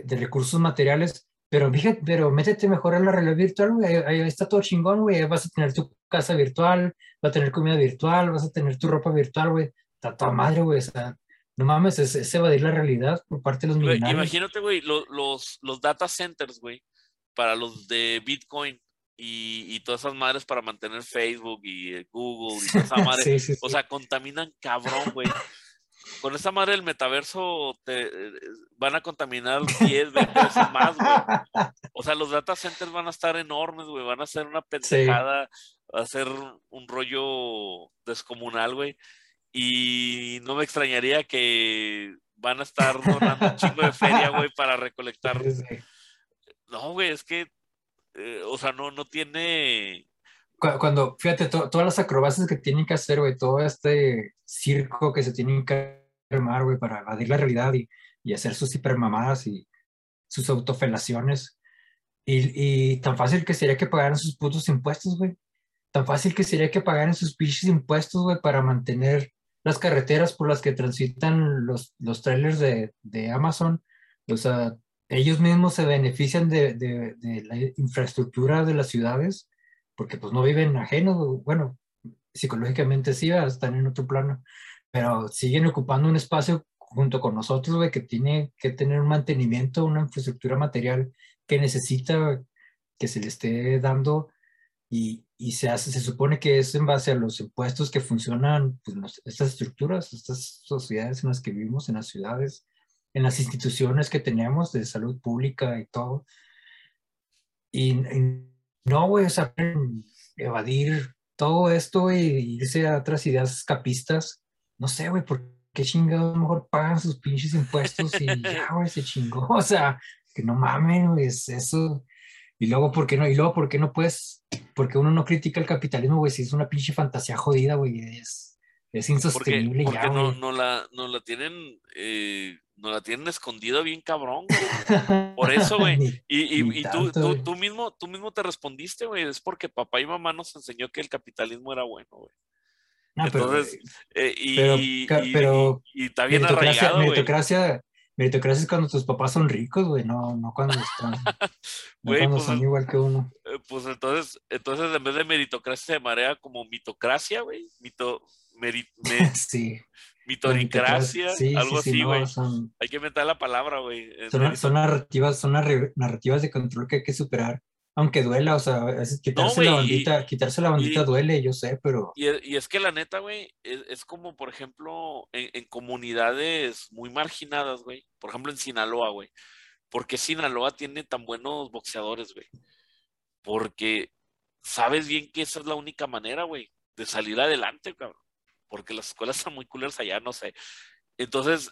recursos materiales, pero fíjate, pero métete mejor a la realidad virtual, güey, ahí, ahí está todo chingón, güey, vas a tener tu casa virtual, vas a tener comida virtual, vas a tener tu ropa virtual, güey, está toda madre, güey, o sea, no mames, es, es evadir la realidad por parte de los Güey, millonarios. imagínate, güey, lo- los, los data centers, güey, para los de Bitcoin y, y todas esas madres para mantener Facebook y eh, Google y toda esa (laughs) madre. Sí, sí, sí. O sea, contaminan cabrón, güey. Con esa madre del metaverso te, eh, van a contaminar (laughs) 10, 20 veces más, güey. O sea, los data centers van a estar enormes, güey. Van a ser una pendejada, va a ser un rollo descomunal, güey. Y no me extrañaría que van a estar donando un chingo de feria, güey, para recolectar. No, güey, es que, eh, o sea, no, no tiene. Cu- Cuando, fíjate, to- todas las acrobacias que tienen que hacer, güey, todo este circo que se tienen que armar, güey, para evadir la realidad y, y hacer sus hipermamadas y sus autofelaciones. Y, y tan fácil que sería que pagaran sus putos impuestos, güey. Tan fácil que sería que pagaran sus pinches impuestos, güey, para mantener las carreteras por las que transitan los, los trailers de, de Amazon. O sea, ellos mismos se benefician de, de- la infraestructura de las ciudades porque pues no viven ajenos, bueno, psicológicamente sí, ¿verdad? están en otro plano, pero siguen ocupando un espacio junto con nosotros, güey, que tiene que tener un mantenimiento, una infraestructura material que necesita que se le esté dando y, y se hace, se supone que es en base a los impuestos que funcionan pues, nos- estas estructuras, estas sociedades en las que vivimos, en las ciudades, en las instituciones que tenemos de salud pública y todo. Y, y no, güey, o sea, evadir todo esto y irse a otras ideas escapistas. No sé, güey, ¿por qué chingados a lo mejor pagan sus pinches impuestos y (laughs) ya, güey, se chingó? O sea, que no mamen, güey, es eso. Y luego, ¿por qué no? Y luego, ¿por qué no puedes? Porque uno no critica el capitalismo, güey, si es una pinche fantasía jodida, güey, es, Es insostenible porque ya, no, no la, no la tienen, eh, no la tienen escondida bien cabrón, güey. (laughs) Por eso, güey. Ni- Y, y- tú, tanto, tú, tú mismo, tú mismo te respondiste, güey. Es porque papá y mamá nos enseñó que el capitalismo era bueno, güey. no, pero, Entonces, eh, y, pero, y- ca- y- pero y- está bien meritocracia, arraigado, meritocracia, meritocracia es cuando tus papás son ricos, güey, no, no cuando están, (laughs) no Güey, cuando pues, son igual que uno. Eh, Pues entonces, entonces en vez de meritocracia se marea como mitocracia, güey. Mito, meri- me- (laughs) Sí. mitoricracia, Sí, algo sí, sí, así, no, güey. son, Hay que inventar la palabra, güey. Son, narrativas, son narrativas de control que hay que superar, aunque duela, o sea, a veces quitarse la y- bandita, quitarse la bandita y- duele, yo sé, pero Y, e- y es que la neta, güey, es, es como, por ejemplo, en, en comunidades muy marginadas, güey. Por ejemplo, en Sinaloa, güey. ¿Por qué Sinaloa tiene tan buenos boxeadores, güey? Porque sabes bien que esa es la única manera, güey, de salir adelante, cabrón. Porque las escuelas (laughs) están muy culeras allá, no sé. Entonces,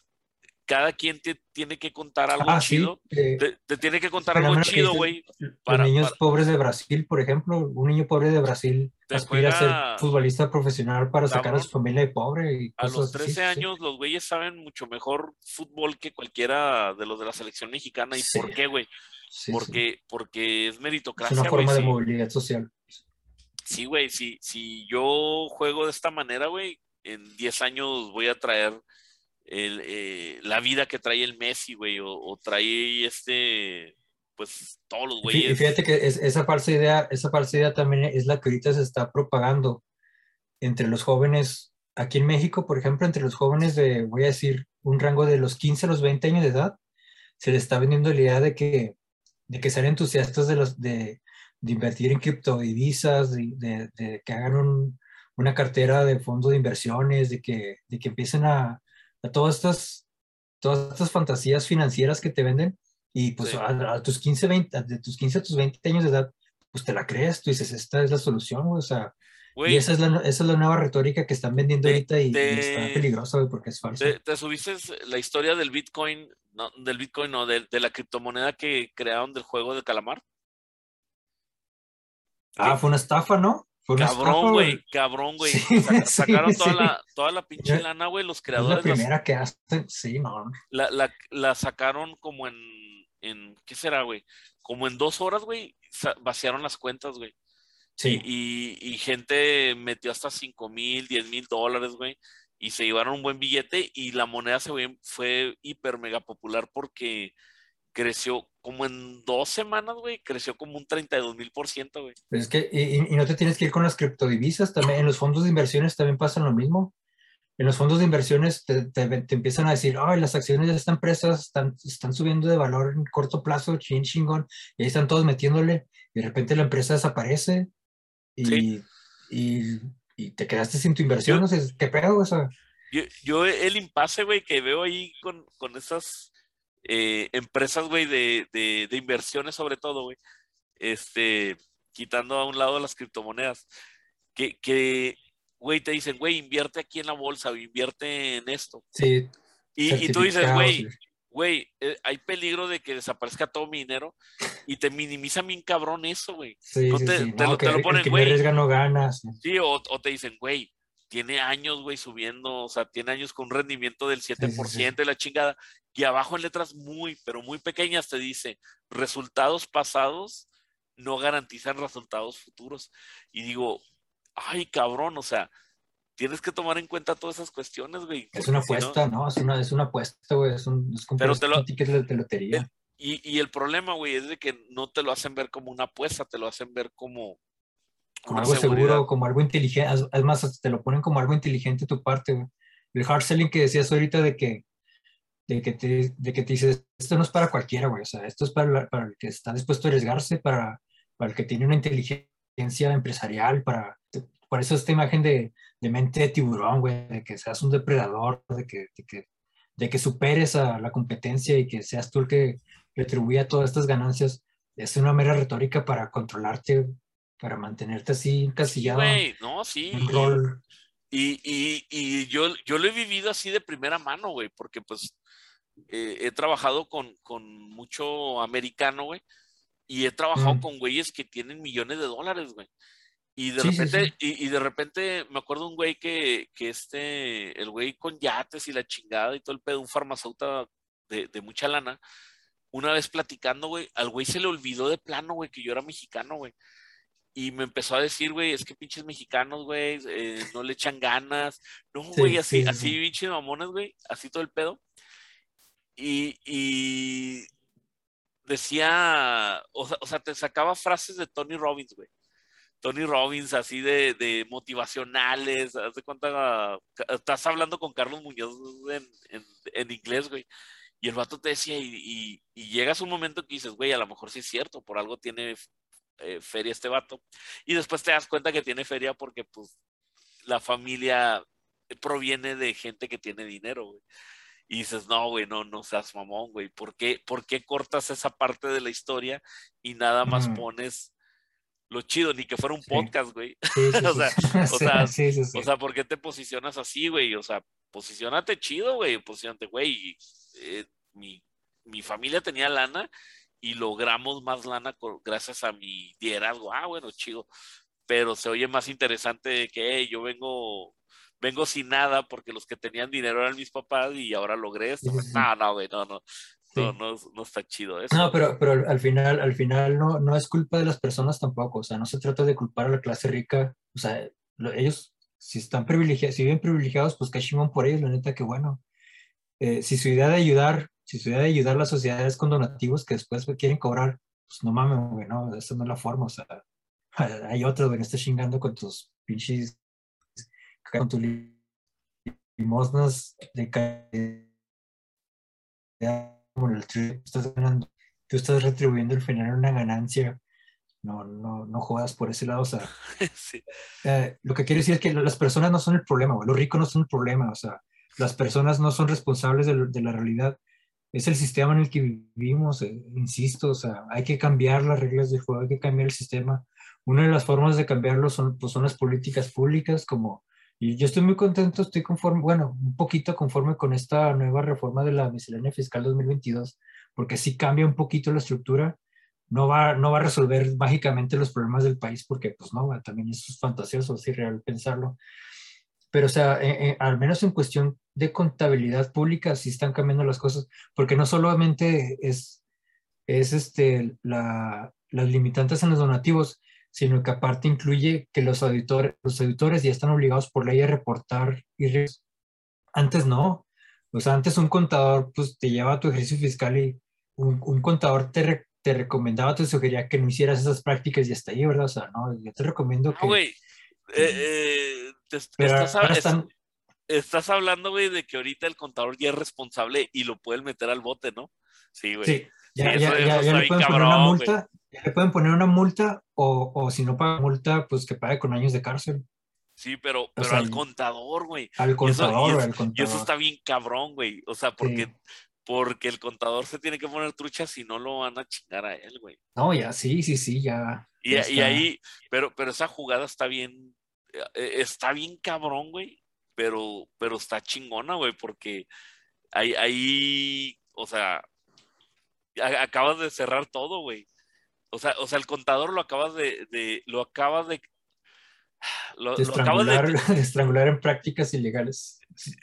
cada quien te tiene que contar algo Ah, sí, chido. eh, Te, te tiene que contar algo chido, güey. para- niños para- pobres de Brasil, por ejemplo, un niño pobre de Brasil Te aspira a ser futbolista profesional para sacar a su familia de pobre y A los cosas así, 13 sí. años, los güeyes saben mucho mejor fútbol que cualquiera de los de la selección mexicana. ¿Y Sí. por qué, güey? Porque, porque es Es meritocracia, una güey. forma de movilidad social. sí, güey. Si, si yo juego de esta manera, güey, en 10 años voy a traer el, eh, la vida que trae el Messi, güey, o, o trae este, pues todos los fí- Y güeyes. fíjate que es- esa falsa idea, esa falsa idea también es la que ahorita se está propagando entre los jóvenes, aquí en México, por ejemplo, entre los jóvenes de, voy a decir, un rango de los 15 a los 20 años de edad, se les está vendiendo la idea de que, de que sean entusiastas de, los, de, de invertir en criptodivisas, de, de, de que hagan un- una cartera de fondos de inversiones, de que, de que empiecen a, a todas estas, todas estas fantasías financieras que te venden y pues Sí. a, a tus 15, 20, de tus 15 a tus 20 años de edad, pues te la crees, tú dices, esta es la solución, o sea, y esa es, la, esa es la nueva retórica que están vendiendo Te- ahorita y, está peligrosa, güey, porque es falsa. ¿te, te subiste la historia del Bitcoin, no, del Bitcoin, no, de, de la criptomoneda que crearon del juego de calamar? ah, fue una estafa, ¿no? Cabrón, güey, cabrón, güey. Sí, Saca- (laughs) sí, sacaron toda, la, toda la pinche lana, güey. Los Es la creadores las- primera que hacen, sí, no. la, la, la sacaron como en, en, ¿qué será, güey? Como en dos horas, güey, vaciaron las cuentas, güey. Sí, Y, y, y gente metió hasta 5 mil, 10 mil dólares, güey. Y se llevaron un buen billete y la moneda se fue, fue hiper mega popular porque creció como en dos semanas, güey, creció como un 32 mil por ciento, güey. pero es que, y, y- no te tienes que ir con las criptodivisas, también en los fondos de inversiones también pasa lo mismo. En los fondos de inversiones te, te- te empiezan a decir, ay, las acciones de esta empresa están, están subiendo de valor en corto plazo, chin chingón, y ahí están todos metiéndole, y de repente la empresa desaparece y, Sí. y, y te quedaste sin tu inversión, Yo- no sé, ¿qué pedo? O sea, Yo, yo el impasse, güey, que veo ahí con, con esas eh, empresas, güey, de, de, de inversiones sobre todo, güey, este, quitando a un lado las criptomonedas, que, que, güey, te dicen, güey, invierte aquí en la bolsa o invierte en esto. sí, Y, y tú dices, güey, güey, eh, hay peligro de que desaparezca todo mi dinero y te minimiza bien cabrón eso, güey. Sí, no sí, te- sí. te No, que te lo ponen, güey. no gana. sí. Sí, o, o te dicen, güey, tiene años, güey, subiendo, o sea, tiene años con un rendimiento del 7% sí. y la chingada. Y abajo en letras muy, pero muy pequeñas te dice, resultados pasados no garantizan resultados futuros. Y digo, ay, cabrón, o sea, tienes que tomar en cuenta todas esas cuestiones, güey. Es una si no- apuesta, ¿no? Es una, es una apuesta, güey. Es un, es Pero te lo- un ticket de, de lotería. Y, y el problema, güey, es de que no te lo hacen ver como una apuesta, te lo hacen ver como como algo seguridad. seguro, como algo inteligente. Es- Es más, hasta te lo ponen como algo inteligente tu parte, güey. El hard selling que decías ahorita de que, de que te, de que te dices, esto no es para cualquiera, güey. O sea, esto es para, la- para el que está dispuesto a arriesgarse, para, para el que tiene una inteligencia empresarial, para, por eso esta imagen de, de mente de tiburón, güey, de que seas un depredador, de que, de que, de que superes a la competencia y que seas tú el que retribuya todas estas ganancias, es una mera retórica para controlarte, para mantenerte así Sí, encasillado güey, no, sí. en y- rol. Y, y, y yo, yo lo he vivido así de primera mano, güey, porque pues eh, he trabajado con, con mucho americano, güey, y he trabajado Mm. con güeyes que tienen millones de dólares, güey. Y de repente, Y, de repente me acuerdo un güey que, que este, el güey con yates y la chingada y todo el pedo, un farmacéutico de, de mucha lana, una vez platicando, güey, al güey se le olvidó de plano, güey, que yo era mexicano, güey. Y me empezó a decir, güey, es que pinches mexicanos, güey, eh, no le echan ganas. No, güey, así, así, pinches mamones, güey, así todo el pedo. Y, y decía, o sea, o sea, te sacaba frases de Tony Robbins, güey. Tony Robbins, así de, de motivacionales, haz de cuenta, estás hablando con Carlos Muñoz en, en, en inglés, güey. Y el vato te decía, y, y, llegas un momento que dices, güey, a lo mejor sí es cierto, por algo tiene eh, feria este vato. Y después te das cuenta que tiene feria porque, pues, la familia proviene de gente que tiene dinero, güey. Y dices, no, güey, no, no seas mamón, güey. ¿Por qué, ¿Por qué cortas esa parte de la historia y nada más pones lo chido, ni que fuera un podcast, güey. (laughs) (laughs) o sea, o sea, ¿por qué te posicionas así, güey? O sea, posicionate chido, güey. Posicionate, güey. Eh, mi, mi familia tenía lana y logramos más lana gracias a mi liderazgo. Ah, bueno, chido. Pero se oye más interesante que yo vengo vengo sin nada porque los que tenían dinero eran mis papás y ahora logré esto. No, no, güey, no, no. No, no, está chido eso. No, pero, pero al final, al final no, no es culpa de las personas tampoco. O sea, no se trata de culpar a la clase rica. O sea, ellos, si están privilegiados, si viven privilegiados, pues cachimón por ellos, la neta, que bueno. Eh, si su idea de ayudar, si su idea de ayudar a las sociedades con donativos que después quieren cobrar, pues no mames, güey, no, esa no es la forma. O sea, (laughs) hay otros, güey, que está chingando con tus pinches, con tus limosnas de calidad como el estás ganando, tú estás retribuyendo el final una ganancia. No, no, no jodas por ese lado. O sea, (laughs) eh, lo que quiero decir es que las personas no son el problema, los ricos no son el problema. O sea, las personas no son responsables de, de la realidad. Es el sistema en el que vivimos, eh, insisto. O sea, hay que cambiar las reglas del juego, hay que cambiar el sistema. Una de las formas de cambiarlo son, pues, son las políticas públicas, como y yo estoy muy contento, estoy conforme, bueno, un poquito conforme con esta nueva reforma de la miscelánea fiscal 2022, porque sí cambia un poquito la estructura. No va, no va a resolver mágicamente los problemas del país, porque pues no, también es fantasioso, es irreal pensarlo. Pero, o sea, eh, eh, al menos en cuestión de contabilidad pública, sí están cambiando las cosas, porque no solamente es, es este, la, las limitantes en los donativos, sino que aparte incluye que los auditores, los auditores ya están obligados por ley a reportar y antes no. O sea, antes un contador pues te lleva a tu ejercicio fiscal y un, un contador te, te recomendaba, te sugería que no hicieras esas prácticas y hasta ahí, ¿verdad? O sea, no, yo te recomiendo que... güey, eh, eh, estás, estás, hablando, güey, de que ahorita el contador ya es responsable y lo pueden meter al bote, ¿no? Sí, güey. Sí, ya, ya, ya, ya le pueden poner una multa le pueden poner una multa o, o, si no paga multa, pues que pague con años de cárcel. Sí, pero, pero al contador, güey. Al contador, y contador. Y eso está bien cabrón, güey. O sea, porque, porque el contador se tiene que poner trucha si no lo van a chingar a él, güey. No, ya, sí, sí, sí, ya. Y, y ahí, pero, pero esa jugada está bien, está bien cabrón, güey. Pero, pero está chingona, güey, porque ahí, ahí, o sea, acabas de cerrar todo, güey. O sea, o sea, el contador lo acabas de, de lo acabas de lo, estrangular, de, (laughs) estrangular en prácticas ilegales.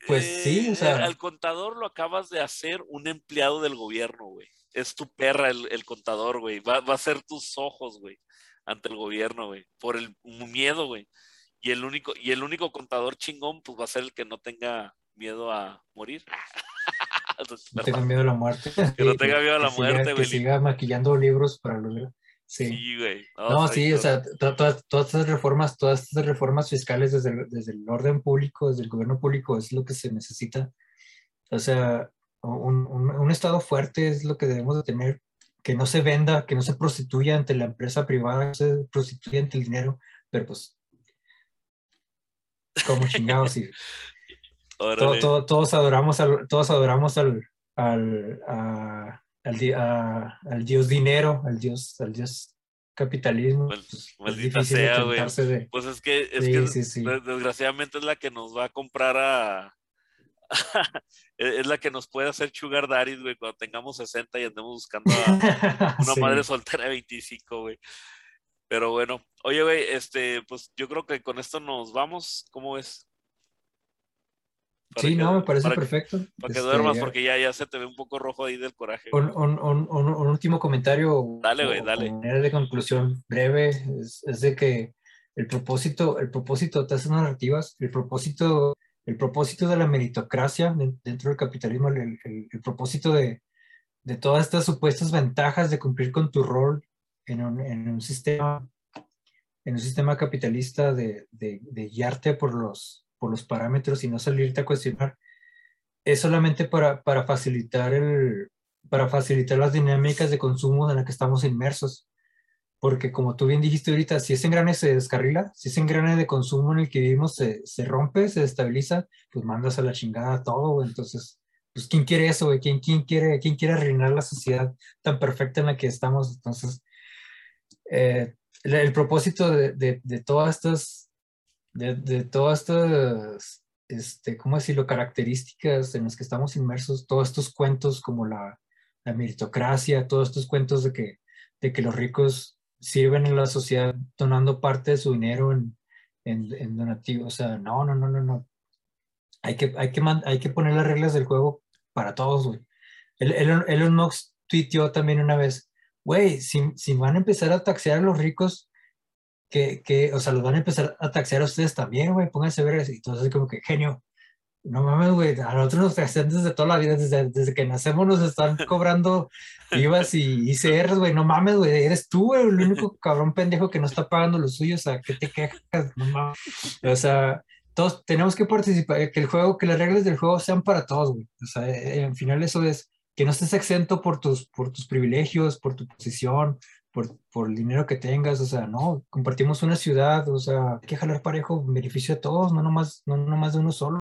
Pues sí, o sea. Eh, al contador lo acabas de hacer un empleado del gobierno, güey. Es tu perra el, el contador, güey. Va, va, a ser tus ojos, güey, ante el gobierno, güey. Por el miedo, güey. Y el único, y el único contador chingón, pues va a ser el que no tenga miedo a morir. (laughs) no tenga miedo a la muerte. Que no tenga (laughs) miedo a la muerte, güey. Que siga maquillando libros para lograr. Sí, güey. No, sí, o sea, todas, todas estas reformas, todas estas reformas fiscales desde el, desde el orden público, desde el gobierno público, es lo que se necesita. O sea, un, un, Estado fuerte es lo que debemos de tener, que no se venda, que no se prostituya ante la empresa privada, no se prostituya ante el dinero, pero pues, como chingados, sí. todos adoramos al, todos adoramos al, al a, al, al dios dinero, al dios, al dios capitalismo. Pues, maldita sea, güey. Pues es que, es que desgraciadamente es la que nos va a comprar a. (laughs) es la que nos puede hacer sugar daddy, güey, cuando tengamos 60 y andemos buscando a (laughs) una madre soltera de 25, güey. Pero bueno, oye, güey, este, pues yo creo que con esto nos vamos. ¿Cómo? Para sí, no, me parece perfecto. Para que este, duermas, porque ya, ya se te ve un poco rojo ahí del coraje. Un, un, un, último comentario. Dale, güey, dale. de conclusión breve es, es, de que el propósito, el propósito de estas narrativas, el propósito, el propósito de la meritocracia dentro del capitalismo, el, el, propósito de, de, todas estas supuestas ventajas de cumplir con tu rol en un, en un sistema en un sistema capitalista de, de, de guiarte por los, por los parámetros y no salirte a cuestionar, es solamente para, para, facilitar el, para facilitar las dinámicas de consumo en las que estamos inmersos. Porque como tú bien dijiste ahorita, si ese engrane se descarrila, si ese engrane de consumo en el que vivimos se, se rompe, se destabiliza, pues mandas a la chingada todo, Entonces, pues ¿quién quiere eso? ¿Quién, quién, quiere, ¿Quién quiere arruinar la sociedad tan perfecta en la que estamos? Entonces, eh, el, el, propósito de, de, de todas estas de, de todas estas, este, ¿cómo decirlo?, características en las que estamos inmersos, todos estos cuentos como la, la meritocracia, todos estos cuentos de que, de que los ricos sirven en la sociedad donando parte de su dinero en, en, en donativo. O sea, no, no, no, no, no. Hay que, hay, que hay que poner las reglas del juego para todos, güey. Elon, Elon Musk tuiteó también una vez, güey, si, si van a empezar a taxear a los ricos, que, que, o sea, los van a empezar a taxear a ustedes también, güey, pónganse a ver, y entonces como que, genio, no mames, güey, a nosotros nos taxean desde toda la vida, desde, desde que nacemos nos están (laughs) cobrando IVAs y ICRs, güey, no mames, güey, eres tú, güey, el único cabrón pendejo que no está pagando los suyos, o sea, ¿qué te quejas? No mames. O sea, todos tenemos que participar, que el juego, que las reglas del juego sean para todos, güey. O sea, en final eso es que no estés exento por tus, por tus privilegios, por tu posición, por, por, el dinero que tengas, o sea, no, compartimos una ciudad, o sea, hay que jalar parejo, beneficio a todos, no nomás, no nomás de uno solo.